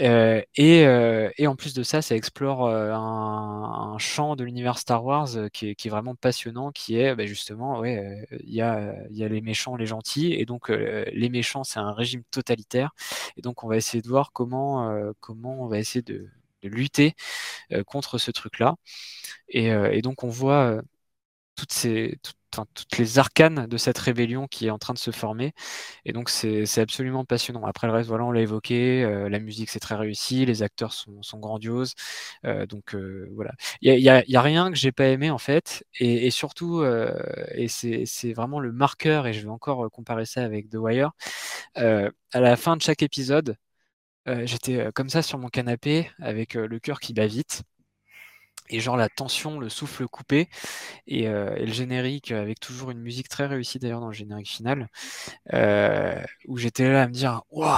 Euh, et, euh, et en plus de ça, ça explore euh, un, champ de l'univers Star Wars euh, qui est, vraiment passionnant, qui est bah, justement, ouais, il y, y a les méchants, les gentils, et donc les méchants, c'est un régime totalitaire, et donc on va essayer de voir comment, comment on va essayer de, de lutter contre ce truc-là. Et, et donc on voit toutes ces, tout- toutes les arcanes de cette rébellion qui est en train de se former. Et donc c'est absolument passionnant. Après le reste, voilà, on l'a évoqué, la musique c'est très réussi, les acteurs sont, grandioses. donc voilà, il y a, y a, rien que j'ai pas aimé en fait, et, et surtout, et c'est vraiment le marqueur, et je vais encore comparer ça avec The Wire. à la fin de chaque épisode, j'étais comme ça sur mon canapé avec le cœur qui bat vite et genre la tension, le souffle coupé et, euh, et, le générique avec toujours une musique très réussie d'ailleurs dans le générique final euh, où j'étais là à me dire waouh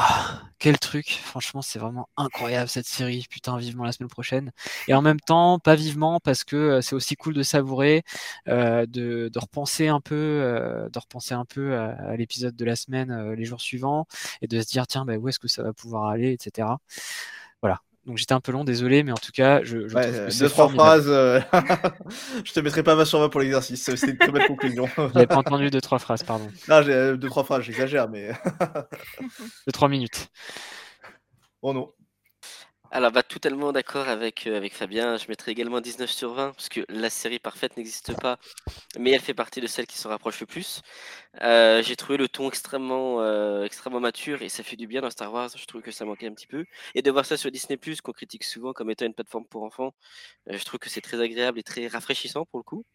quel truc. Franchement c'est vraiment incroyable cette série. Putain vivement la semaine prochaine. Et en même temps pas vivement parce que euh, c'est aussi cool de savourer euh, de, repenser un peu de repenser un peu à, à l'épisode de la semaine les jours suivants et de se dire tiens bah, où est-ce que ça va pouvoir aller etc voilà donc j'étais un peu long, désolé, mais en tout cas, je, je ouais, trouve que deux trois phrases. Euh... je te mettrai pas 20 sur 20 pour l'exercice. C'est une très belle conclusion. J'avais pas entendu deux trois phrases, pardon. Non, j'ai deux trois phrases, j'exagère, mais. deux trois minutes. Oh non. Alors, bah, totalement d'accord avec, euh, avec Fabien. Je mettrai également 19 sur 20, parce que la série parfaite n'existe pas, mais elle fait partie de celles qui se rapprochent le plus. Euh, j'ai trouvé le ton extrêmement, euh, extrêmement mature, et ça fait du bien dans Star Wars. Je trouve que ça manquait un petit peu. Et de voir ça sur Disney, qu'on critique souvent comme étant une plateforme pour enfants, je trouve que c'est très agréable et très rafraîchissant pour le coup.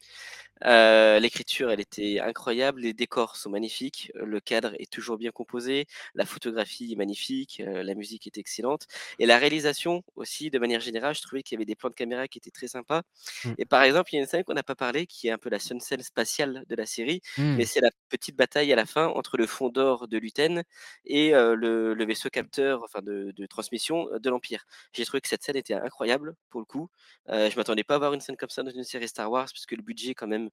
L'écriture, elle était incroyable, les décors sont magnifiques, le cadre est toujours bien composé, la photographie est magnifique, la musique est excellente, et la réalisation aussi, de manière générale, je trouvais qu'il y avait des plans de caméra qui étaient très sympas. Mmh. Et par exemple, il y a une scène qu'on n'a pas parlé, qui est un peu la scène spatiale de la série, mmh. mais c'est la petite bataille à la fin entre le fond d'or de Luten et le, le, vaisseau capteur, enfin de, de transmission de l'Empire. J'ai trouvé que cette scène était incroyable pour le coup. je m'attendais pas à voir une scène comme ça dans une série Star Wars, parce que le budget quand même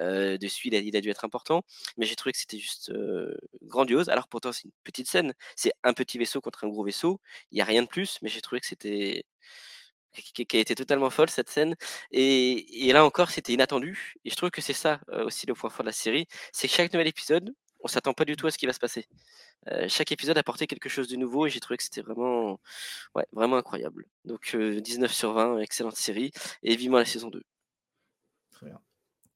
euh, dessus, il a, il a, dû être important. Mais j'ai trouvé que c'était juste euh, grandiose. Alors pourtant, c'est une petite scène. C'est un petit vaisseau contre un gros vaisseau. Il n'y a rien de plus, mais j'ai trouvé que c'était qui, a été totalement folle cette scène. Et, et là encore, c'était inattendu. Et je trouve que c'est ça euh, aussi le point fort de la série, c'est que chaque nouvel épisode, on s'attend pas du tout à ce qui va se passer. Euh, chaque épisode apportait quelque chose de nouveau et j'ai trouvé que c'était vraiment, ouais, vraiment incroyable. Donc 19 sur 20, excellente série et vivement la saison 2. Très bien.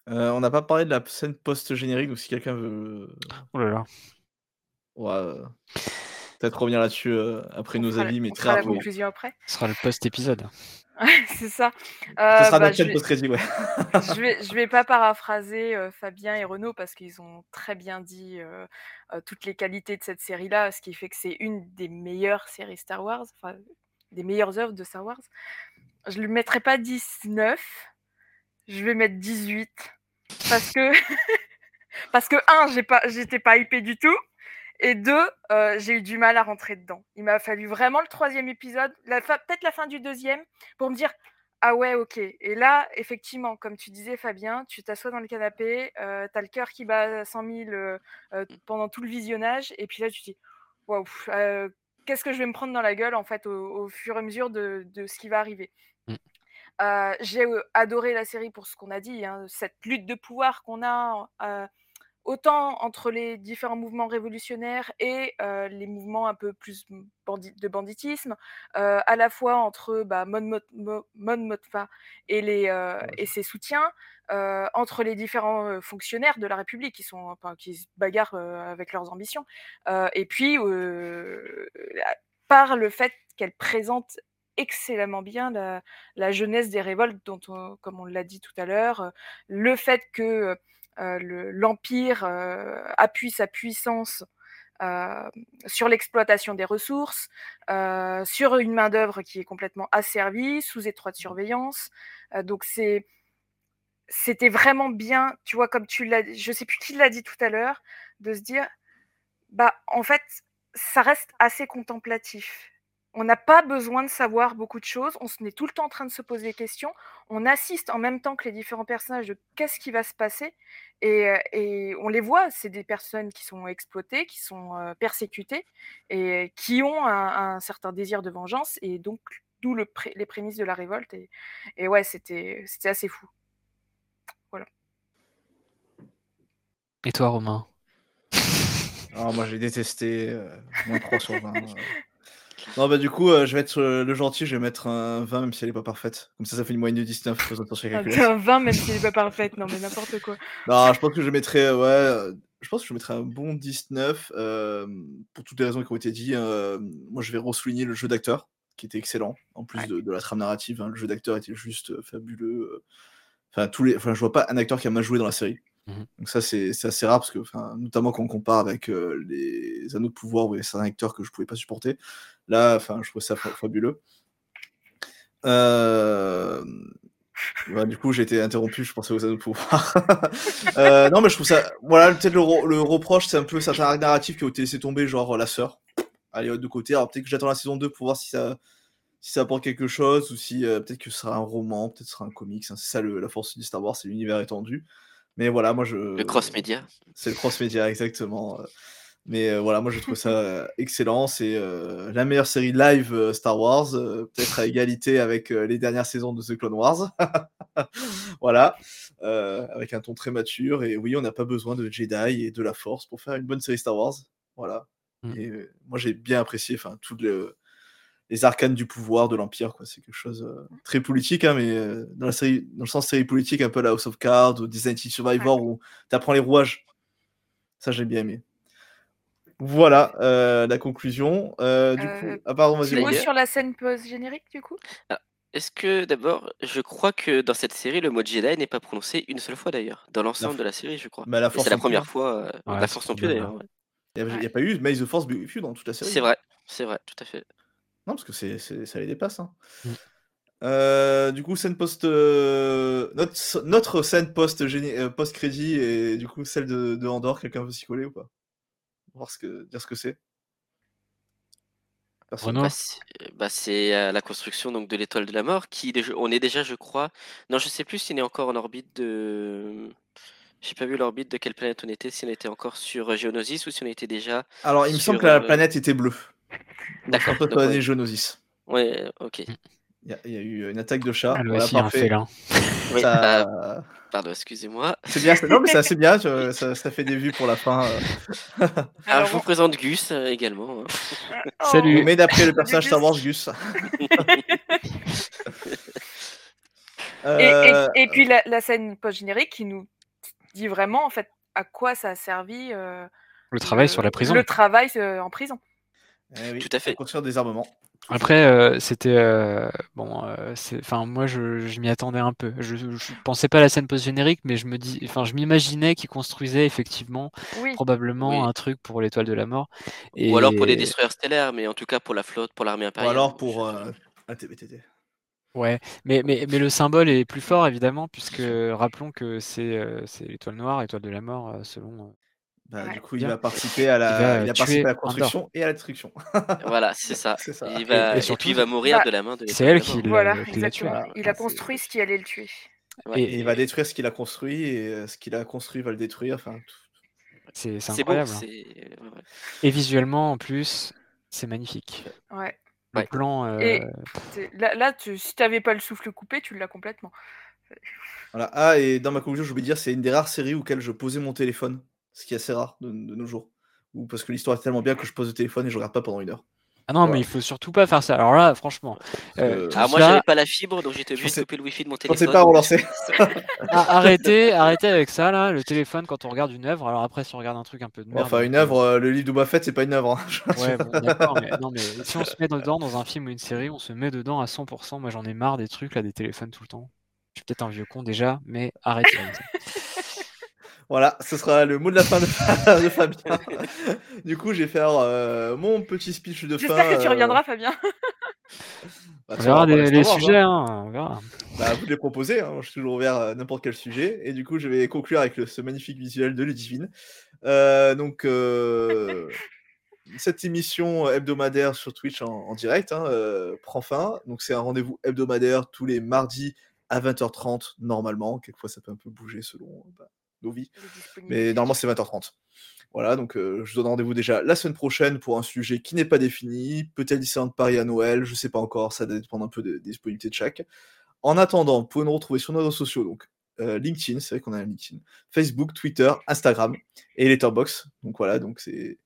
Euh, on n'a pas parlé de la scène post-générique, donc si quelqu'un veut. Oh là là. Ouais, euh, Peut-être revenir là-dessus euh, après On nos avis, mais on très la rapidement. conclusion après. Ce sera le post-épisode. C'est ça. Ce Euh, sera bah, notre post-crédit, ouais. je vais, je vais pas paraphraser euh, Fabien et Renaud parce qu'ils ont très bien dit euh, euh, toutes les qualités de cette série-là, ce qui fait que c'est une des meilleures séries Star Wars, enfin, des meilleures œuvres de Star Wars. Je ne lui mettrai pas 19, je vais mettre 18 parce que parce que un, j'ai pas, j'étais pas hypée du tout. Et deux, euh, j'ai eu du mal à rentrer dedans. Il m'a fallu vraiment le troisième épisode, peut-être la fin du deuxième, pour me dire ah ouais, ok. Et là, effectivement, comme tu disais, Fabien, tu t'assois dans le canapé, euh, tu as le cœur qui bat à 100 000 euh, euh, pendant tout le visionnage, et puis là, tu te dis waouh, euh, qu'est-ce que je vais me prendre dans la gueule en fait au, au fur et à mesure de, de ce qui va arriver. Mm. Euh, j'ai adoré la série pour ce qu'on a dit, hein, cette lutte de pouvoir qu'on a autant entre les différents mouvements révolutionnaires et euh, les mouvements un peu plus bandi- de banditisme, euh, à la fois entre bah, Mon Mon et, les, euh, et ses soutiens, entre les différents fonctionnaires de la République qui, sont, enfin, qui se bagarrent avec leurs ambitions, et puis par le fait qu'elle présente excellemment bien la, la jeunesse des révoltes, dont on- comme on l'a dit tout à l'heure, le fait que euh, le- l'Empire euh, appuie sa puissance euh, sur l'exploitation des ressources, euh, sur une main-d'œuvre qui est complètement asservie, sous étroite surveillance. Euh, donc c'est c'était vraiment bien, tu vois, comme tu l'as, je sais plus qui l'a dit tout à l'heure, de se dire, bah en fait, ça reste assez contemplatif. On n'a pas besoin de savoir beaucoup de choses, on est tout le temps en train de se poser des questions, on assiste en même temps que les différents personnages de qu'est-ce qui va se passer, et, et on les voit, c'est des personnes qui sont exploitées, qui sont persécutées, et qui ont un, un certain désir de vengeance, et donc d'où le pré- les prémices de la révolte, et, et ouais, c'était assez fou. Voilà. Et toi, Romain? Ah, moi j'ai détesté, euh, moins 3 sur 20. euh. Non, bah, du coup, euh, je vais être euh, le gentil, je vais mettre un 20, même si elle est pas parfaite. Comme ça, ça fait une moyenne de 19. faut s'en sur la Ah, calculette. Un 20, même s'il est pas parfaite. Non, mais n'importe quoi. Non, je pense que je mettrais, euh, ouais, je pense que je mettrais un bon 19 euh, pour toutes les raisons qui ont été dites. euh, moi, je vais re-souligner le jeu d'acteur, qui était excellent, en plus de, de la trame narrative. hein, le jeu d'acteur était juste fabuleux. Enfin, tous les, enfin, je vois pas un acteur qui a mal joué dans la série. Mhm. Donc ça, c'est assez rare, parce que, notamment quand on compare avec euh, les Anneaux de pouvoir, y avait certains acteurs que je pouvais pas supporter. Là, je trouve ça fa- fabuleux. Bah, du coup, j'ai été interrompu, je pensais aux anneaux de pouvoir. Euh, non, mais je trouve ça. Voilà, peut-être le, re- le reproche, c'est un peu certains arcs narratifs qui ont été laissés tomber, genre la sœur. Allez, de côté. Alors, peut-être que j'attends la saison 2 pour voir si ça, si ça apporte quelque chose, ou si peut-être que ce sera un roman, peut-être que ce sera un comics. hein. C'est ça le- la force du Star Wars, c'est l'univers étendu. Mais voilà, moi je. Le cross-média. C'est le cross-média, exactement. Mais euh, voilà, moi je trouve ça excellent. C'est euh, la meilleure série live euh, Star Wars, euh, peut-être à égalité avec euh, les dernières saisons de The Clone Wars. voilà, euh, avec un ton très mature. Et oui, on n'a pas besoin de Jedi et de la Force pour faire une bonne série Star Wars. Voilà. Mm. Et euh, moi j'ai bien apprécié, enfin, toutes le- les arcanes du pouvoir de l'Empire, quoi. C'est quelque chose euh, très politique, hein, mais euh, dans la série, dans le sens série politique, un peu la House of Cards ou Design Survivor, où tu apprends les rouages. Ça, j'ai bien aimé. Voilà euh, la conclusion. Euh, du coup, ah pardon, vas-y. Mot sur la scène post-générique, du coup Ah, Est-ce que d'abord, je crois que dans cette série, le mot Jedi n'est pas prononcé une seule fois d'ailleurs, dans l'ensemble de la série, je crois. Bah, la Et Force c'est la première fois, euh, Ouais, la Force non plus ouais. d'ailleurs. ouais. Il n'y a, pas eu May the Force be with you dans toute la série. C'est vrai, c'est vrai, tout à fait. Non, parce que c'est, c'est- ça les dépasse. hein. Mm. Euh, du coup, scène post, euh, notre, notre scène post post crédit et du coup celle de, de Andorre, quelqu'un veut s'y coller ou pas? Voir ce que dire ce que c'est. Bah, c'est bah, c'est, euh, la construction donc de l'étoile de la mort qui on est déjà je crois non je sais plus s'il est encore en orbite de j'ai pas vu l'orbite de quelle planète on était si on était encore sur euh, Geonosis ou si on était déjà Alors, il me semble que la euh, planète était bleue. D'accord, D'accord. donc, l'année ouais. Geonosis. ouais ok Il y, a- il y a eu une attaque de chat. Elle Voilà, aussi un parfait. félin. Oui, Ça- bah, pardon excusez-moi C'est bien, c'est- non mais c'est assez bien, ça, ça fait des vues pour la fin. euh. alors je vous présente Gus euh, également hein. Salut. Mais d'après le personnage Star Wars Gus. Et, et- et puis la, la scène post-générique qui nous dit vraiment en fait à quoi ça a servi euh, Le travail sur la prison. Le travail euh, en prison. Eh oui, Tout à fait. pour construire des armements. Après, euh, c'était euh, bon. euh, c'est- Enfin, moi, je, je m'y attendais un peu. Je, je pensais pas à la scène post-générique, mais je me dis, enfin, je m'imaginais qu'ils construisaient effectivement, Oui. probablement Oui. un truc pour l'étoile de la mort. ou alors pour les destroyers stellaires mais en tout cas pour la flotte pour l'armée Ou impériale alors pour euh, un TBTT. Ouais, mais, mais, mais le symbole est plus fort évidemment, puisque rappelons que c'est euh, c'est l'étoile noire, l'étoile de la mort, selon. Bah, Ouais. Du coup, il va participer à la, Il va, il a participé tuer à la construction et à la destruction. voilà c'est ça, C'est ça. Il va, Et- et et, surtout- puis il va mourir Bah, de la main de c'est elle qui Voilà, l'a tué. Voilà. Il Ah, a construit ce qui allait le tuer. Ouais. Et il va détruire ce qu'il a construit et euh, ce qu'il a construit va le détruire. Enfin, tout- C'est incroyable. hein. ouais, ouais. Et visuellement, en plus, c'est magnifique. Ouais. Le Ouais. plan. euh, Et là, là tu, si t'avais pas le souffle coupé, tu l'as complètement. Voilà. Ah, et dans ma conclusion, je voulais dire, c'est une des rares séries auxquelles je posais mon téléphone, ce qui est assez rare de, de nos jours. Ou parce que l'histoire est tellement bien que je pose le téléphone et je regarde pas pendant une heure. Ah non, Voilà. mais il faut surtout pas faire ça. Alors là, franchement, euh, Ah, moi j'avais pas la fibre donc j'étais obligé de couper le wifi de mon Je téléphone. pensais pas relancer. Ah, arrêtez, arrêtez avec ça là, le téléphone quand on regarde une œuvre. Alors après, si on regarde un truc un peu de merde. enfin, une œuvre, euh, le livre de Boba Fett, c'est pas une œuvre. hein. Ouais, bon, d'accord, mais non, mais si on se met dedans dans un film ou une série, on se met dedans à 100%. Moi, j'en ai marre des trucs là, des téléphones tout le temps. Je suis peut-être un vieux con déjà, mais arrêtez. Voilà, ce sera le mot de la fin de, de Fabien. du coup, je vais faire euh, mon petit speech de fin. J'espère que tu euh, reviendras, Fabien. bah, On verra les, les hein. sujets, hein, on verra. Bah, vous de les proposer, hein. je suis toujours ouvert à n'importe quel sujet. Et du coup, je vais conclure avec le- ce magnifique visuel de Ludivine. Euh, donc, euh, cette émission hebdomadaire sur Twitch en, en direct hein, euh, prend fin. Donc, c'est un rendez-vous hebdomadaire tous les mardis à 20h30, normalement. Quelquefois, ça peut un peu bouger selon bah, nos vies. Mais normalement, c'est 20h30. Voilà, donc euh, je vous donne rendez-vous déjà la semaine prochaine pour un sujet qui n'est pas défini, peut-être Disneyland Paris à Noël, je sais pas encore, ça va dépendre un peu des, des disponibilités de chaque. En attendant, vous pouvez nous retrouver sur nos réseaux sociaux, donc euh, LinkedIn, c'est vrai qu'on a un LinkedIn, Facebook, Twitter, Instagram et Letterboxd. Donc voilà, donc c'est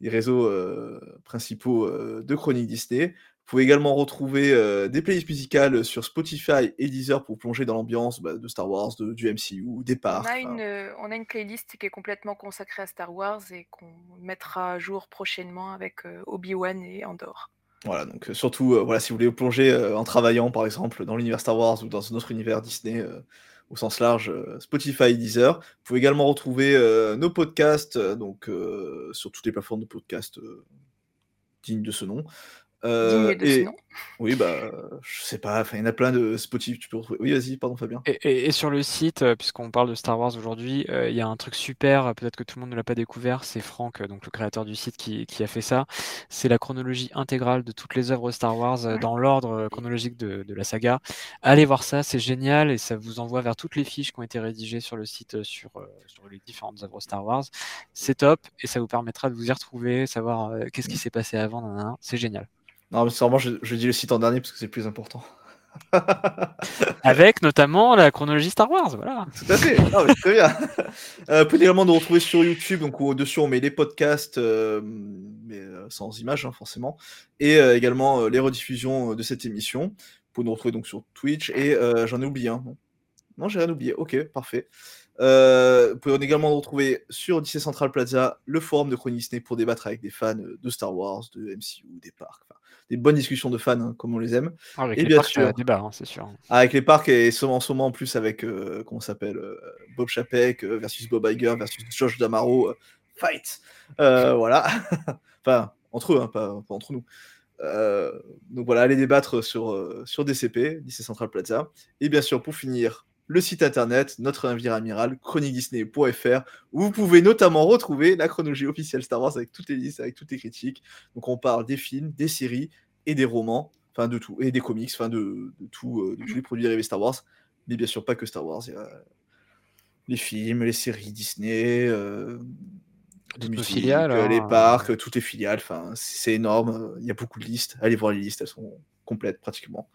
les réseaux euh, principaux de Chronique Disney. Vous pouvez également retrouver euh, des playlists musicales sur Spotify et Deezer pour plonger dans l'ambiance bah, de Star Wars, de, du MCU, des On parcs. a, enfin, une, euh, on a une playlist qui est complètement consacrée à Star Wars et qu'on mettra à jour prochainement avec euh, Obi-Wan et Andor. Voilà, donc surtout, voilà, si vous voulez plonger en travaillant, par exemple, dans l'univers Star Wars ou dans un autre univers Disney au sens large, Spotify et Deezer. Vous pouvez également retrouver nos podcasts donc, sur toutes les plateformes de podcasts dignes de ce nom. Euh, et-. Oui, bah, je sais pas, enfin, il y en a plein de Spotify, tu peux retrouver. Oui, vas-y, pardon, Fabien. Et, et- et sur le site, euh, puisqu'on parle de Star Wars aujourd'hui, euh, il y a un truc super, euh, peut-être que tout le monde ne l'a pas découvert, c'est Franck, donc le créateur du site, qui, qui a fait ça. C'est la chronologie intégrale de toutes les œuvres Star Wars euh, dans l'ordre chronologique de, de la saga. Allez voir ça, c'est génial et ça vous envoie vers toutes les fiches qui ont été rédigées sur le site sur, sur les différentes œuvres Star Wars. C'est top et ça vous permettra de vous y retrouver, savoir euh, qu'est-ce qui s'est passé avant, c'est génial. Non, mais sûrement, je, je dis le site en dernier parce que c'est le plus important. Avec notamment la chronologie Star Wars, voilà. Tout à fait, Non, mais très bien. Euh, vous pouvez également nous retrouver sur YouTube, donc au-dessus on met les podcasts, euh, mais euh, sans images hein, forcément, et euh, également les rediffusions de cette émission. Vous pouvez nous retrouver donc sur Twitch, et j'en ai oublié un. Non, non j'ai rien oublié, ok, parfait. Euh, vous pouvez également retrouver sur Disney Central Plaza, le forum de Chronique Disney pour débattre avec des fans de Star Wars, de MCU, des parcs, enfin, des bonnes discussions de fans hein, comme on les aime. Ah, avec et les bien parcs, sûr, débat, hein, c'est sûr. avec les parcs et en ce moment en plus avec euh, comment s'appelle euh, Bob Chapek euh, versus Bob Iger versus Josh Damaro fight. Voilà. Enfin entre eux hein, pas, pas entre nous. Donc voilà allez débattre sur sur DCP Disney Central Plaza. Et bien sûr pour finir le site internet notre navire amiral chroniquedisney.fr où vous pouvez notamment retrouver la chronologie officielle Star Wars avec toutes les listes avec toutes les critiques donc on parle des films des séries et des romans enfin de tout, et des comics, enfin de, de tout, euh, de tous les produits dérivés Star Wars, mais bien sûr pas que Star Wars, il y a les films, les séries Disney, euh, les musiques, filiales, euh, les hein. parcs, toutes les filiales, enfin c'est énorme, il y a beaucoup de listes, allez voir les listes, elles sont complètes pratiquement.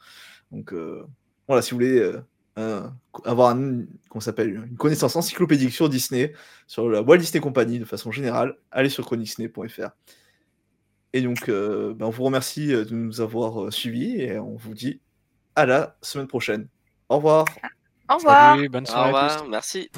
Donc euh, voilà, si vous voulez un- avoir un, comment ça s'appelle, une connaissance encyclopédique sur Disney, sur la Walt Disney Company de façon générale, allez sur chroniquesney.fr. Et donc, euh, ben, on vous remercie euh, de nous avoir euh, suivis et on vous dit à la semaine prochaine. Au revoir. Au revoir. Salut, bonne Au soirée à tous. revoir, merci.